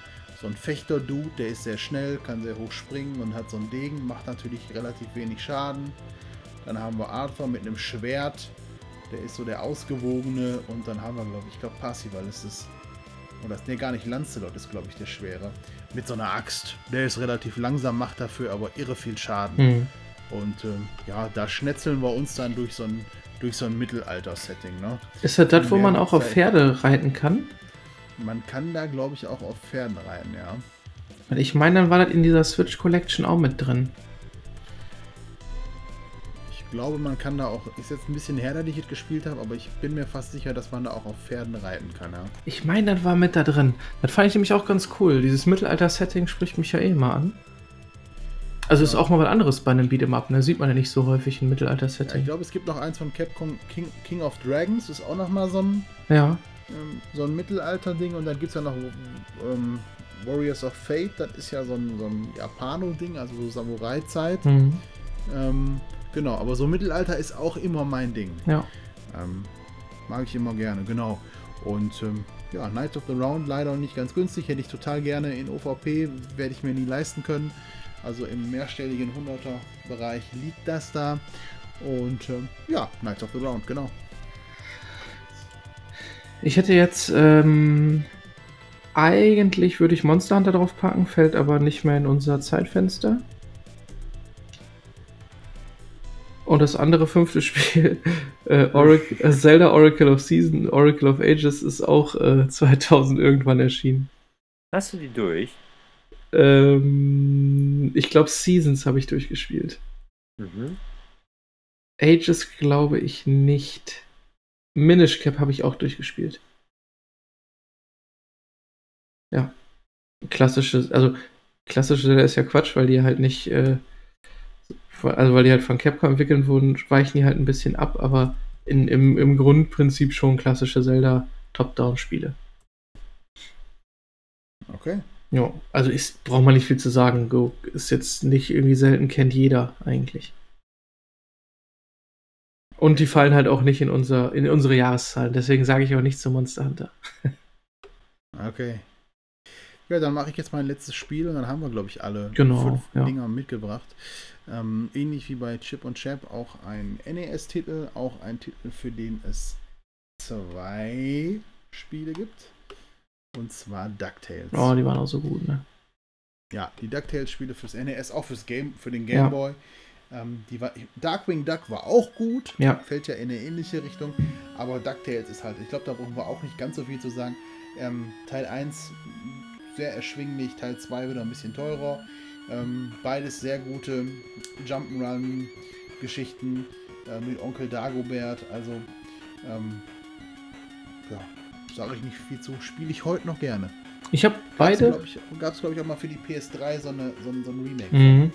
so ein Fechter-Dude, der ist sehr schnell, kann sehr hoch springen und hat so einen Degen, macht natürlich relativ wenig Schaden. Dann haben wir Arthur mit einem Schwert, der ist so der Ausgewogene. Und dann haben wir, glaube ich, glaube Parzival ist es. Oder ne, gar nicht Lancelot ist, glaube ich, der Schwere. Mit so einer Axt. Der ist relativ langsam, macht dafür aber irre viel Schaden. Hm. Und ähm, ja, da schnetzeln wir uns dann durch so ein durch so ein Mittelalter-Setting. Ne? Ist das das, wo man auch auf. Pferde reiten kann? Man kann da, glaube ich, auch auf Pferden reiten, ja. Weil ich meine, dann war das in dieser Switch Collection auch mit drin. Ich glaube, man kann da auch, ist jetzt ein bisschen her, dass ich es gespielt habe, aber ich bin mir fast sicher, dass man da auch auf Pferden reiten kann, ja. Ich meine, das war mit da drin. Das fand ich nämlich auch ganz cool. Dieses Mittelalter-Setting spricht mich ja eh mal an. Also ist auch mal was anderes bei einem Beat'em Up, ne? Sieht man ja nicht so häufig ein ja ich Mittelalter-Setting. glaube, es gibt noch eins von Capcom, King, King of Dragons, ist auch noch mal so ein, Ja, ähm, so ein Mittelalter-Ding und dann gibt es ja noch ähm, Warriors of Fate, das ist ja so ein, so ein Japano-Ding, also so Samurai-Zeit. Mhm. Ähm, genau, aber so Mittelalter ist auch immer mein Ding. Ja. Ähm, mag ich immer gerne, genau. Und ähm, ja, Knights of the Round leider nicht ganz günstig, hätte ich total gerne in OVP, werde ich mir nie leisten können. Also im mehrstelligen 100er Bereich liegt das da. Und ähm, ja, Knights of the Round, genau. Ich hätte jetzt, ähm, eigentlich würde ich Monster Hunter drauf packen, fällt aber nicht mehr in unser Zeitfenster. Und das andere fünfte Spiel, äh, Oracle, äh, Zelda Oracle of Season, Oracle of Ages, ist auch äh, 2000 irgendwann erschienen. Hast du die durch? Ähm, ich glaube, Seasons habe ich durchgespielt. Mhm. Ages glaube ich nicht. Minish Cap habe ich auch durchgespielt. Ja. Klassische, also klassische Zelda ist ja Quatsch, weil die halt nicht, äh, also weil die halt von Capcom entwickelt wurden, weichen die halt ein bisschen ab, aber in, im, im Grundprinzip schon klassische Zelda Top-Down-Spiele. Okay. Ja, also ist, braucht man nicht viel zu sagen. Go ist jetzt nicht irgendwie selten, kennt jeder eigentlich. Und die fallen halt auch nicht in, unser, in unsere Jahreszahlen. Deswegen sage ich auch nichts zu Monster Hunter. Okay. Ja, dann mache ich jetzt mein letztes Spiel und dann haben wir, glaube ich, alle Genau, fünf ja. Dinger mitgebracht. Ähm, ähnlich wie bei Chip und Chap auch ein NES-Titel, auch ein Titel, für den es zwei Spiele gibt. Und zwar DuckTales. Oh, die waren auch so gut, ne? Ja, die DuckTales-Spiele fürs NES, auch fürs Game, für den Game Ja. Boy. Ähm, die war, Darkwing Duck war auch gut. Ja. Fällt ja in eine ähnliche Richtung. Aber DuckTales ist halt, ich glaube, da brauchen wir auch nicht ganz so viel zu sagen. Ähm, Teil 1 sehr erschwinglich, Teil 2 wieder ein bisschen teurer. Ähm, beides sehr gute Jump'n'Run-Geschichten äh, mit Onkel Dagobert. Also, ähm, ja, sage ich nicht viel zu. Spiele ich heute noch gerne. Ich habe beide. Gab es, glaube ich, auch mal für die PS3 so, eine, so, ein- so ein Remake. Mhm.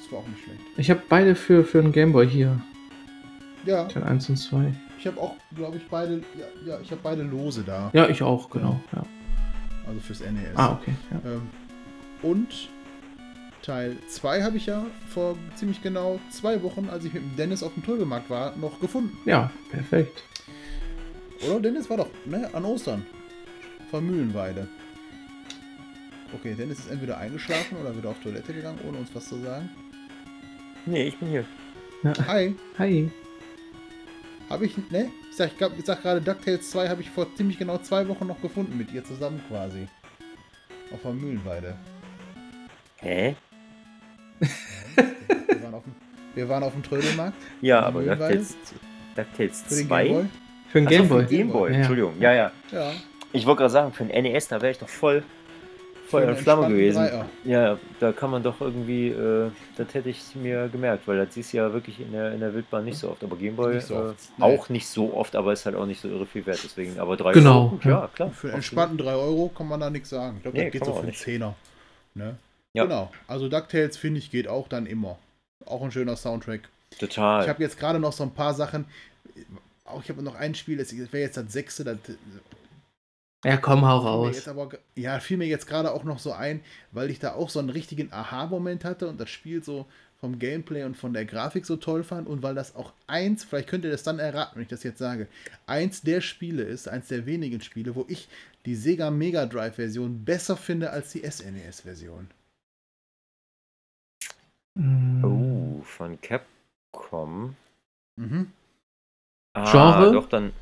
Das war auch nicht schlecht. Ich habe beide für, für einen Gameboy hier. Ja, Teil 1 und 2. ich habe auch, glaube ich, beide, ja, ja ich habe beide Lose da. Ja, ich auch, genau. Ja. Also fürs NES. Ah, okay. Ja. Ähm, und Teil 2 habe ich ja vor ziemlich genau zwei Wochen, als ich mit dem Dennis auf dem Trödelmarkt war, noch gefunden. ja, perfekt. Oder Dennis war doch, ne? An Ostern. Von Mühlenweide. Okay, Dennis ist entweder eingeschlafen oder wieder auf Toilette gegangen, ohne uns was zu sagen. Nee, ich bin hier. Hi, Hi. habe ich, ne? Ich sag, ich, glaub, ich sag gerade, DuckTales 2 habe ich vor ziemlich genau zwei Wochen noch gefunden mit ihr zusammen quasi. Auf der Mühlenweide. Hä? Wir waren auf dem, wir waren auf dem Trödelmarkt Ja, aber Mühlenweide? DuckTales, DuckTales für den 2? Gameboy. Für einen Gameboy. den Gameboy, Ja. Entschuldigung. Ja, ja. Ja, Ich wollte gerade sagen, für den NES, da wäre ich doch voll, voll in Flamme gewesen. Dreier. Ja, da kann man doch irgendwie, äh, das hätte ich mir gemerkt, weil das siehst du ja wirklich in der, in der Wildbahn nicht so oft. Aber Gameboy Nicht so oft, äh, nee. auch nicht so oft, aber ist halt auch nicht so irre viel wert. Deswegen, aber drei Genau, Euro, gut, ja. klar. Für entspannten 3 Euro kann man da nichts sagen. Ich glaube, Nee, das geht so für einen. Zehner. Ne? Ja. Genau. Also DuckTales finde ich geht auch dann immer. Auch ein schöner Soundtrack. Ich Total. habe jetzt gerade noch so ein paar Sachen. Auch ich habe noch ein Spiel, das wäre jetzt das sechste. Das Ja, komm, hau raus. jetzt aber, ja, fiel mir jetzt gerade auch noch so ein, weil ich da auch so einen richtigen Aha-Moment hatte und das Spiel so vom Gameplay und von der Grafik so toll fand und weil das auch eins, vielleicht könnt ihr das dann erraten, wenn ich das jetzt sage, eins der Spiele ist, eins der wenigen Spiele, wo ich die Sega Mega Drive Version besser finde als die SNES Version. Mm. Oh, von Capcom. Mhm. Ah, Genre? doch dann.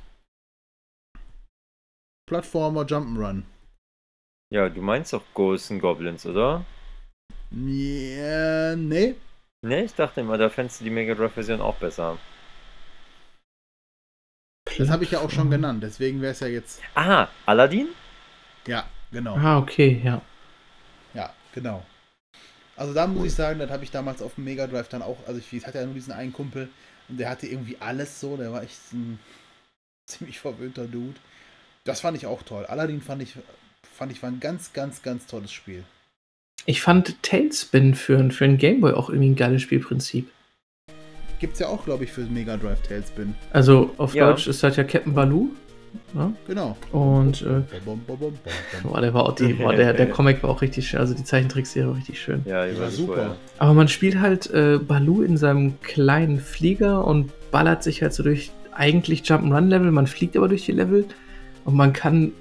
Plattformer Jump'n'Run. Ja, du meinst doch Ghosts and Goblins, oder? Ja, nee. Ne, ich dachte immer, da fändest du die Mega Drive Version auch besser. Das habe ich ja auch schon genannt, deswegen wäre es ja jetzt. Ah, Aladdin? Ja, genau. Ah, okay, ja. Ja, genau. Also da muss ich sagen, das habe ich damals auf dem Mega Drive dann auch, also ich, ich hatte ja nur diesen einen Kumpel der hatte irgendwie alles so, der war echt ein ziemlich verwöhnter Dude. Das fand ich auch toll. Aladdin fand ich, fand ich war ein ganz, ganz, ganz tolles Spiel. Ich fand Tailspin für, ein- für ein Gameboy auch irgendwie ein geiles Spielprinzip. Gibt's ja auch, glaube ich, für Mega Drive Tailspin. Also auf Ja. Deutsch ist das ja Captain Baloo. Ne? Genau. Und äh, boah, der war auch die, boah, der, der Comic war auch richtig schön, also die Zeichentrickserie war richtig schön. Ja, die Die war war super. super. Aber man spielt halt äh, Baloo in seinem kleinen Flieger und ballert sich halt so durch eigentlich Jump'n'Run-Level. Man fliegt aber durch die Level und man kann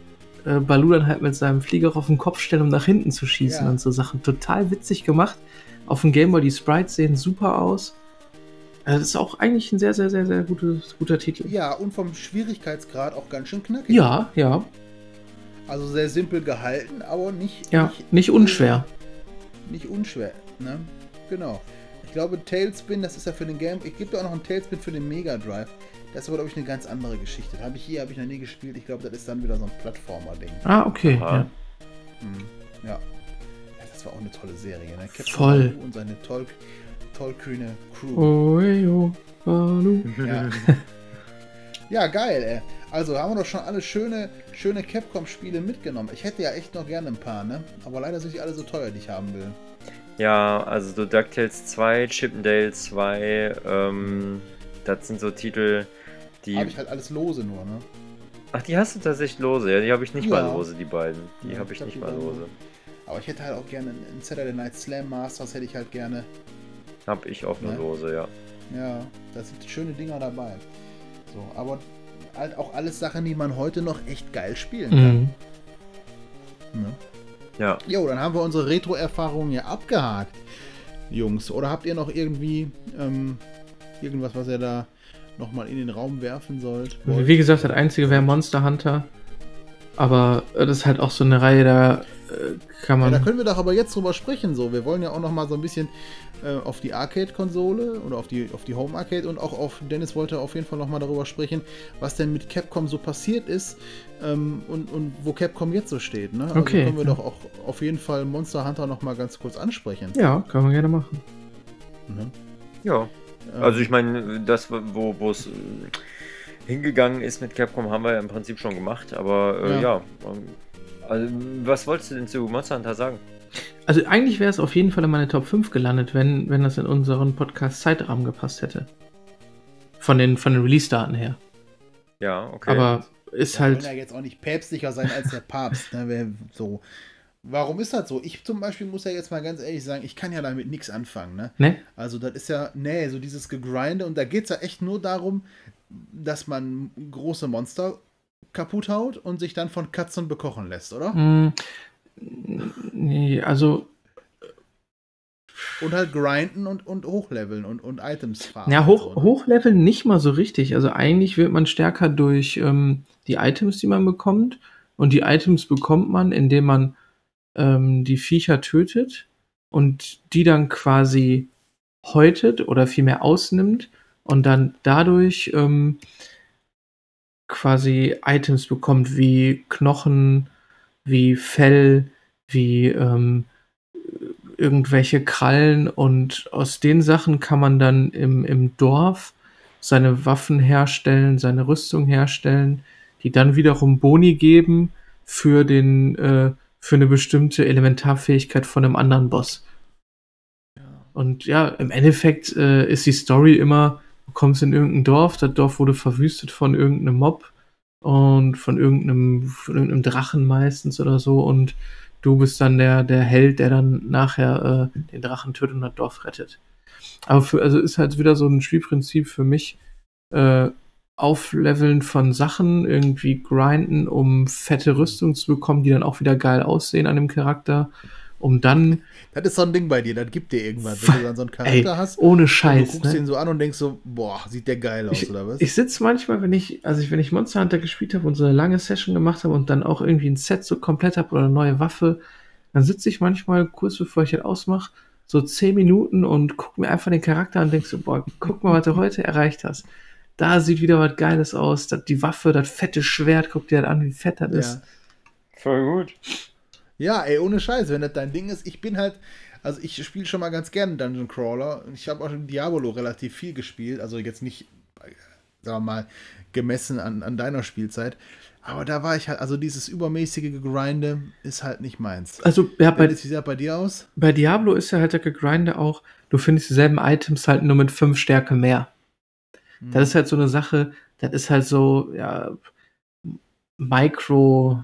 äh, Baloo dann halt mit seinem Flieger auf den Kopf stellen, um nach hinten zu schießen Ja. und so Sachen. Total witzig gemacht. Auf dem Gameboy, die Sprites sehen super aus. Also das ist auch eigentlich ein sehr, sehr, sehr, sehr gutes, guter Titel. Ja, und vom Schwierigkeitsgrad auch ganz schön knackig. Ja, ja, Also sehr simpel gehalten, aber nicht, ja, nicht unschwer. Nicht unschwer, ne? Genau. Ich glaube, Tailspin, das ist ja für den Game. Ich gebe da auch noch einen Tailspin für den Mega Drive. Das ist aber, glaube ich, eine ganz andere Geschichte. Habe ich hier, habe ich noch nie gespielt. Ich glaube, das ist dann wieder so ein Plattformer-Ding. Ah, okay. Ja. Hm. Ja. ja. Das war auch eine tolle Serie, ne? Captain Voll. Und seine toll, tollkühne Crew. Oh, oh, Baloo. Ja. ja, geil, ey. Also haben wir doch schon alle schöne, schöne Capcom-Spiele mitgenommen. Ich hätte ja echt noch gerne ein paar, ne? Aber leider sind die alle so teuer, die ich haben will. Ja, also so DuckTales 2, Chippendale 2, ähm, das sind so Titel, die. Habe ich halt alles lose nur, ne? Ach, die hast du tatsächlich lose, ja, die habe ich nicht Ja. mal lose, die beiden. Die Ja, habe ich ich nicht mal lose. Aber ich hätte halt auch gerne ein Saturday Night Slam Masters, hätte ich halt gerne. Habe ich auch nur Ne? lose, ja. Ja, da sind schöne Dinger dabei. So, aber halt auch alles Sachen, die man heute noch echt geil spielen kann. Mhm. Ne? Ja. Jo, dann haben wir unsere Retro-Erfahrungen ja abgehakt, Jungs. Oder habt ihr noch irgendwie ähm, irgendwas, was ihr da nochmal in den Raum werfen sollt? Wie gesagt, das einzige wäre Monster Hunter. Aber das ist halt auch so eine Reihe, da äh, kann Ja, man. da können wir doch aber jetzt drüber sprechen. So, wir wollen ja auch noch mal so ein bisschen äh, auf die Arcade-Konsole oder auf die, auf die Home Arcade und auch auf Dennis wollte auf jeden Fall noch mal darüber sprechen, was denn mit Capcom so passiert ist ähm, und, und wo Capcom jetzt so steht. Ne? Also Okay, können wir ja. doch auch auf jeden Fall Monster Hunter noch mal ganz kurz ansprechen. ja, kann man gerne machen. Ne? Ja. Ähm, Also ich meine, das, wo wo es äh, hingegangen ist mit Capcom, haben wir ja im Prinzip schon gemacht, aber äh, Ja. ja. Also, was wolltest du denn zu Monster Hunter sagen? Also eigentlich wäre es auf jeden Fall in meine Top 5 gelandet, wenn, wenn das in unseren Podcast-Zeitrahmen gepasst hätte. Von den, von den Release-Daten her. Ja, okay. Aber ist wollen halt. ja jetzt auch nicht päpstlicher sein als der Papst. Ne? So. Warum ist das so? Ich zum Beispiel muss ja jetzt mal ganz ehrlich sagen, ich kann ja damit nichts anfangen. Ne? Ne? Also das ist ja, nee, so dieses Gegrinde und da geht es ja echt nur darum, dass man große Monster kaputt haut und sich dann von Katzen bekochen lässt, oder? Mh, nee, also, Und halt grinden und, und hochleveln und, und Items farmen. ja, hoch, so, ne? hochleveln nicht mal so richtig. Also eigentlich wird man stärker durch ähm, die Items, die man bekommt. Und die Items bekommt man, indem man ähm, die Viecher tötet und die dann quasi häutet oder vielmehr ausnimmt und dann dadurch ähm, quasi Items bekommt wie Knochen, wie Fell, wie ähm, irgendwelche Krallen und aus den Sachen kann man dann im, im Dorf seine Waffen herstellen, seine Rüstung herstellen, die dann wiederum Boni geben für den äh, für eine bestimmte Elementarfähigkeit von einem anderen Boss. Und ja, im Endeffekt äh, ist die Story immer, du kommst in irgendein Dorf, das Dorf wurde verwüstet von irgendeinem Mob und von irgendeinem, von irgendeinem Drachen meistens oder so und du bist dann der, der Held, der dann nachher äh, den Drachen tötet und das Dorf rettet. Aber für, also ist halt wieder so ein Spielprinzip für mich, äh, Aufleveln von Sachen, irgendwie grinden, um fette Rüstung zu bekommen, die dann auch wieder geil aussehen an dem Charakter, um dann, Das ist so ein Ding bei dir, das gibt dir irgendwas, wenn du dann so einen Charakter ey, hast. ohne und du Scheiß, guckst ne? ihn so an und denkst so, boah, sieht der geil aus, oder was? Ich sitze manchmal, wenn ich, also ich, wenn ich Monster Hunter gespielt habe und so eine lange Session gemacht habe und dann auch irgendwie ein Set so komplett habe oder eine neue Waffe, dann sitze ich manchmal kurz bevor ich das ausmache, so zehn Minuten und gucke mir einfach den Charakter an und denk so, boah, guck mal, was du heute erreicht hast. da sieht wieder was Geiles aus. Das, die Waffe, das fette Schwert, guck dir das an, wie fett das ist. Voll gut. Ja, ey, ohne Scheiß, wenn das dein Ding ist. Ich bin halt, also ich spiele schon mal ganz gerne Dungeon Crawler. Ich habe auch in Diablo relativ viel gespielt. Also jetzt nicht, sagen wir mal, gemessen an, an deiner Spielzeit. Aber da war ich halt, also dieses übermäßige Gegrinde ist halt nicht meins. Also, ja, bei, Wie sieht das bei dir aus? bei Diablo ist ja halt der Gegrinde auch, du findest dieselben Items halt nur mit fünf Stärke mehr. Hm. Das ist halt so eine Sache, das ist halt so, ja, Micro,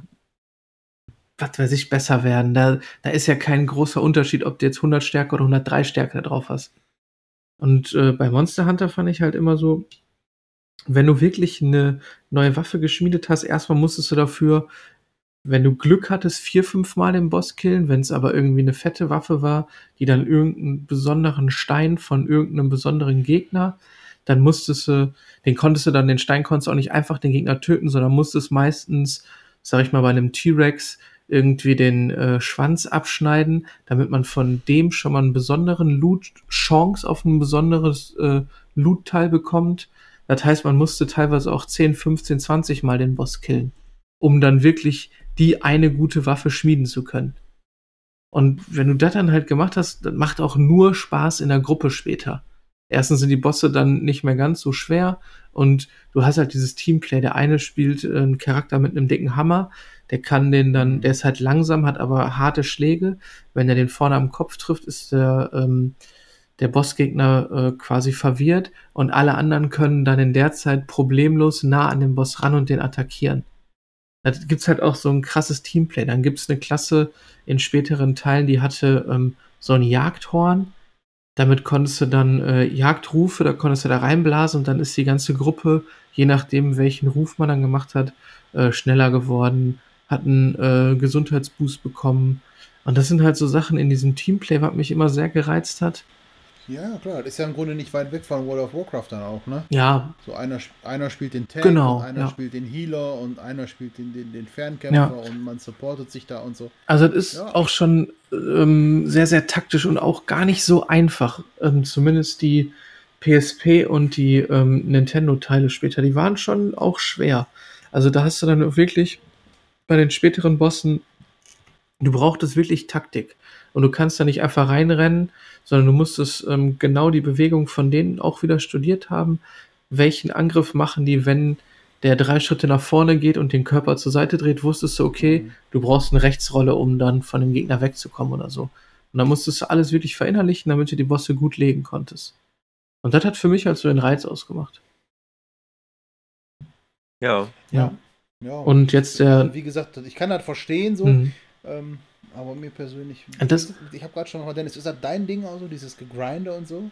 was weiß ich, besser werden. Da, da ist ja kein großer Unterschied, ob du jetzt 100 Stärke oder 103 Stärke da drauf hast. Und äh, bei Monster Hunter fand ich halt immer so, wenn du wirklich eine neue Waffe geschmiedet hast, erstmal musstest du dafür, wenn du Glück hattest, vier, fünf Mal den Boss killen. Wenn es aber irgendwie eine fette Waffe war, die dann irgendeinen besonderen Stein von irgendeinem besonderen Gegner, dann musstest du, den konntest du dann, den Stein konntest du auch nicht einfach den Gegner töten, sondern musstest meistens, sag ich mal, bei einem T-Rex irgendwie den äh, Schwanz abschneiden, damit man von dem schon mal einen besonderen Loot, Chance auf ein besonderes äh, Loot-Teil bekommt. Das heißt, man musste teilweise auch 10, 15, 20 Mal den Boss killen, um dann wirklich die eine gute Waffe schmieden zu können. Und wenn du das dann halt gemacht hast, das macht auch nur Spaß in der Gruppe später. Erstens sind die Bosse dann nicht mehr ganz so schwer und du hast halt dieses Teamplay. Der eine spielt äh, einen Charakter mit einem dicken Hammer, der kann den dann, der ist halt langsam, hat aber harte Schläge. Wenn er den vorne am Kopf trifft, ist der, ähm, der Bossgegner äh, quasi verwirrt und alle anderen können dann in der Zeit problemlos nah an den Boss ran und den attackieren. Da gibt's halt auch so ein krasses Teamplay. Dann gibt's eine Klasse in späteren Teilen, die hatte ähm, so ein Jagdhorn. Damit konntest du dann äh, Jagdrufe, da konntest du da reinblasen und dann ist die ganze Gruppe, je nachdem welchen Ruf man dann gemacht hat, äh, schneller geworden, hat einen äh, Gesundheitsboost bekommen. Und das sind halt so Sachen in diesem Teamplay, was mich immer sehr gereizt hat. Ja, klar, das ist ja im Grunde nicht weit weg von World of Warcraft dann auch, ne? Ja, So einer, einer spielt den Tank, Genau, und einer ja. spielt den Healer und einer spielt den, den, den Fernkämpfer Ja. und man supportet sich da und so. Also das ist Ja. auch schon ähm, sehr, sehr taktisch und auch gar nicht so einfach. Ähm, zumindest die PSP und die ähm, Nintendo-Teile später, die waren schon auch schwer. Also da hast du dann wirklich bei den späteren Bossen, du brauchtest wirklich Taktik. Und du kannst da nicht einfach reinrennen, sondern du musstest ähm, genau die Bewegung von denen auch wieder studiert haben. Welchen Angriff machen die, wenn der drei Schritte nach vorne geht und den Körper zur Seite dreht, wusstest du, okay, Mhm. du brauchst eine Rechtsrolle, um dann von dem Gegner wegzukommen oder so. Und dann musstest du alles wirklich verinnerlichen, damit du die Bosse gut legen konntest. Und das hat für mich halt so den Reiz ausgemacht. Ja. Ja. Ja. Und jetzt der. wie gesagt, ich kann das verstehen so, Hm. ähm, aber mir persönlich. Und das- ich habe gerade schon mal, Dennis, ist das dein Ding also, dieses Gegrinde und so?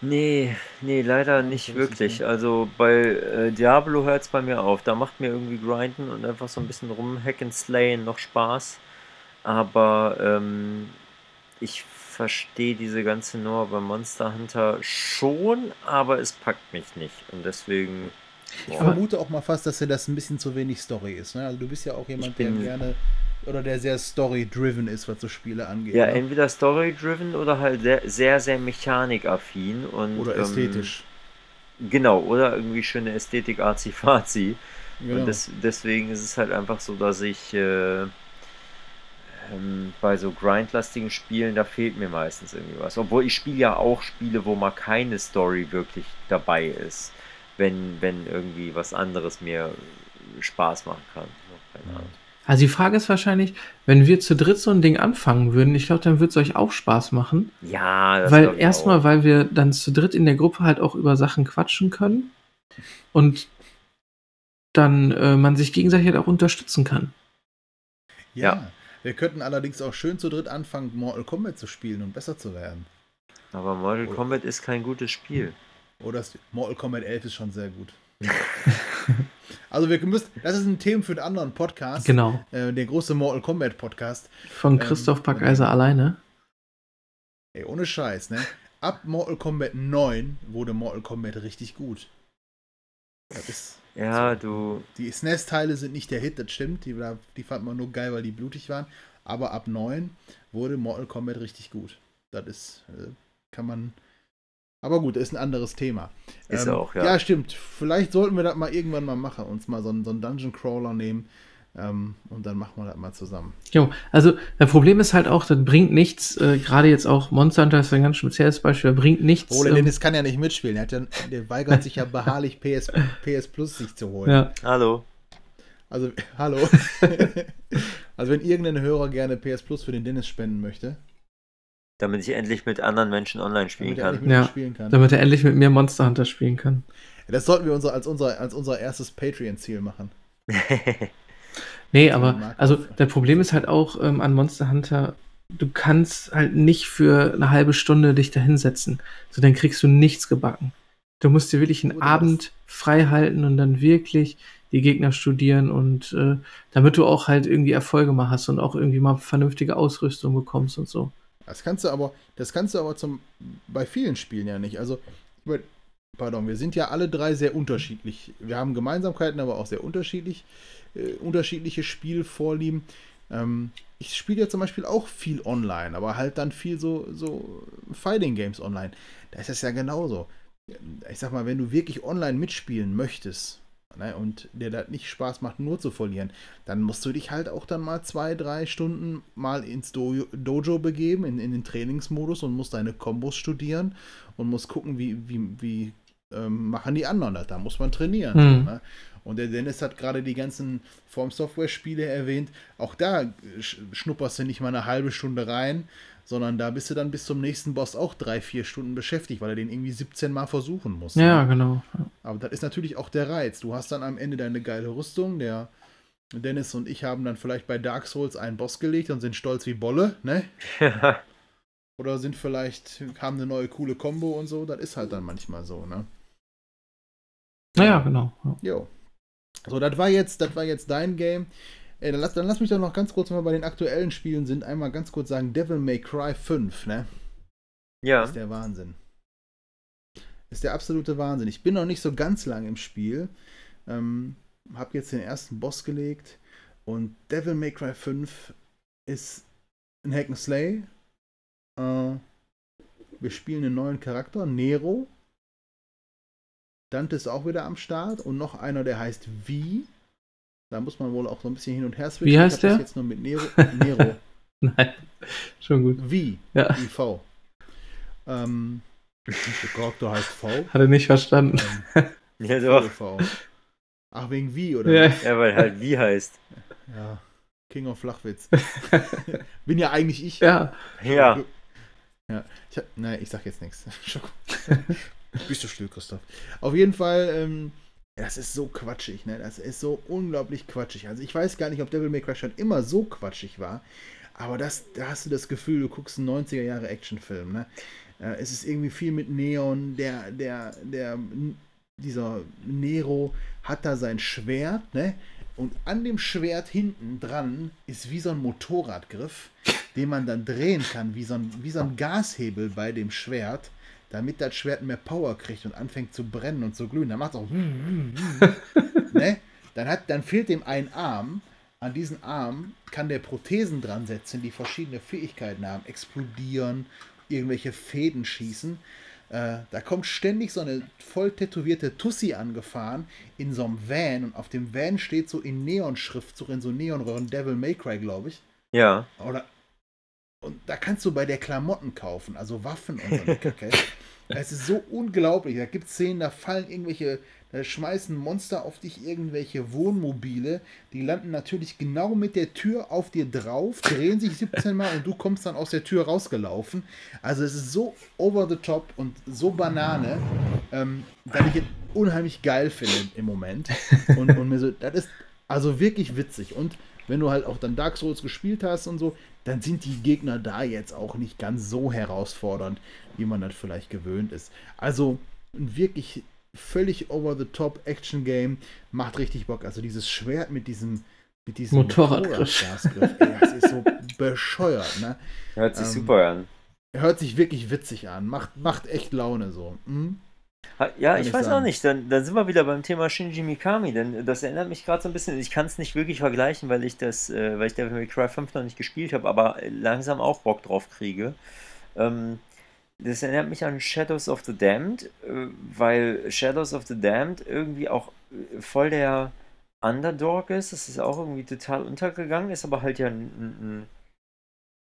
Nee, nee, leider nicht so wirklich. nicht. Also bei äh, Diablo hört es bei mir auf. Da macht mir irgendwie Grinden und einfach so ein bisschen rum Hack and Slayen noch Spaß. Aber ähm, ich verstehe diese ganze Nummer bei Monster Hunter schon, aber es packt mich nicht. Und deswegen. Ich boah, vermute auch mal fast, dass dir das ein bisschen zu wenig Story ist. Ne? Also du bist ja auch jemand, der gerne oder der sehr story-driven ist, was so Spiele angeht. ja, ne? entweder story-driven oder halt sehr, sehr, sehr mechanikaffin und Oder ähm, ästhetisch. Genau, oder irgendwie schöne Ästhetik arzi-fazi. Genau. Und des, deswegen ist es halt einfach so, dass ich äh, ähm, bei so grindlastigen Spielen, da fehlt mir meistens irgendwie was. Obwohl ich spiele ja auch Spiele, wo mal keine Story wirklich dabei ist, wenn, wenn irgendwie was anderes mir Spaß machen kann. Keine Ahnung. Also die Frage ist wahrscheinlich, wenn wir zu dritt so ein Ding anfangen würden, ich glaube, dann würde es euch auch Spaß machen. Ja, das weil erstmal, weil wir dann zu dritt in der Gruppe halt auch über Sachen quatschen können und dann äh, man sich gegenseitig halt auch unterstützen kann. ja. ja. Wir könnten allerdings auch schön zu dritt anfangen, Mortal Kombat zu spielen und besser zu werden. Aber Mortal Kombat ist kein gutes Spiel. Oder das Mortal Kombat 11 ist schon sehr gut. also wir müssen, das ist ein Thema für einen anderen Podcast. Genau. Äh, der große Mortal Kombat Podcast. Von Ähm, Christoph Packeiser alleine. Ey, ohne Scheiß, ne? Ab Mortal Kombat 9 wurde Mortal Kombat richtig gut. Das ist, Ja, du. die SNES-Teile sind nicht der Hit, das stimmt. Die, die fand man nur geil, weil die blutig waren. Aber ab 9 wurde Mortal Kombat richtig gut. Das ist, äh, kann man, Aber gut, ist ein anderes Thema. Ist Ähm, auch, ja. Ja, stimmt. Vielleicht sollten wir das mal irgendwann mal machen, uns mal so einen, so einen Dungeon Crawler nehmen ähm, und dann machen wir das mal zusammen. Jo, also das Problem ist halt auch, das bringt nichts, äh, gerade jetzt auch Monster Hunter ist ein ganz spezielles Beispiel, bringt nichts. Roland ähm, Dennis kann ja nicht mitspielen. Er hat ja, der weigert sich ja beharrlich PS, PS Plus sich zu holen. ja, Hallo. Also, hallo. also, wenn irgendein Hörer gerne PS Plus für den Dennis spenden möchte, Damit ich endlich mit anderen Menschen online spielen damit kann. mit Ja. spielen kann. damit er endlich mit mir Monster Hunter spielen kann. Das sollten wir unser, als, unser, als unser erstes Patreon-Ziel machen. Nee, aber also das Problem ist halt auch ähm, an Monster Hunter, du kannst halt nicht für eine halbe Stunde dich da hinsetzen. So, dann kriegst du nichts gebacken. Du musst dir wirklich einen Oder was? Abend frei halten und dann wirklich die Gegner studieren und äh, damit du auch halt irgendwie Erfolge mal hast und auch irgendwie mal vernünftige Ausrüstung bekommst und so. Das kannst du aber, das kannst du aber zum, bei vielen Spielen ja nicht. Also, pardon, wir sind ja alle drei sehr unterschiedlich. Wir haben Gemeinsamkeiten, aber auch sehr unterschiedlich, äh, unterschiedliche Spielvorlieben. Ähm, ich spiele ja zum Beispiel auch viel online, aber halt dann viel so, so Fighting Games online. Da ist das ja genauso. Ich sag mal, wenn du wirklich online mitspielen möchtest ne, und dir das nicht Spaß macht, nur zu verlieren, dann musst du dich halt auch dann mal zwei, drei Stunden mal ins Do Dojo begeben, in, in den Trainingsmodus und musst deine Kombos studieren und musst gucken, wie, wie, wie ähm, machen die anderen das. Da muss man trainieren. Mhm. Ne? Und der Dennis hat gerade die ganzen Form Software-Spiele erwähnt. Auch da äh, sch- schnupperst du nicht mal eine halbe Stunde rein, sondern da bist du dann bis zum nächsten Boss auch drei, vier Stunden beschäftigt, weil er den irgendwie 17 Mal versuchen muss. ne? Ja, genau. Aber das ist natürlich auch der Reiz. Du hast dann am Ende deine geile Rüstung. Der Dennis und ich haben dann vielleicht bei Dark Souls einen Boss gelegt und sind stolz wie Bolle, ne? Oder sind vielleicht, haben eine neue coole Combo und so. Das ist halt dann manchmal so, ne? Naja, genau. Ja. Jo. So, das war jetzt, das war jetzt dein Game. Ey, dann, lass, dann lass mich doch noch ganz kurz, wenn wir bei den aktuellen Spielen sind, einmal ganz kurz sagen, Devil May Cry 5, ne? ja. ist der Wahnsinn. Ist der absolute Wahnsinn. Ich bin noch nicht so ganz lang im Spiel. Ähm, hab jetzt den ersten Boss gelegt und Devil May Cry 5 ist ein Hack and Slay. Äh, wir spielen einen neuen Charakter, Nero. Dante ist auch wieder am Start und noch einer, der heißt V. Da muss man wohl auch so ein bisschen hin und her switchen. Wie heißt ich hab das der? jetzt nur mit Nero. Nero. Nein, schon gut. V. Ja, IV. Ähm, der Charakter heißt V. hat er nicht verstanden. Ähm, Ja, doch. V. Ach, wegen wie, oder? Ja. was? Ja, weil halt wie heißt. Ja. King of Flachwitz. Bin ja eigentlich ich. Ja, Ja. Ja. Ich hab, nein, ich sag jetzt nichts. Bist du still, Christoph. Auf jeden Fall, ähm, das ist so quatschig, ne? Das ist so unglaublich quatschig. Also ich weiß gar nicht, ob Devil May Cry schon immer so quatschig war, aber das, da hast du das Gefühl, du guckst einen 90er Jahre Actionfilm, ne? Äh, es ist irgendwie viel mit Neon, der, der, der, dieser Nero hat da sein Schwert, ne? Und an dem Schwert hinten dran ist wie so ein Motorradgriff, den man dann drehen kann, wie so ein, wie so ein Gashebel bei dem Schwert, damit das Schwert mehr Power kriegt und anfängt zu brennen und zu glühen. Dann macht es auch. ne? dann, hat, dann fehlt dem ein Arm. An diesen Arm kann der Prothesen dran setzen, die verschiedene Fähigkeiten haben. Explodieren, irgendwelche Fäden schießen. Äh, da kommt ständig so eine voll tätowierte Tussi angefahren in so einem Van und auf dem Van steht so in Neonschrift, so in so Neonröhren Devil May Cry, glaube ich. Ja. Oder und da kannst du bei der Klamotten kaufen, also Waffen und so eine Kacke. Es ist so unglaublich. Da gibt es Szenen, da fallen irgendwelche, da schmeißen Monster auf dich irgendwelche Wohnmobile. Die landen natürlich genau mit der Tür auf dir drauf, drehen sich 17 Mal und du kommst dann aus der Tür rausgelaufen. Also es ist so over the top und so Banane, ähm, dass ich es unheimlich geil finde im Moment. Und, und mir so, das ist also wirklich witzig. Und wenn du halt auch dann Dark Souls gespielt hast und so, dann sind die Gegner da jetzt auch nicht ganz so herausfordernd, wie man das vielleicht gewöhnt ist. Also ein wirklich völlig over the top Action Game macht richtig Bock. Also dieses Schwert mit diesem mit diesem Motorradgriff. Motorradgasgriff, ey, das ist so bescheuert, ne? Hört sich Ähm, super an. Hört sich wirklich witzig an, macht, macht echt Laune so. Hm? Ja, ich ich weiß auch sagen. nicht. Dann, dann sind wir wieder beim Thema Shinji Mikami, denn das erinnert mich gerade so ein bisschen. Ich kann es nicht wirklich vergleichen, weil ich das, äh, weil ich Devil May Cry 5 noch nicht gespielt habe, aber langsam auch Bock drauf kriege. Ähm, das erinnert mich an Shadows of the Damned, äh, weil Shadows of the Damned irgendwie auch äh, voll der Underdog ist. Das ist auch irgendwie total untergegangen, ist aber halt ja ein,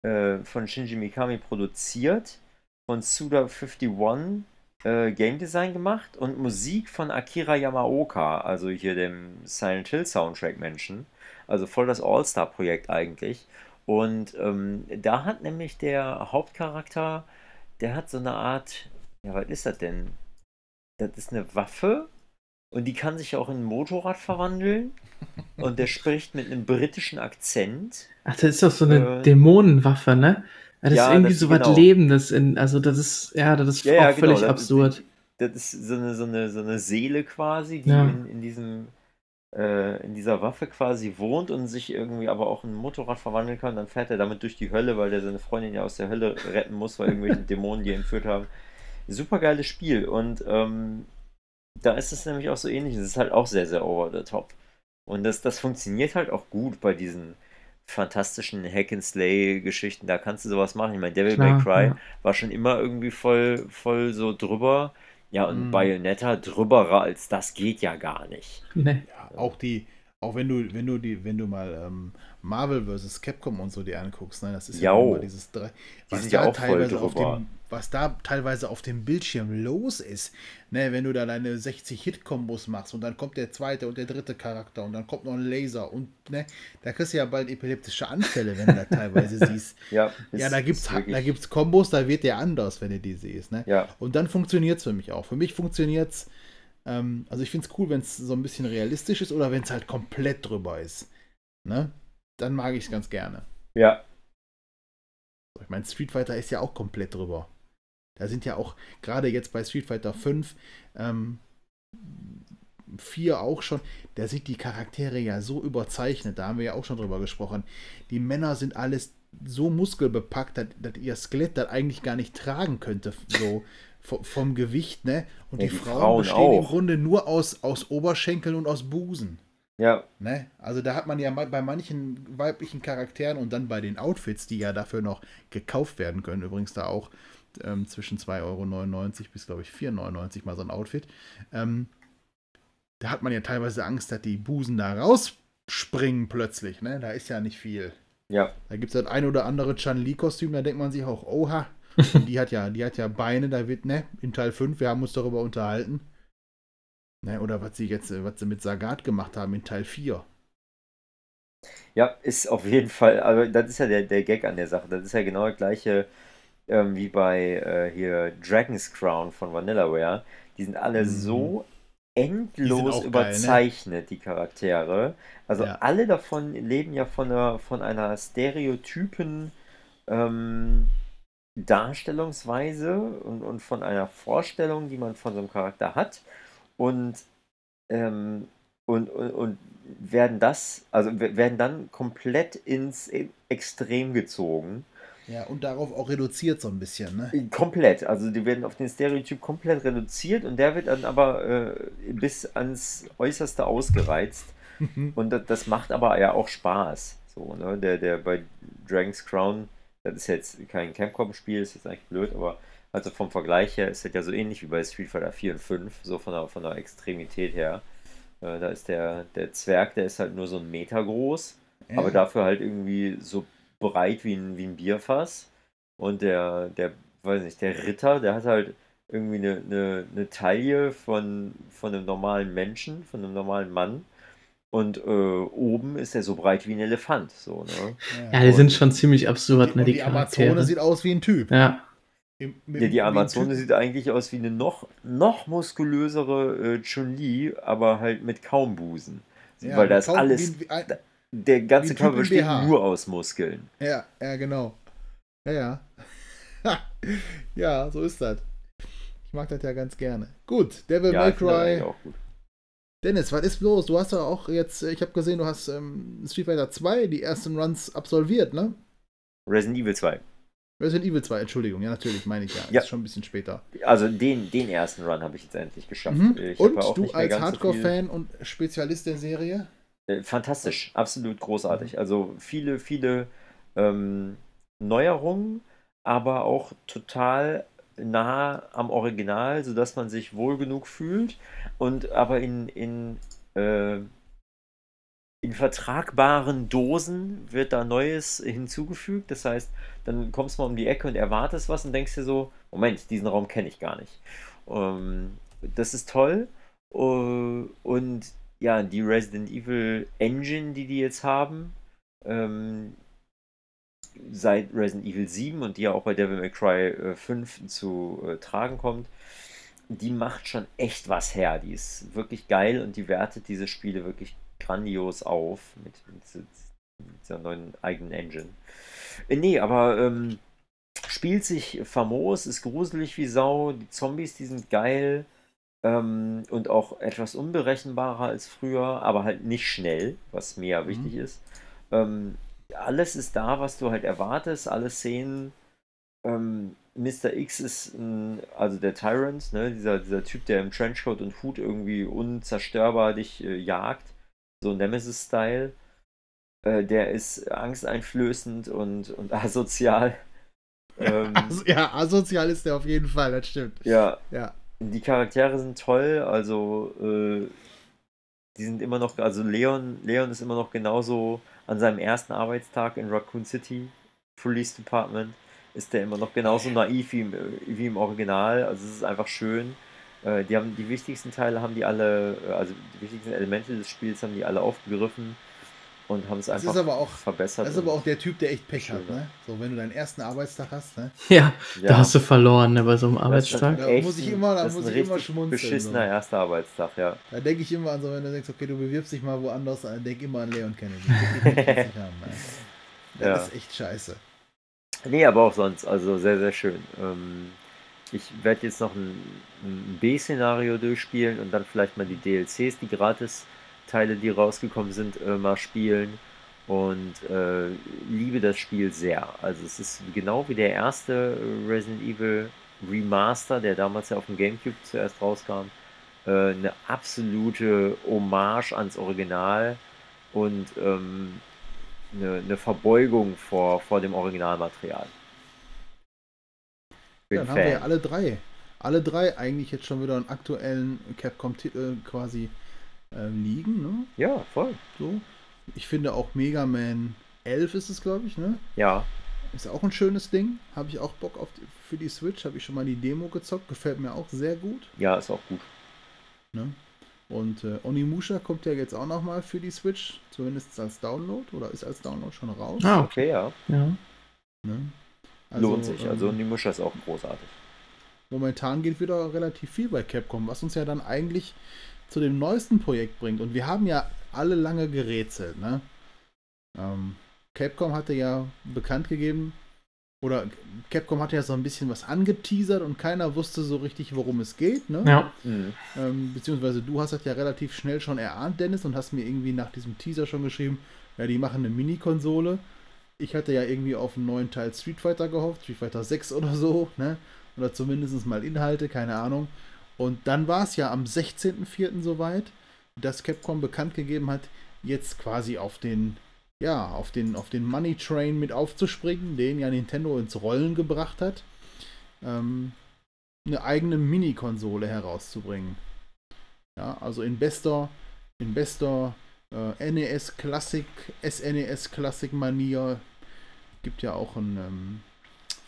ein, äh, von Shinji Mikami produziert, von Suda51 äh, Game Design gemacht und Musik von Akira Yamaoka, also hier dem Silent Hill Soundtrack Menschen. Also voll das All-Star-Projekt eigentlich. Und ähm, da hat nämlich der Hauptcharakter der hat so eine Art, ja, was ist das denn? Das ist eine Waffe und die kann sich auch in ein Motorrad verwandeln. Und der spricht mit einem britischen Akzent. Ach, das ist doch so eine äh, Dämonenwaffe, ne? Das ja, ist irgendwie das, so was genau. Lebendes. In, also, das ist, ja, das ist ja, auch genau. völlig das, absurd. Das ist so eine, so eine, so eine Seele quasi, die in, in diesem äh, in dieser Waffe quasi wohnt und sich irgendwie aber auch in ein Motorrad verwandeln kann, dann fährt er damit durch die Hölle, weil der seine Freundin ja aus der Hölle retten muss, weil irgendwelche Dämonen die entführt haben. Super geiles Spiel und ähm, da ist es nämlich auch so ähnlich. Es ist halt auch sehr, sehr over the top. Und das, das funktioniert halt auch gut bei diesen fantastischen Hack-and-Slay-Geschichten. Da kannst du sowas machen. Ich meine, Devil Klar, May Cry ja. war schon immer irgendwie voll, voll so drüber. Ja, und mm. Bayonetta drüberer als das geht ja gar nicht. Nee. Ja, auch die, auch wenn du, wenn du die, wenn du mal ähm, Marvel vs. Capcom und so dir anguckst, ne, das ist ja immer dieses drei, was die da teilweise auf dem, was da teilweise auf dem Bildschirm los ist, ne, wenn du da deine 60 Hit-Kombos machst und dann kommt der zweite und der dritte Charakter und dann kommt noch ein Laser und ne, da kriegst du ja bald epileptische Anfälle, wenn du da teilweise siehst. Ja, ja da gibt's da gibt's Kombos, da wird der anders, wenn du die siehst, ne? Ja. Und dann funktioniert es für mich auch. Für mich funktioniert es ähm, also ich finde es cool, wenn es so ein bisschen realistisch ist oder wenn es halt komplett drüber ist. Ne? Dann mag ich es ganz gerne. Ja. Ich meine, Street Fighter ist ja auch komplett drüber. Da sind ja auch, gerade jetzt bei Street Fighter 5, ähm, 4 auch schon, da sind die Charaktere ja so überzeichnet, da haben wir ja auch schon drüber gesprochen. Die Männer sind alles so muskelbepackt, dass, dass ihr Skelett das eigentlich gar nicht tragen könnte. So vom Gewicht, ne? Und ja, die, die, Frauen, Frauen bestehen auch. im Grunde nur aus, aus Oberschenkeln und aus Busen. Ja. Ne? Also da hat man ja bei manchen weiblichen Charakteren und dann bei den Outfits, die ja dafür noch gekauft werden können, übrigens da auch ähm, zwischen 2,99 Euro bis, glaube ich, 4,99 Euro mal so ein Outfit. Ähm, da hat man ja teilweise Angst, dass die Busen da rausspringen plötzlich. Ne? Da ist ja nicht viel. Ja. Da gibt es das ein oder andere Chan-Li-Kostüm, da denkt man sich auch, oha, die hat ja, die hat ja Beine, da wird, ne, in Teil 5, wir haben uns darüber unterhalten. Ne, oder was sie jetzt, was sie mit Sagat gemacht haben in Teil 4. Ja, ist auf jeden Fall, aber das ist ja der, der Gag an der Sache. Das ist ja genau das gleiche ähm, wie bei äh, hier Dragon's Crown von Vanillaware. Die sind alle mhm. so endlos überzeichnet, geil, ne? die Charaktere. Also ja. alle davon leben ja von einer, von einer stereotypen ähm, Darstellungsweise und, und von einer Vorstellung, die man von so einem Charakter hat. Und, ähm, und, und, und werden das, also werden dann komplett ins e-, Extrem gezogen. Ja, und darauf auch reduziert so ein bisschen, ne? Komplett. Also die werden auf den Stereotyp komplett reduziert und der wird dann aber äh, bis ans Äußerste ausgereizt. und das, das, macht aber ja auch Spaß. So, ne? Der, der bei Dragon's Crown das ist jetzt kein Capcom-Spiel, ist jetzt eigentlich blöd, aber also vom Vergleich her ist das ja so ähnlich wie bei Street Fighter 4 und 5, so von der, von der Extremität her. Äh, da ist der, der Zwerg, der ist halt nur so ein Meter groß, ja. aber dafür halt irgendwie so breit wie ein, wie ein Bierfass. Und der, der, weiß nicht, der Ritter, der hat halt irgendwie eine, eine, eine Taille von, von einem normalen Menschen, von einem normalen Mann. Und äh, oben ist er so breit wie ein Elefant. So, ne? Ja, die sind schon ziemlich absurd, ne? Die, die Amazone sieht aus wie ein Typ. Ja. Im, ja, die Amazone sieht eigentlich aus wie eine noch, noch muskulösere äh, Chun-Li, aber halt mit kaum Busen. Ja, Weil das alles. Wie, ein, der ganze Körper besteht nur aus Muskeln. Ja, ja, genau. Ja, ja. ja, so ist das. Ich mag das ja ganz gerne. Gut, Devil ja, May Cry. Auch gut. Dennis, was ist los? Du hast ja auch jetzt, ich habe gesehen, du hast ähm, Street Fighter 2 die ersten Runs absolviert, ne? Resident Evil 2. Resident Evil 2, Entschuldigung, ja, natürlich, meine ich ja. ja. Ist schon ein bisschen später. Also den, den ersten Run habe ich jetzt endlich geschafft. Mhm. und du als Hardcore-Fan so und Spezialist der Serie? Äh, fantastisch, absolut großartig. Also viele, viele ähm, Neuerungen, aber auch total nah am Original, sodass man sich wohl genug fühlt und aber in, in, äh, in vertragbaren Dosen wird da Neues hinzugefügt. Das heißt, dann kommst du mal um die Ecke und erwartest was und denkst dir so, Moment, diesen Raum kenne ich gar nicht. Ähm, das ist toll. Uh, und ja, die Resident Evil Engine, die die jetzt haben, ähm, seit Resident Evil 7 und die ja auch bei Devil May Cry äh, 5 zu äh, tragen kommt, die macht schon echt was her. Die ist wirklich geil und die wertet diese Spiele wirklich grandios auf mit, mit, mit dieser neuen eigenen Engine. Äh, nee, aber ähm, spielt sich famos, ist gruselig wie Sau, die Zombies, die sind geil ähm, und auch etwas unberechenbarer als früher, aber halt nicht schnell, was mir ja mhm. wichtig ist. Ähm, alles ist da, was du halt erwartest, alle Szenen. Ähm, Mr. X ist ein, also der Tyrant, ne, dieser, dieser Typ, der im Trenchcoat und Hut irgendwie unzerstörbar dich äh, jagt, so Nemesis-Style. Äh, der ist angsteinflößend und, und asozial. Ähm, ja, asozial ist der auf jeden Fall, das stimmt. Ja. ja. Die Charaktere sind toll, also äh, die sind immer noch, also Leon, Leon ist immer noch genauso an seinem ersten Arbeitstag in Raccoon City Police Department ist der immer noch genauso naiv wie im, wie im Original. Also es ist einfach schön. Äh, die haben die wichtigsten Teile haben die alle, also die wichtigsten Elemente des Spiels haben die alle aufgegriffen und haben es einfach aber auch, verbessert. Das ist aber auch der Typ, der echt Pech hat, ne? So, wenn du deinen ersten Arbeitstag hast, ne? Ja, ja. da hast du verloren, ne, bei so einem Arbeitstag. Da muss ich immer, da muss ich immer schmunzeln. Beschissener so. erster Arbeitstag, ja. Da denke ich immer an so, wenn du denkst, okay, du bewirbst dich mal woanders, dann denk immer an Leon Kennedy. haben, ne? Das ja. ist echt scheiße. Nee, aber auch sonst, also sehr, sehr schön. Ähm, ich werde jetzt noch ein, ein B-Szenario durchspielen und dann vielleicht mal die DLCs, die gratis Teile, die rausgekommen sind, äh, mal spielen und äh, liebe das Spiel sehr. Also es ist genau wie der erste Resident Evil Remaster, der damals ja auf dem GameCube zuerst rauskam, äh, eine absolute Hommage ans Original und ähm, eine, eine, Verbeugung vor, vor dem Originalmaterial. Bin dann Fan. haben wir ja alle drei. Alle drei eigentlich jetzt schon wieder einen aktuellen Capcom-Titel quasi äh, liegen, ne? Ja, voll. So. Ich finde auch Mega Man 11 ist es, glaube ich, ne? Ja. Ist auch ein schönes Ding. Habe ich auch Bock auf die, für die Switch. Habe ich schon mal die Demo gezockt. Gefällt mir auch sehr gut. Ja, ist auch gut. Ne? Und äh, Onimusha kommt ja jetzt auch nochmal für die Switch. Zumindest als Download. Oder ist als Download schon raus. Ah, okay, ja. ja. Ne? Also, Lohnt sich. Also ähm, Onimusha ist auch großartig. Momentan geht wieder relativ viel bei Capcom, was uns ja dann eigentlich zu dem neuesten Projekt bringt. Und wir haben ja alle lange gerätselt. Ne? Ähm, Capcom hatte ja bekannt gegeben, oder Capcom hatte ja so ein bisschen was angeteasert und keiner wusste so richtig, worum es geht. Ne? Ja. Mhm. Ähm, beziehungsweise du hast das ja relativ schnell schon erahnt, Dennis, und hast mir irgendwie nach diesem Teaser schon geschrieben, ja, die machen eine Mini-Konsole. Ich hatte ja irgendwie auf einen neuen Teil Street Fighter gehofft, Street Fighter 6 oder so, ne? Oder zumindest mal Inhalte, keine Ahnung. Und dann war es ja am 16.04. soweit, dass Capcom bekannt gegeben hat, jetzt quasi auf den, ja, auf den, auf den Money Train mit aufzuspringen, den ja Nintendo ins Rollen gebracht hat, ähm, eine eigene Mini-Konsole herauszubringen. Ja, also in bester, in bester äh, NES Classic, SNES Classic Manier gibt ja auch ein, ähm,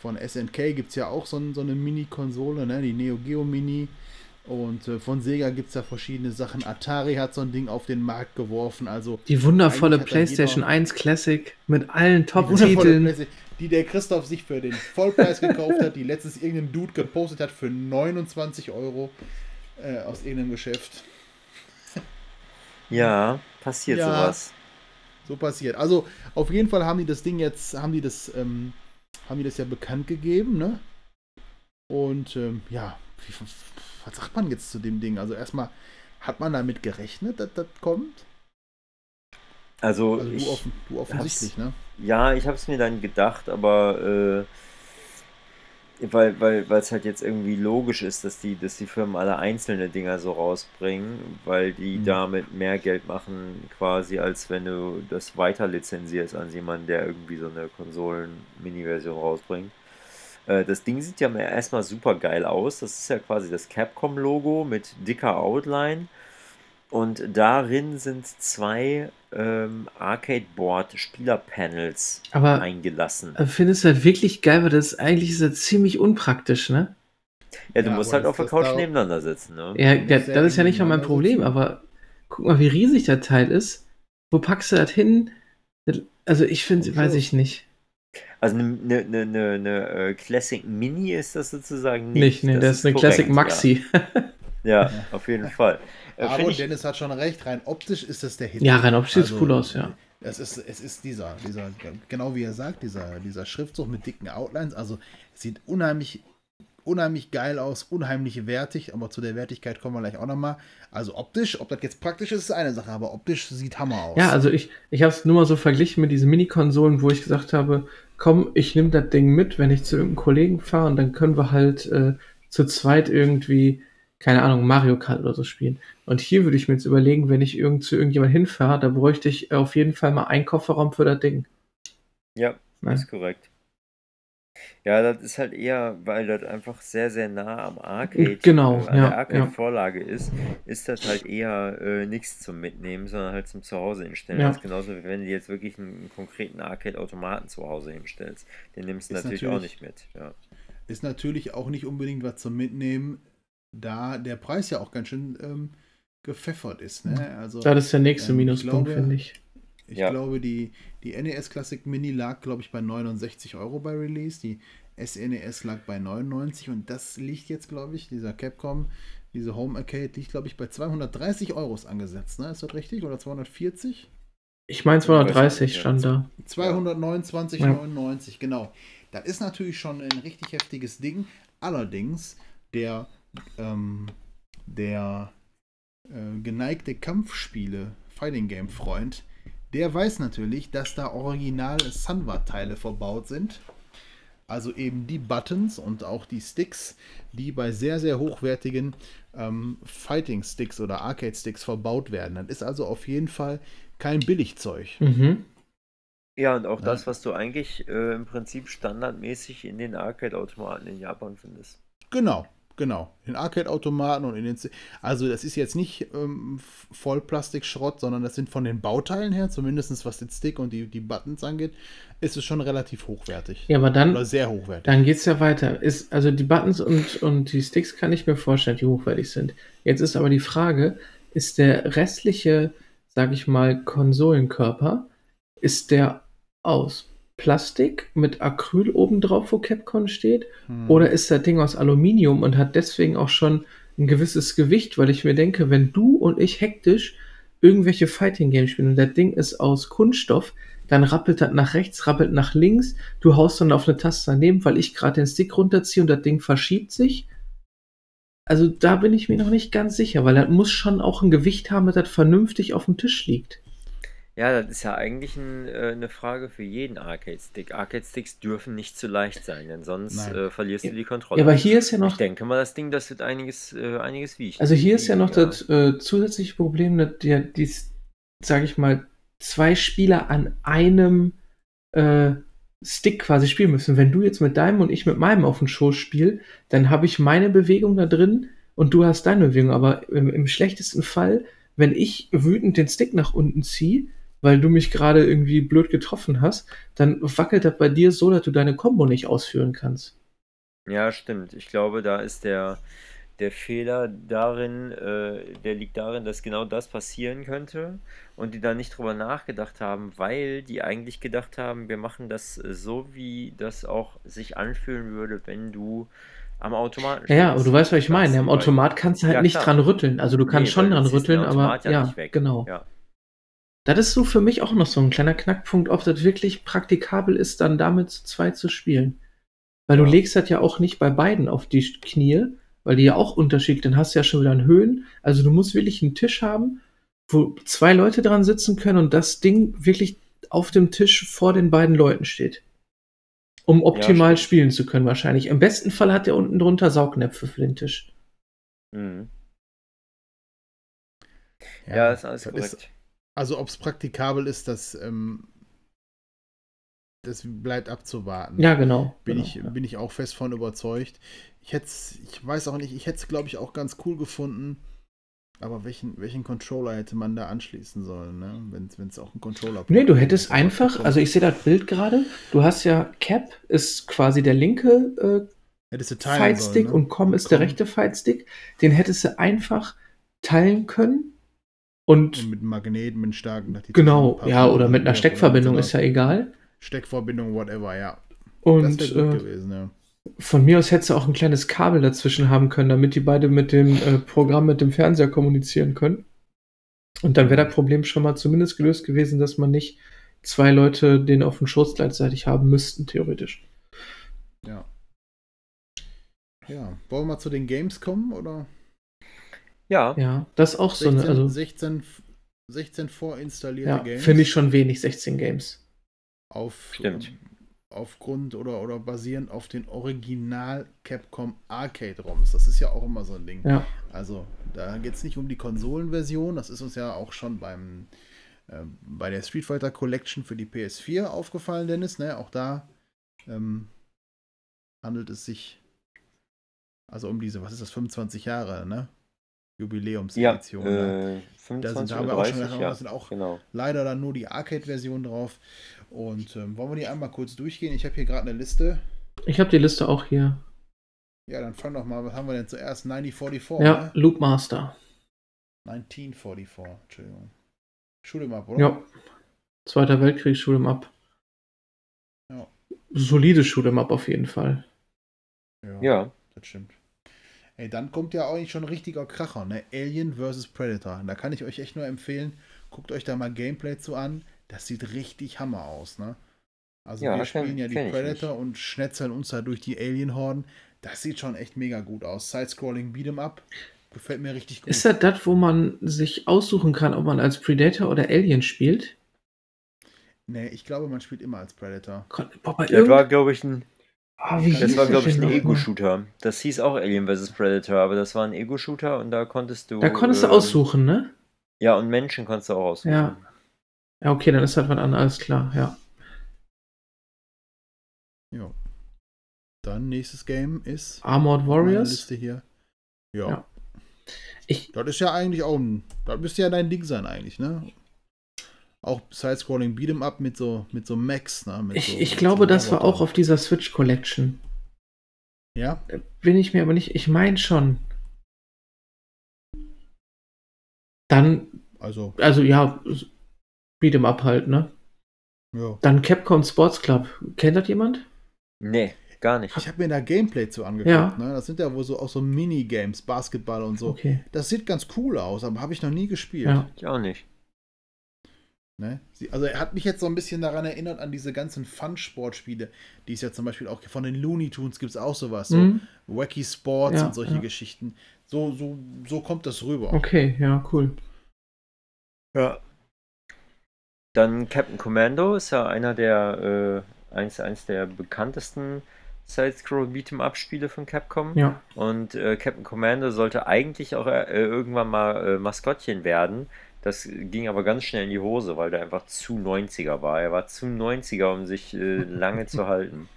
von SNK gibt es ja auch so, so eine Mini-Konsole, ne? die Neo Geo Mini und äh, von Sega gibt es da verschiedene Sachen. Atari hat so ein Ding auf den Markt geworfen. Also die wundervolle PlayStation 1 Classic mit allen Top-Titeln. Die der Christoph sich für den Vollpreis gekauft hat, die letztens irgendein Dude gepostet hat für 29 Euro äh, aus irgendeinem Geschäft. Ja, passiert ja, sowas. So passiert. Also auf jeden Fall haben die das Ding jetzt, haben die das, ähm, haben die das ja bekannt gegeben, ne? Und ähm, ja, wie, was sagt man jetzt zu dem Ding? Also erstmal, hat man damit gerechnet, dass das kommt? Also, also du, offen, du, offensichtlich, ne? Ja, ich habe es mir dann gedacht, aber äh, weil weil es halt jetzt irgendwie logisch ist, dass die dass die Firmen alle einzelne Dinger so rausbringen, weil die mhm. damit mehr Geld machen quasi als wenn du das weiter lizenzierst an jemanden, der irgendwie so eine Konsolen-Mini-Version rausbringt. Äh, das Ding sieht ja mal erstmal super geil aus. Das ist ja quasi das Capcom-Logo mit dicker Outline. Und darin sind zwei ähm, Arcade-Board-Spielerpanels Aber eingelassen. äh, findest du das wirklich geil, weil das eigentlich ist das ziemlich unpraktisch, ne? Ja, du Ja, musst halt auf der Couch nebeneinander sitzen, ne? Ja, ja, ja das ist ja nicht mal mein Problem, sitzen. aber guck mal, wie riesig der Teil ist. Wo packst du das hin? Also ich finde, Komm weiß ich nicht. Also eine ne, ne, ne, ne, äh, Classic Mini ist das sozusagen Nicht, nicht. nee, das, ist eine korrekt, Classic Maxi. Ja, ja auf jeden Fall. Äh, Aber ich, Dennis hat schon recht, rein optisch ist das der Hit. Ja, rein optisch Also, cool aus, ja. Es ist, es ist dieser, dieser, genau wie er sagt, dieser, dieser Schriftzug mit dicken Outlines. Also es sieht unheimlich, unheimlich geil aus, unheimlich wertig, aber zu der Wertigkeit kommen wir gleich auch nochmal. Also optisch, ob das jetzt praktisch ist, ist eine Sache, aber optisch sieht Hammer aus. Ja, also ich, ich habe es nur mal so verglichen mit diesen Mini-Konsolen, wo ich gesagt habe, komm, ich nehme das Ding mit, wenn ich zu irgendeinem Kollegen fahre und dann können wir halt äh, zu zweit irgendwie, keine Ahnung, Mario Kart oder so spielen. Und hier würde ich mir jetzt überlegen, wenn ich irgend zu irgendjemand hinfahre, da bräuchte ich auf jeden Fall mal einen Kofferraum für das Ding. ja, Ne? ist korrekt. Ja, das ist halt eher, weil das einfach sehr, sehr nah am Arcade, Genau, äh, an ja, der Arcade-Vorlage ist, ist das halt eher äh, nichts zum Mitnehmen, sondern halt zum Zuhause hinstellen. Ja. Das ist genauso wie wenn du jetzt wirklich einen, einen konkreten Arcade-Automaten zu Hause hinstellst. Den nimmst du Ist natürlich, auch natürlich- nicht mit. Ja. Ist natürlich auch nicht unbedingt was zum Mitnehmen, da der Preis ja auch ganz schön ähm, gepfeffert ist. Ne? Also, Das ist der nächste Ähm, Minuspunkt, glaube- finde ich. Ich Ja. glaube, die, die NES Classic Mini lag, glaube ich, bei 69 Euro bei Release. Die SNES lag bei 99 und das liegt jetzt, glaube ich, dieser Capcom, diese Home Arcade liegt, glaube ich, bei 230 Euros angesetzt. Ne? Ist das richtig? Oder 240? Ich meine 230 Ja. stand da. 229,99, genau. Das ist natürlich schon ein richtig heftiges Ding. Allerdings, der, ähm, der äh, geneigte Kampfspiele Fighting Game Freund, der weiß natürlich, dass da original Sunward-Teile verbaut sind. Also eben die Buttons und auch die Sticks, die bei sehr, sehr hochwertigen ähm, Fighting Sticks oder Arcade Sticks verbaut werden. Das ist also auf jeden Fall kein Billigzeug. Mhm. Ja, und auch Ja. das, was du eigentlich äh, im Prinzip standardmäßig in den Arcade-Automaten in Japan findest. Genau, genau. In Arcade-Automaten und in den. Also, das ist jetzt nicht ähm, Vollplastikschrott, sondern das sind von den Bauteilen her, zumindest was den Stick und die, die Buttons angeht, ist es schon relativ hochwertig. Ja, aber dann, Oder sehr hochwertig. Dann geht's ja weiter. Ist, also die Buttons und, und die Sticks kann ich mir vorstellen, die hochwertig sind. Jetzt ist aber die Frage, ist der restliche, sag ich mal, Konsolenkörper, ist der aus Plastik mit Acryl obendrauf, wo Capcom steht? Hm. Oder ist das Ding aus Aluminium und hat deswegen auch schon ein gewisses Gewicht? Weil ich mir denke, wenn du und ich hektisch irgendwelche Fighting Games spielen und das Ding ist aus Kunststoff, dann rappelt das nach rechts, rappelt nach links, du haust dann auf eine Taste daneben, weil ich gerade den Stick runterziehe und das Ding verschiebt sich. Also da bin ich mir noch nicht ganz sicher, weil das muss schon auch ein Gewicht haben, dass das vernünftig auf dem Tisch liegt. Ja, das ist ja eigentlich ein, äh, eine Frage für jeden Arcade-Stick. Arcade-Sticks dürfen nicht zu leicht sein, denn sonst Nein. äh, verlierst du die Kontrolle. Ja, aber hier ist ja noch ich denke mal, das Ding, das wird einiges, äh, einiges wiegen. Also hier ist ja noch Ja. das äh, zusätzliche Problem, dass die, die sage ich mal, zwei Spieler an einem äh, Stick quasi spielen müssen. Wenn du jetzt mit deinem und ich mit meinem auf dem Schoß spiel, dann habe ich meine Bewegung da drin und du hast deine Bewegung. Aber im, im schlechtesten Fall, wenn ich wütend den Stick nach unten ziehe, weil du mich gerade irgendwie blöd getroffen hast, dann wackelt das bei dir so, dass du deine Combo nicht ausführen kannst. Ja, stimmt. Ich glaube, da ist der, der Fehler darin, äh, der liegt darin, dass genau das passieren könnte und die da nicht drüber nachgedacht haben, weil die eigentlich gedacht haben, wir machen das so, wie das auch sich anfühlen würde, wenn du am Automaten Ja, ja, aber du weißt, was ich meine. Am Automat kannst du halt Ja, nicht dran rütteln. Also du kannst Nee, schon dran rütteln, aber ja, genau. Ja. Das ist so für mich auch noch so ein kleiner Knackpunkt, ob das wirklich praktikabel ist, dann damit zu zweit zu spielen. Weil du Ja. legst das ja auch nicht bei beiden auf die Knie, weil die ja auch unterschiedlich, dann hast du ja schon wieder einen Höhen. Also du musst wirklich einen Tisch haben, wo zwei Leute dran sitzen können und das Ding wirklich auf dem Tisch vor den beiden Leuten steht. Um optimal stimmt. spielen zu können, wahrscheinlich. Im besten Fall hat er unten drunter Saugnäpfe für den Tisch. Mhm. Ja, ist alles das korrekt. Also, ob es praktikabel ist, das ähm, das bleibt abzuwarten. Ja, genau. Bin, genau, ich, ja. bin ich auch fest von überzeugt. Ich hätte ich weiß auch nicht, ich hätte es, glaube ich, auch ganz cool gefunden. Aber welchen, welchen Controller hätte man da anschließen sollen, ne? wenn es auch ein Controller Nee, du hättest einfach, also ich sehe das Bild gerade, du hast ja Cap ist quasi der linke äh, Fightstick sollen, ne? und Com ist der Com. rechte Fightstick. Den hättest du einfach teilen können und Und mit einem Magneten, mit starken. genau, ja, oder mit einer Steckverbindung ist ja egal. Steckverbindung, whatever, ja. Und das gut äh, gewesen, ja. von mir aus hättest du auch ein kleines Kabel dazwischen haben können, damit die beide mit dem äh, Programm mit dem Fernseher kommunizieren können. Und dann wäre das Problem schon mal zumindest gelöst gewesen, dass man nicht zwei Leute den auf dem Schoß gleichzeitig haben müssten, theoretisch. Ja. Ja, wollen wir mal zu den Games kommen, oder? Ja, Ja, das ist auch so 16, eine, also 16, 16 vorinstallierte ja, Games. finde ich schon wenig, 16 Games. auf, Stimmt. aufgrund oder, oder basierend auf den Original Capcom Arcade ROMs. Das ist ja auch immer so ein Ding. Ja, Also, da geht es nicht um die Konsolenversion. Das ist uns ja auch schon beim, äh, bei der Street Fighter Collection für die PS4 aufgefallen, Dennis. Ne? Auch da ähm, handelt es sich also um diese, was ist das, 25 Jahre, ne? Ja, Jubiläumsedition. ne? äh, Da 25 sind, da haben oder wir auch schon 30, ja, da sind auch genau. leider dann nur die Arcade-Version drauf. Und ähm, wollen wir die einmal kurz durchgehen? Ich habe hier gerade eine Liste. ich habe die Liste auch hier. Ja, dann fang doch mal, was haben wir denn zuerst? 9044, Ja, ne? Loop Master. 1944, Entschuldigung. Schule mal, oder? Ja. Zweiter Weltkrieg, Shoot'em Up. Ja. Solide Shoot'em Up auf jeden Fall. Ja, Ja, das stimmt. Ey, dann kommt ja eigentlich schon ein richtiger Kracher, ne? Alien vs. Predator. Da kann ich euch echt nur empfehlen, guckt euch da mal Gameplay zu an. Das sieht richtig Hammer aus, ne? Also Ja, wir spielen ja die Predator und schnetzeln uns da durch die Alien-Horden. Das sieht schon echt mega gut aus. Side-Scrolling Beat'em Up. Gefällt mir richtig gut. Ist das das, wo man sich aussuchen kann, ob man als Predator oder Alien spielt? Nee, ich glaube, man spielt immer als Predator. Gott, boah, bei das war, glaube ich, ein, Wie das hieß war, glaube ich, ein? Ego-Shooter. Das hieß auch Alien vs. Predator, aber das war ein Ego-Shooter und da konntest du. Da konntest du ähm, aussuchen, ne? Ja, und Menschen konntest du auch aussuchen. Ja. Ja, okay, dann ist das was anderes, alles klar, ja. Ja. Dann nächstes Game ist Armored Warriors. Liste hier. Ja. Ja. Ich, Das ist ja eigentlich auch ein. Das müsste ja dein Ding sein, eigentlich, ne? Auch Side-Scrolling Beat'em Up mit so, mit so Max, ne? Mit ich, so, ich glaube, so das war auch auf dieser Switch Collection. Ja? Bin ich mir aber nicht, ich meine schon. Dann, Also, also ja, Beat'em Up halt, ne? ja. Dann Capcom Sports Club. Kennt das jemand? Nee, gar nicht. Ich habe mir da Gameplay zu angeguckt, Ja. ne? Das sind ja wohl so auch so Minigames, Basketball und so. Okay. Das sieht ganz cool aus, aber habe ich noch nie gespielt. Ja. Ich auch nicht. Ne? Sie, also er hat mich jetzt so ein bisschen daran erinnert an diese ganzen Fun-Sportspiele, die es ja zum Beispiel auch von den Looney Tunes gibt es auch sowas, so Mhm. Wacky Sports Ja, und solche ja. Geschichten. So, so, so kommt das rüber. Okay, ja, cool. Ja. Dann Captain Commando ist ja einer der, äh, eins, eins der bekanntesten Side-Scroll Beat'em Up Spiele von Capcom. Ja. Und äh, Captain Commando sollte eigentlich auch äh, irgendwann mal äh, Maskottchen werden. Das ging aber ganz schnell in die Hose, weil der einfach zu 90er war. Er war zu 90er, um sich äh, lange zu halten.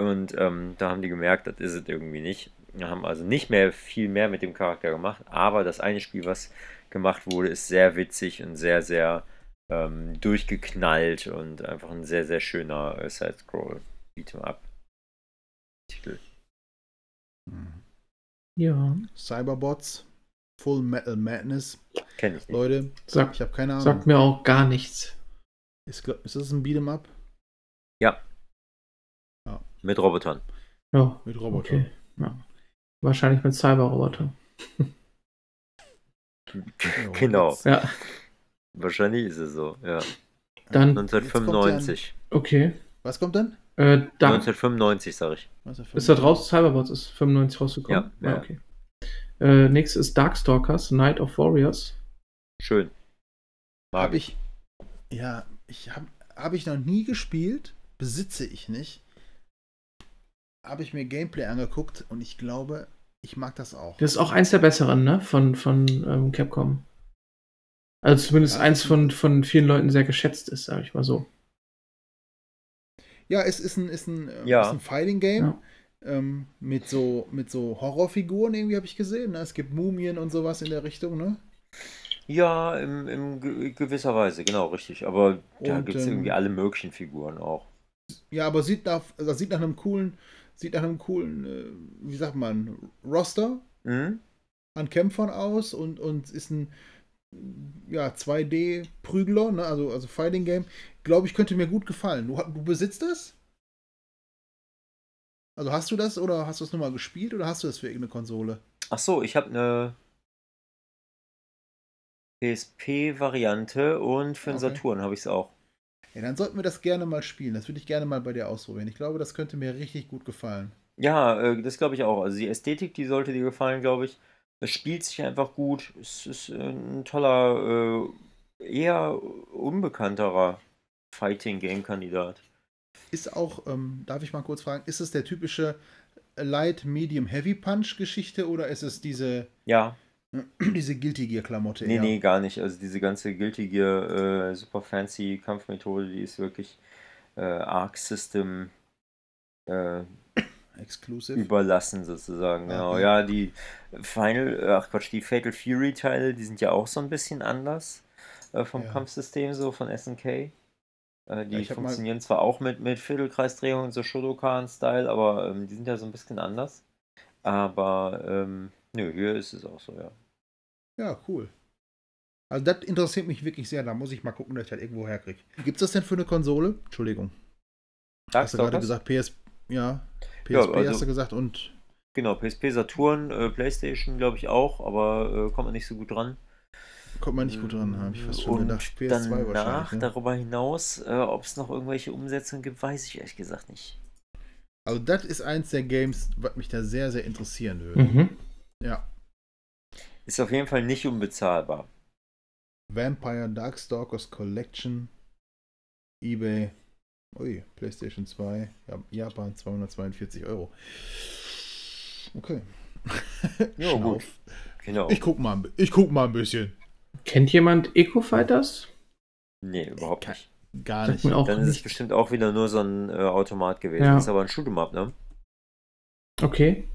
Und ähm, da haben die gemerkt, das ist es irgendwie nicht. Wir haben also nicht mehr viel mehr mit dem Charakter gemacht, aber das eine Spiel, was gemacht wurde, ist sehr witzig und sehr, sehr ähm, durchgeknallt und einfach ein sehr, sehr schöner äh, Side-Scroll Beat'em Up Titel. Mhm. Ja. Cyberbots, Full Metal Madness. Kenne ich nicht. Leute, Sagt, ich habe keine Ahnung. sagt mir auch gar nichts. Ist, ist das ein Beat'em Up? Mit Robotern. Ja. Mit Robotern. Okay. Ja. Wahrscheinlich mit Cyberrobotern. Ja, genau. Ja. Wahrscheinlich ist es so, ja. Dann, 1995. okay. Was kommt dann? Äh, da 1995, sag ich. Ist das raus? Cyberbots ist 95 rausgekommen. Ja, ja. okay. Äh, nächstes ist Darkstalkers, Night of Warriors. Schön. Mag Habe ich. Ja, ich habe hab ich noch nie gespielt, besitze ich nicht. Habe ich mir Gameplay angeguckt und ich glaube, ich mag das auch. Das ist auch eins der besseren, ne? Von, von ähm, Capcom. Also zumindest Ja, eins von, von vielen Leuten sehr geschätzt ist, sag ich mal so. Ja, es ist ein, ist ein, ähm, Ja. ist ein Fighting Game. Ja. Ähm, mit so, mit so Horrorfiguren irgendwie habe ich gesehen. Ne? Es gibt Mumien und sowas in der Richtung, ne? Ja, in, in ge- gewisser Weise, genau, richtig. Aber da gibt es ähm, irgendwie alle möglichen Figuren auch. Ja, aber sieht nach, also sieht nach einem coolen, sieht nach einem coolen, äh, wie sagt man, Roster Mhm. an Kämpfern aus und, und ist ein ja, 2D-Prügler, ne? also, also Fighting Game. Glaube ich, könnte mir gut gefallen. Du, du besitzt das? Also hast du das oder hast du es nur mal gespielt oder hast du das für irgendeine Konsole? Ach so, ich habe eine PSP-Variante und für den Okay. Saturn habe ich es auch. Ja, dann sollten wir das gerne mal spielen. Das würde ich gerne mal bei dir ausprobieren. Ich glaube, das könnte mir richtig gut gefallen. Ja, äh, das glaube ich auch. Also die Ästhetik, die sollte dir gefallen, glaube ich. Es spielt sich einfach gut. Es ist äh, ein toller, äh, eher unbekannterer Fighting-Game-Kandidat. Ist auch, ähm, darf ich mal kurz fragen, ist es der typische Light, Medium, Heavy Punch-Geschichte oder ist es diese, Ja, diese Guilty Gear-Klamotte? nee, eher? nee, gar nicht. Also diese ganze Guilty Gear, äh, super fancy Kampfmethode, die ist wirklich äh, Arc System äh, Exclusive. überlassen sozusagen. Genau. Okay. Ja, die Final, ach Quatsch, die Fatal Fury Teile, die sind ja auch so ein bisschen anders äh, vom Ja. Kampfsystem so von SNK. Äh, die Ja, funktionieren zwar auch mit mit Viertelkreisdrehungen so Shodokan Style, aber ähm, die sind ja so ein bisschen anders. Aber ähm, nö, hier ist es auch so, ja. Ja, cool. Also das interessiert mich wirklich sehr. Da muss ich mal gucken, dass ich das irgendwo herkriege. Gibt es das denn für eine Konsole? Entschuldigung. Hast du gerade gesagt, PS, ja, PSP Ja, also- hast du gesagt und Genau, PSP, Saturn, äh, Playstation glaube ich auch, aber äh, kommt man nicht so gut dran. Kommt man nicht gut dran, habe ich fast schon Und gedacht. PS2 danach, wahrscheinlich. Ne? darüber hinaus, äh, ob es noch irgendwelche Umsetzungen gibt, weiß ich ehrlich gesagt nicht. Also das ist eins der Games, was mich da sehr, sehr interessieren würde. Mhm. Ja. Ist auf jeden Fall nicht unbezahlbar. Vampire Darkstalkers Collection, eBay, ui, PlayStation 2, ja, Japan 242 Euro. Okay. Ja, gut. Genau. Ich guck, mal, ich guck mal ein bisschen. Kennt jemand Eco Fighters? Nee, überhaupt nicht. Gar nicht. Dann ist es nicht. bestimmt auch wieder nur so ein äh, Automat gewesen. Ja. Das ist aber ein Shoot'em-up, ne? Okay.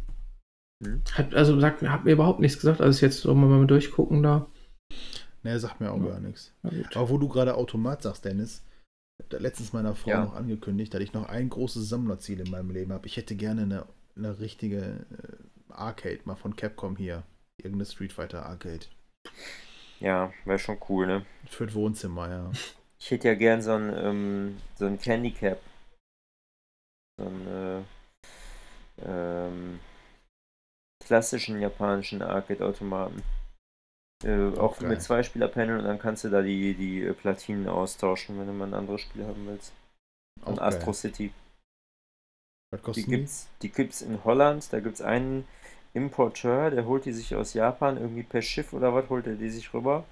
Hm. Hat, also sagt, hat mir überhaupt nichts gesagt, als jetzt so mal durchgucken da. Ne, sagt mir auch Ja. gar nichts. Aber wo du gerade Automat sagst, Dennis, da letztens meiner Frau Ja. noch angekündigt, dass ich noch ein großes Sammlerziel in meinem Leben habe. Ich hätte gerne eine, eine richtige äh, Arcade mal von Capcom hier. Irgendeine Street Fighter Arcade. Ja, wäre schon cool, ne? Für das Wohnzimmer, ja. Ich hätte ja gern so ein, ähm, so ein Candy Cap. So einen äh, ähm, klassischen japanischen Arcade-Automaten. Äh, auch geil. mit Zweispieler-Panel und dann kannst du da die, die äh, Platinen austauschen, wenn du mal ein anderes Spiel haben willst. Und. Astro City. Was die? gibt's, die gibt's in Holland. Da gibt's einen Importeur, der holt die sich aus Japan irgendwie per Schiff oder was, holt er die sich rüber.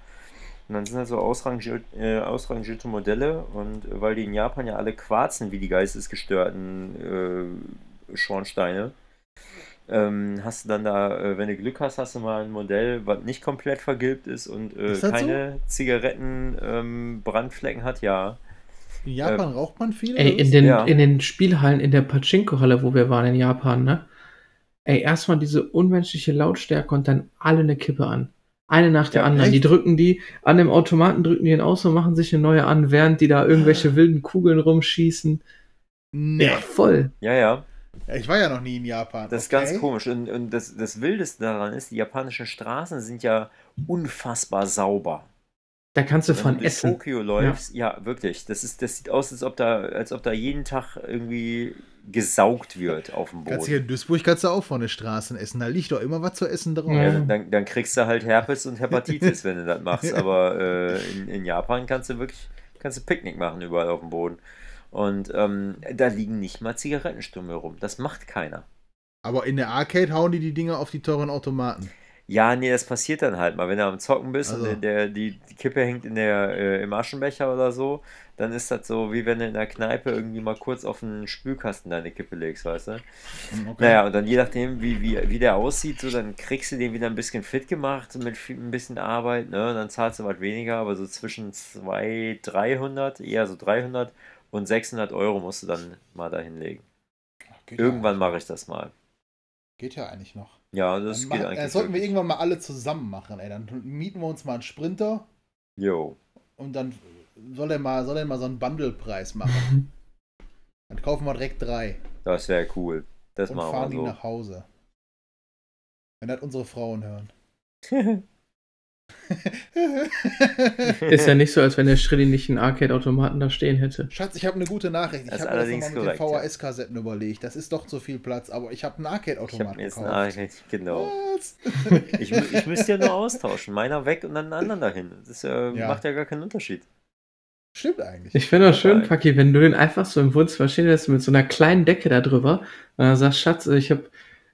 Und dann sind da so ausrangiert, äh, ausrangierte Modelle. Und äh, weil die in Japan ja alle quarzen wie die geistesgestörten äh, Schornsteine, ähm, hast du dann da, äh, wenn du Glück hast, hast du mal ein Modell, was nicht komplett vergilbt ist und äh, Ist das so? keine Zigaretten ähm, hat, ja. In Japan raucht man viel? Ey, in den, Ja. in den Spielhallen, in der Pachinko-Halle, wo wir waren in Japan, ne? Ey, erstmal diese unmenschliche Lautstärke und dann alle eine Kippe an. Eine nach der Ja, anderen. Die echt? drücken die, an dem Automaten drücken die ihn aus und machen sich eine neue an, während die da irgendwelche wilden Kugeln rumschießen. Nee. Ja, voll. Ja, ja. Ja, Ich war ja noch nie in Japan. Das ist okay. ganz komisch. Und, und das, das Wildeste daran ist, die japanischen Straßen sind ja unfassbar sauber. Da kannst du Wenn von du durch essen. Tokio läufst, ja. wirklich. Das, ist, das sieht aus, als ob, da, als ob da jeden Tag irgendwie gesaugt wird auf dem Kannst hier Boden. in Duisburg kannst du auch von den Straßen essen. Da liegt doch immer was zu essen drauf. Ja, dann, dann kriegst du halt Herpes und Hepatitis, wenn du das machst. Aber äh, in, in Japan kannst du wirklich kannst du Picknick machen überall auf dem Boden. Und ähm, da liegen nicht mal Zigarettenstummel rum. Das macht keiner. Aber in der Arcade hauen die die Dinger auf die teuren Automaten. Ja, nee, das passiert dann halt mal. Wenn du am Zocken bist Also. und der, die, die Kippe hängt in der, äh, im Aschenbecher oder so, dann ist das so, wie wenn du in der Kneipe irgendwie mal kurz auf den Spülkasten deine Kippe legst, weißt du? Hm, Okay. Naja, und dann je nachdem, wie, wie, wie der aussieht, so, dann kriegst du den wieder ein bisschen fit gemacht mit viel, ein bisschen Arbeit, ne? Und dann zahlst du was weniger, aber so zwischen 200, 300, eher so 300 Und 600 Euro musst du dann mal da hinlegen. Irgendwann ja, mache ich das mal. Geht ja eigentlich noch. Ja, das Dann geht mach, eigentlich. äh, sollten wir irgendwann mal alle zusammen machen, ey. Dann mieten wir uns mal einen Sprinter Jo. und dann soll er mal, soll er mal so einen Bundle-Preis machen. Dann kaufen wir direkt drei Das wäre cool. Das und machen fahren die wir nach Hause. Wenn das unsere Frauen hören. Ist ja nicht so, als wenn der Schrilli nicht einen Arcade-Automaten da stehen hätte. Schatz, ich habe eine gute Nachricht. Ich habe mir das nochmal mit den korrekt, ja. VHS-Kassetten überlegt. Das ist doch zu viel Platz, aber ich habe einen ich habe Arcade-Automaten mir jetzt gekauft. eine genau. Was? Ich, ich müsste ja nur austauschen. Meiner weg und dann einen anderen dahin. Das äh, Ja. macht ja gar keinen Unterschied. Stimmt eigentlich. Ich finde das schön. Paki, wenn du den einfach so im Wohnzimmer stehen lässt mit so einer kleinen Decke da drüber und dann sagst, Schatz, ich habe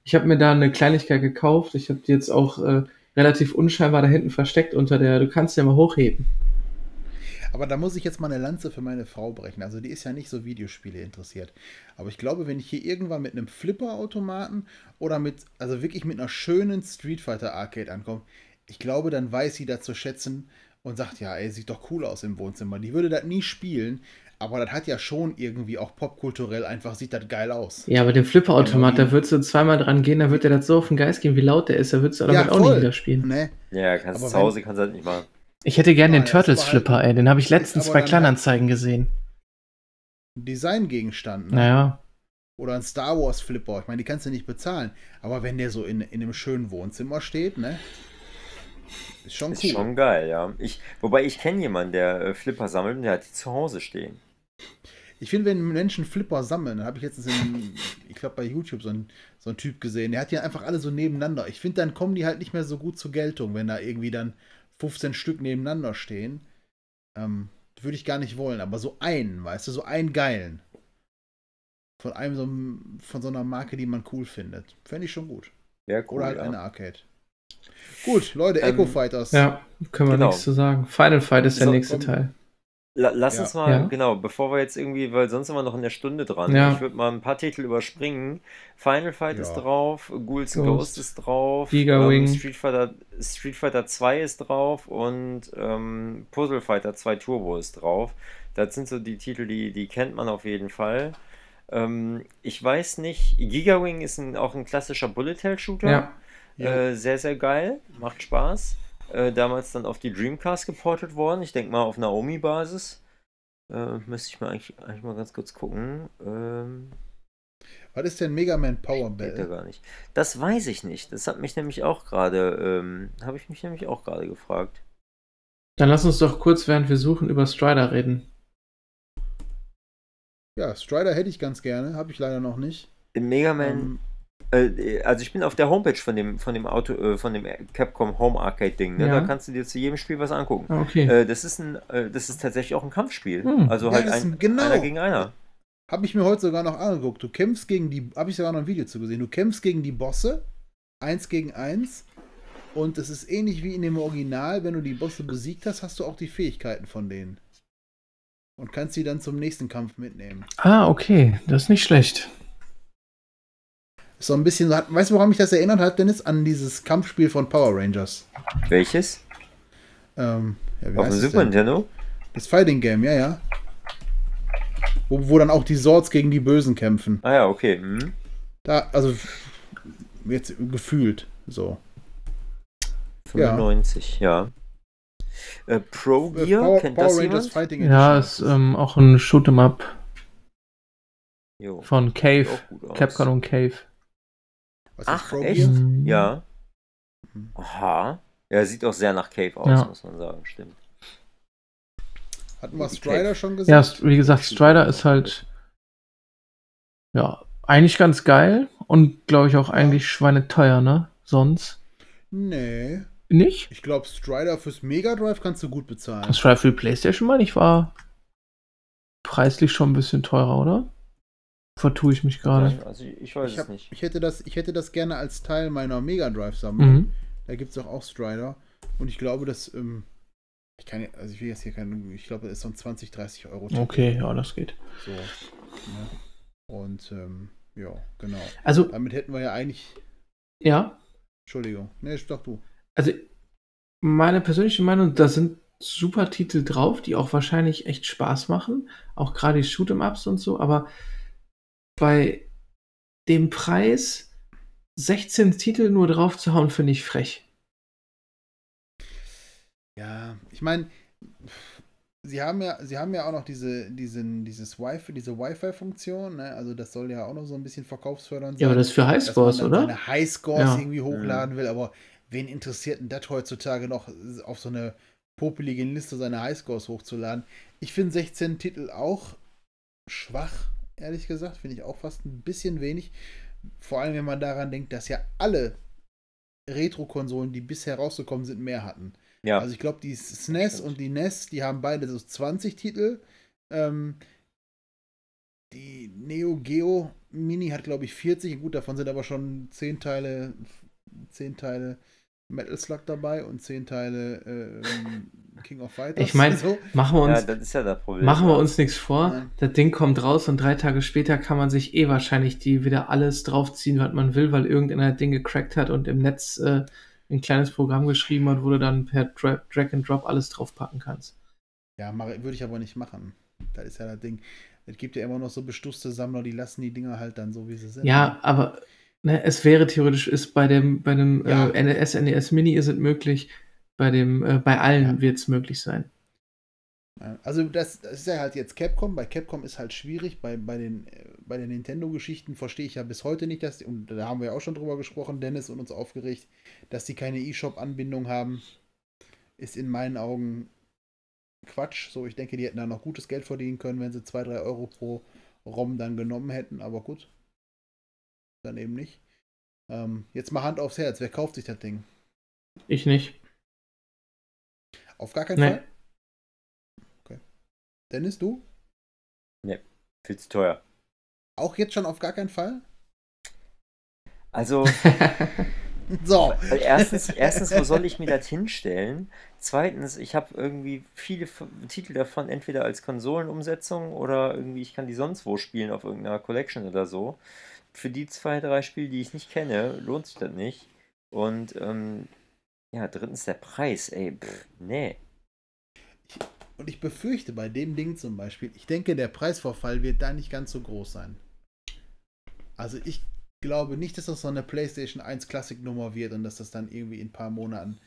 ich hab mir da eine Kleinigkeit gekauft, ich habe die jetzt auch äh, relativ unscheinbar da hinten versteckt unter der, du kannst ja mal hochheben. Aber da muss ich jetzt mal eine Lanze für meine Frau brechen. Also die ist ja nicht so Videospiele interessiert. Aber ich glaube, wenn ich hier irgendwann mit einem Flipper-Automaten oder mit, also wirklich mit einer schönen Street Fighter Arcade ankomme, ich glaube, dann weiß sie das zu schätzen und sagt, ja, ey, sieht doch cool aus im Wohnzimmer. Die würde das nie spielen, aber das hat ja schon irgendwie auch popkulturell einfach, sieht das geil aus. Ja, aber den Flipper-Automat, Genau, da würdest du zweimal dran gehen, da wird dir das so auf den Geist gehen, wie laut der ist, da würdest du damit auch nicht wieder spielen. Ne? Ja, kannst Aber zu Hause kannst du halt nicht machen. Ich hätte gerne den Turtles-Flipper, halt- ey, den habe ich letztens bei Kleinanzeigen gesehen. Designgegenstand. Ne? Naja, Oder ein Star Wars Flipper. Ich meine, die kannst du nicht bezahlen. Aber wenn der so in, in einem schönen Wohnzimmer steht, ne? Ist schon Ist cool. schon geil, ja. Ich, wobei ich kenne jemanden, der äh, Flipper sammelt und der hat die zu Hause stehen. Ich finde, wenn Menschen Flipper sammeln, dann habe ich letztens in, ich glaube bei YouTube so einen so einen Typ gesehen, der hat die einfach alle so nebeneinander. Ich finde, dann kommen die halt nicht mehr so gut zur Geltung, wenn da irgendwie dann 15 Stück nebeneinander stehen. Ähm, Würde ich gar nicht wollen, aber so einen, weißt du, so einen geilen. Von einem so, einem- von so einer Marke, die man cool findet. Fände ich schon gut. Cool. Oder halt ja. eine Arcade. Gut, Leute, Ähm, Echo Fighters. ja, können wir Genau. nichts zu sagen. Final Fight ist der So, nächste komm. Teil. La lass Ja. uns mal, Ja. genau, bevor wir jetzt irgendwie, weil sonst sind wir noch in der Stunde dran. Ja. Ich würde mal ein paar Titel überspringen. Final Fight Ja. ist drauf, Ghouls Ghost. Ghost ist drauf, Giga ähm, Wing. Street, Fighter, Street Fighter 2 ist drauf und ähm, Puzzle Fighter 2 Turbo ist drauf. Das sind so die Titel, die, die kennt man auf jeden Fall. Ähm, ich weiß nicht, Giga Wing ist ein, auch ein klassischer Bullet Hell Shooter. Ja. Ja. Äh, sehr, sehr geil, macht Spaß. Äh, damals dann auf die Dreamcast geportet worden. Ich denke mal auf Naomi-Basis. Äh, müsste ich mal eigentlich, eigentlich mal ganz kurz gucken. Ähm, Was ist denn Mega Man Power geht da Bell? gar nicht. Das weiß ich nicht. Das hat mich nämlich auch gerade, ähm, habe ich mich nämlich auch gerade gefragt. Dann lass uns doch kurz, während wir suchen, über Strider reden. Ja, Strider hätte ich ganz gerne, habe ich leider noch nicht. Im Mega Man, Ähm, äh, also ich bin auf der Homepage von dem, von dem Auto, äh, von dem Capcom Home Arcade Ding. Ne? Ja. Da kannst du dir zu jedem Spiel was angucken. Ah, okay. Äh, das ist ein, äh, das ist tatsächlich auch ein Kampfspiel. Hm. Also Ja, halt das ist ein, ein- genau. einer gegen einer. Habe ich mir heute sogar noch angeguckt. Du kämpfst gegen die, habe ich sogar noch ein Video zu gesehen. Du kämpfst gegen die Bosse, eins gegen eins. Und es ist ähnlich wie in dem Original, wenn du die Bosse besiegt hast, hast du auch die Fähigkeiten von denen. Und kannst sie dann zum nächsten Kampf mitnehmen. ah, okay. Das ist nicht schlecht. Ist so ein bisschen so, hat- weißt du, woran mich das erinnert hat, Dennis? An dieses Kampfspiel von Power Rangers. Welches? Ähm, ja, wie Auf dem Super denn? Nintendo? Das Fighting Game, ja, ja. Wo, wo dann auch die Swords gegen die Bösen kämpfen. Ah ja, okay. Hm. Da, also, jetzt gefühlt so. 95, ja. Äh, Pro Äh, Gear, Power, kennt Power das Rangers jemand? Fighting Ja, ist ähm, auch ein Shoot'em Up Jo, von Cave. Capcom und Cave. Was ist Ach, echt? Mhm. Ja. Mhm. Aha. Ja, sieht auch sehr nach Cave aus, Ja. muss man sagen, stimmt. Hatten wir Strider Cave. schon Ja, gesagt? st- wie gesagt, Strider ist halt ja eigentlich ganz geil und glaube ich auch eigentlich schweineteuer, ne? Sonst Nee. nicht. Ich glaube, Strider fürs Mega Drive kannst du gut bezahlen. Das Strider für die PlayStation meine ich war preislich schon ein bisschen teurer, oder? Vertue ich mich gerade. Also ich, ich weiß Ich, es hab, nicht. ich, hätte das, ich hätte das gerne als Teil meiner Mega Drive-Sammlung. Mhm. Da gibt es auch, auch Strider. Und ich glaube, dass. Ähm, ich kann also ich will jetzt hier keinen. Ich glaube, das ist so ein 20, 30 Euro. Titel. Okay, ja, das geht. So. Ne? Und ähm, ja, genau. Also, Damit hätten wir ja eigentlich. ja, Entschuldigung. Nee, doch du. also meine persönliche Meinung, da sind super Titel drauf, die auch wahrscheinlich echt Spaß machen. Auch gerade die Shoot'em-Ups und so, aber bei dem Preis 16 Titel nur drauf zu hauen, finde ich frech. Ja, ich meine, sie haben ja, sie haben ja auch noch diese, diesen, dieses Wi-Fi, diese Wi-Fi-Funktion, ne? Also das soll ja auch noch so ein bisschen verkaufsfördernd sein. Ja, aber das ist für Highscores, dass man dann oder? Seine Highscores Ja. irgendwie hochladen will, aber wen interessiert denn das heutzutage noch auf so eine popelige Liste seine Highscores hochzuladen? Ich finde 16 Titel auch schwach, ehrlich gesagt, finde ich auch fast ein bisschen wenig. Vor allem, wenn man daran denkt, dass ja alle Retro-Konsolen, die bisher rausgekommen sind, mehr hatten. Ja, Also ich glaube, die SNES Stimmt. und die NES, die haben beide so 20 Titel. Ähm, die Neo Geo Mini hat, glaube ich, 40. Gut, davon sind aber schon 10 Teile, 10 Teile Metal Slug dabei und 10 Teile ähm, King of Fighters. Ich meine, so. machen wir ja, uns, das ist ja das Problem. machen wir ja. uns nichts vor. Ja. Das Ding kommt raus und drei Tage später kann man sich eh wahrscheinlich die wieder alles draufziehen, was man will, weil irgendeiner das Ding gecrackt hat und im Netz äh, ein kleines Programm geschrieben hat, wo du dann per Dra Drag and Drop alles draufpacken kannst. Ja, würde ich aber nicht machen. Das ist ja das Ding. Es gibt ja immer noch so bestusste Sammler, die lassen die Dinger halt dann so, wie sie sind. Ja, aber ne, es wäre theoretisch ist bei dem bei dem Ja. äh, NES NES Mini ist es möglich, bei dem äh, bei allen Ja. wird es möglich sein. Also das, das ist ja halt jetzt Capcom. Bei Capcom ist halt schwierig. Bei, bei den, äh, bei den Nintendo-Geschichten verstehe ich ja bis heute nicht, dass die, und da haben wir ja auch schon drüber gesprochen, Dennis und uns aufgeregt, dass die keine E-Shop-Anbindung haben. Ist in meinen Augen Quatsch. So, ich denke, die hätten da noch gutes Geld verdienen können, wenn sie 2, 3 Euro pro ROM dann genommen hätten, aber gut. Dann eben nicht. Ähm, jetzt mal Hand aufs Herz, wer kauft sich das Ding? Ich nicht. Auf gar keinen Nee. Fall? Okay. Dennis, du? Viel zu teuer. Auch jetzt schon auf gar keinen Fall? Also, So. erstens, erstens, wo soll ich mir das hinstellen? Zweitens, ich habe irgendwie viele F- Titel davon, entweder als Konsolenumsetzung oder irgendwie, ich kann die sonst wo spielen auf irgendeiner Collection oder so. Für die zwei, drei Spiele, die ich nicht kenne, lohnt sich das nicht. Und ähm, ja, drittens der Preis, ey, pff, nee. Und ich befürchte bei dem Ding zum Beispiel, ich denke, der Preisverfall wird da nicht ganz so groß sein. Also ich glaube nicht, dass das so eine PlayStation 1 Classic-Nummer wird und dass das dann irgendwie in ein paar Monaten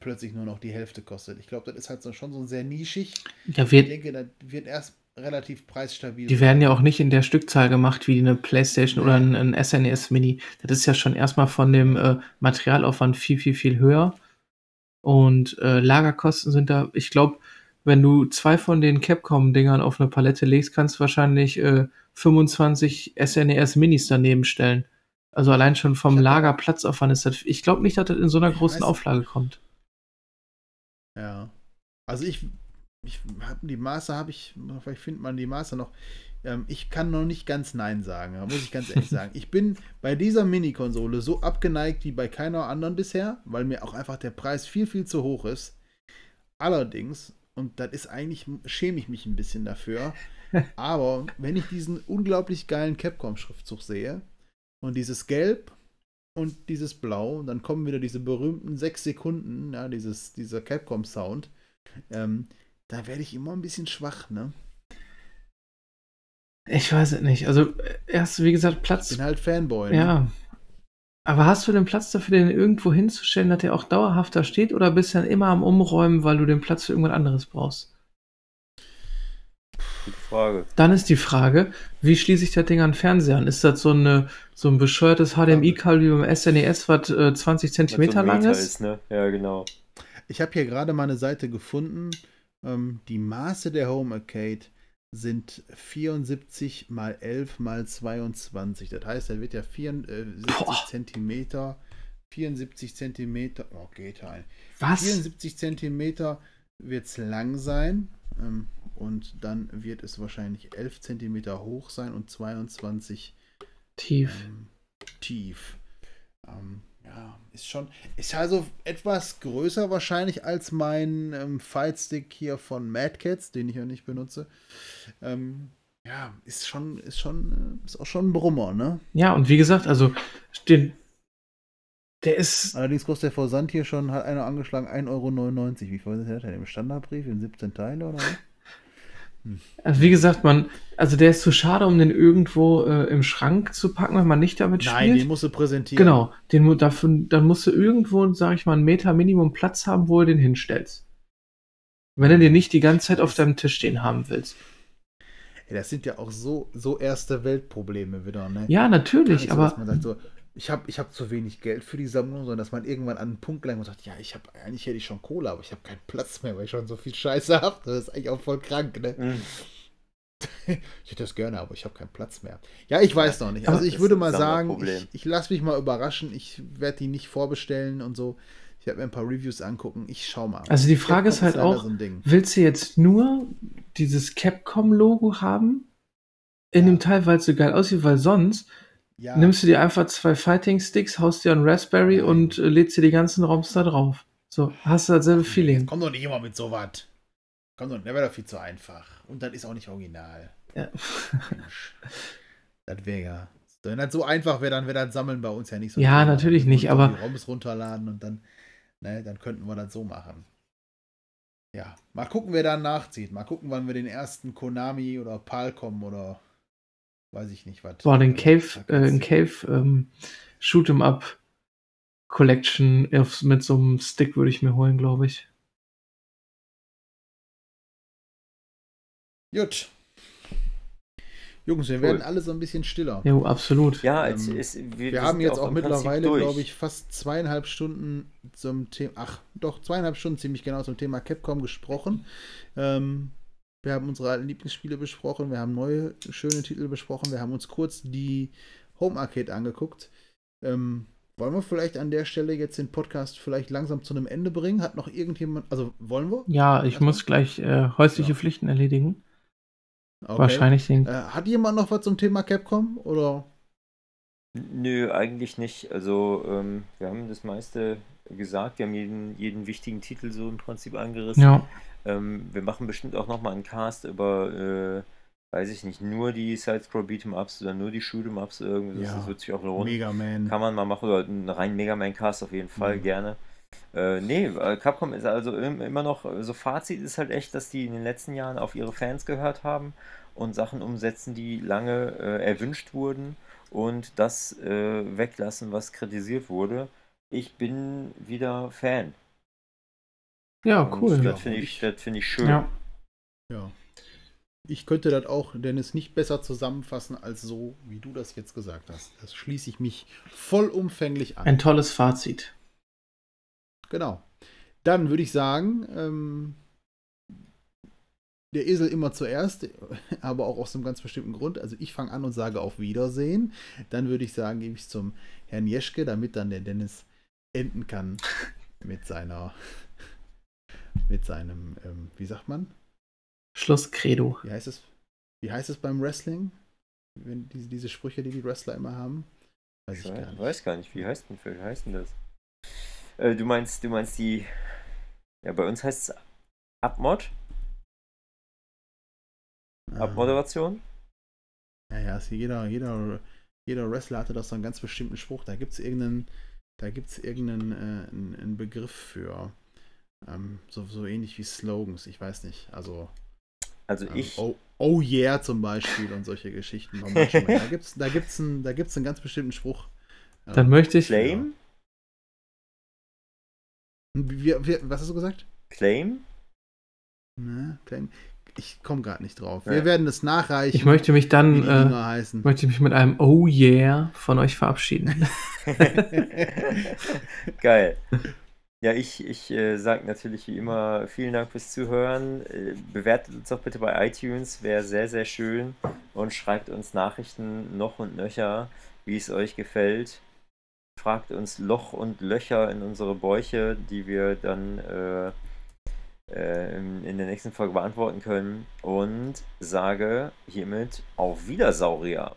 plötzlich nur noch die Hälfte kostet. Ich glaube, das ist halt so, schon so sehr nischig. ja, Ich wird, denke, das wird erst relativ preisstabil. die werden ja auch nicht in der Stückzahl gemacht wie eine PlayStation oder ein, ein SNES Mini. Das ist ja schon erstmal von dem äh, Materialaufwand viel, viel, viel höher. Und äh, Lagerkosten sind da, ich glaube, wenn du zwei von den Capcom-Dingern auf eine Palette legst, kannst du wahrscheinlich äh, 25 SNES Minis daneben stellen. Also allein schon vom Lagerplatzaufwand ist das. Ich glaube nicht, dass das in so einer großen Auflage kommt. Ja. Also ich, ich habe die Maße, habe ich, vielleicht findet man die Maße noch. Ähm, ich kann noch nicht ganz Nein sagen, muss ich ganz ehrlich sagen. Ich bin bei dieser Mini-Konsole so abgeneigt wie bei keiner anderen bisher, weil mir auch einfach der Preis viel, viel zu hoch ist. Allerdings, und das ist eigentlich, schäme ich mich ein bisschen dafür, aber wenn ich diesen unglaublich geilen Capcom-Schriftzug sehe und dieses Gelb und dieses Blau, dann kommen wieder diese berühmten sechs Sekunden, ja, dieses, dieser Capcom-Sound. Ähm, da werde ich immer ein bisschen schwach, ne? Ich weiß es nicht. Also erst, wie gesagt, Platz. Bin halt Fanboy. Ne? Ja. Aber hast du den Platz dafür, den irgendwo hinzustellen, dass der auch dauerhaft da steht, oder bist du dann immer am Umräumen, weil du den Platz für irgendwas anderes brauchst? Gute Frage. Dann ist die Frage, wie schließe ich das Ding an den Fernseher an? Ist das so, eine, so ein bescheuertes HDMI-Kabel wie beim SNES, was äh, 20 Was so Zentimeter lang Meter ist? ne? Ja, genau. Ich habe hier gerade mal eine Seite gefunden. Ähm, die Maße der Home Arcade sind 74 mal 11 mal 22. Das heißt, er wird ja 74 Boah. Zentimeter. 74 Zentimeter. Oh, geht ein. Was? 74 Zentimeter wird es lang sein. Ähm, und dann wird es wahrscheinlich 11 Zentimeter hoch sein und 22 Tief. ähm, tief. Ähm, ja, ist schon, ist also etwas größer wahrscheinlich als mein ähm, Fightstick hier von Mad Cats, den ich ja nicht benutze. Ähm, ja, ist schon, ist schon, äh, ist auch schon ein Brummer, ne? Ja, und wie gesagt, also den, Der ist. Allerdings kostet der Versand hier schon, hat einer angeschlagen, 1,99 Euro. Wie viel ist der? Im Standardbrief in 17 Teile oder was? Also wie gesagt, man, also der ist zu schade, um den irgendwo äh, im Schrank zu packen, wenn man nicht damit Nein, spielt. den musst du präsentieren. Genau, den, dafür, dann musst du irgendwo, sag ich mal, einen Meter Minimum Platz haben, wo du den hinstellst. Wenn du den nicht die ganze Zeit auf deinem Tisch stehen haben willst. Ey, das sind ja auch so, so erste Weltprobleme wieder, ne? Ja, natürlich, Nicht so, dass aber man sagt so, ich habe ich hab zu wenig Geld für die Sammlung, sondern dass man irgendwann an einen Punkt gelangt und sagt, ja, ich habe eigentlich hätte ich schon Kohle, aber ich habe keinen Platz mehr, weil ich schon so viel Scheiße habe. Das ist eigentlich auch voll krank, ne? Mhm. Ich hätte das gerne, aber ich habe keinen Platz mehr. Ja, ich weiß noch nicht. Also ich würde mal sagen, ich, ich lasse mich mal überraschen. Ich werde die nicht vorbestellen und so. Ich werde mir ein paar Reviews angucken. Ich schau mal. Also die Frage ist halt auch, so ein Ding. willst du jetzt nur dieses Capcom-Logo haben? In Ja. dem Teil, weil es so geil aussieht, weil sonst Ja, nimmst du dir einfach zwei Fighting-Sticks, haust dir einen Raspberry und äh, lädst dir die ganzen ROMs da drauf. So, hast du dasselbe Feeling. komm doch nicht immer mit sowas. Komm doch, der wäre doch viel zu einfach. Und das ist auch nicht original. Ja. Das wäre ja. Wenn das so einfach wäre, dann wäre das Sammeln bei uns ja nicht so. Ja, Thema. natürlich nicht, aber- Die ROMs runterladen und dann, ne, dann könnten wir das so machen. Ja, mal gucken, wer dann nachzieht. Mal gucken, wann wir den ersten Konami oder Palcom oder weiß ich nicht was. Boah, den Cave, äh, den Cave ähm, Shoot'em Up Collection mit so einem Stick würde ich mir holen, glaube ich. Gut. Jungs, wir Cool. werden alle so ein bisschen stiller. Jo, absolut. Ja, es Ähm, ist, wir, Wir haben jetzt auch mittlerweile, glaube ich, fast zweieinhalb Stunden zum Thema, ach, doch, zweieinhalb Stunden ziemlich genau zum Thema Capcom gesprochen. Ähm, wir haben unsere alten Lieblingsspiele besprochen, wir haben neue, schöne Titel besprochen, wir haben uns kurz die Home Arcade angeguckt. Ähm, wollen wir vielleicht an der Stelle jetzt den Podcast vielleicht langsam zu einem Ende bringen? Hat noch irgendjemand, also wollen wir? Ja, ich muss gleich äh, häusliche Ja. Pflichten erledigen. Okay. Wahrscheinlich den. Äh, hat jemand noch was zum Thema Capcom? Oder? Nö, eigentlich nicht. Also, ähm, wir haben das meiste gesagt. Wir haben jeden, jeden wichtigen Titel so im Prinzip angerissen. Ja, Ähm, wir machen bestimmt auch nochmal einen Cast über, äh, weiß ich nicht, nur die Side-Scroll Beat'em-Ups oder nur die Shoot'em-Ups. Irgendwie. Das, Ja. das wird sich auch lohnen. Mega Man. Kann man mal machen, oder einen reinen Mega Man-Cast auf jeden Fall, Mhm. gerne. Äh, nee, äh, Capcom ist also im- immer noch, so Fazit ist halt echt, dass die in den letzten Jahren auf ihre Fans gehört haben und Sachen umsetzen, die lange äh, erwünscht wurden und das äh, weglassen, was kritisiert wurde. Ich bin wieder Fan. Ja, Und cool. Das finde ich, das finde ich schön. Ja. Ja. Ich könnte das auch, Dennis, nicht besser zusammenfassen als so, wie du das jetzt gesagt hast. Das schließe ich mich vollumfänglich an. Ein tolles Fazit. Genau. Dann würde ich sagen, ähm, der Esel immer zuerst, aber auch aus einem ganz bestimmten Grund. Also ich fange an und sage auf Wiedersehen. Dann würde ich sagen, gebe ich es zum Herrn Jeschke, damit dann der Dennis enden kann mit seiner, mit seinem, ähm, wie sagt man? Schlusskredo. Wie heißt es? Wie heißt es beim Wrestling? Wenn diese, diese Sprüche, die die Wrestler immer haben? Weiß ich Ich gar weiß, nicht. weiß gar nicht, wie heißt denn, wie heißt denn das? Äh, du meinst, du meinst die, ja, bei uns heißt es Abmod, Ah. Abmoderation. Ja, ja, ist jeder, jeder, jeder Wrestler hatte doch so einen ganz bestimmten Spruch. Da gibt es irgendeinen, da gibt's irgendeinen äh, einen, einen Begriff für. Ähm, so, so ähnlich wie Slogans, ich weiß nicht. Also, Also ähm, ich, oh, oh yeah zum Beispiel und solche Geschichten. da gibt es da gibt's einen, da gibt's einen ganz bestimmten Spruch. Ähm, Dann möchte ich. Claim, wie, wie, was hast du gesagt? Claim, Ne, klein, ich komme gerade nicht drauf. Ja. Wir werden es nachreichen. Ich möchte mich dann äh, möchte mich mit einem Oh yeah von euch verabschieden. Geil. Ja, ich, ich äh, sage natürlich wie immer vielen Dank fürs Zuhören. Äh, bewertet uns doch bitte bei iTunes, wäre sehr, sehr schön. Und schreibt uns Nachrichten noch und nöcher, wie es euch gefällt. Fragt uns Loch und Löcher in unsere Bäuche, die wir dann äh, äh, in, in der nächsten Folge beantworten können. Und sage hiermit auf Wiedersaurier.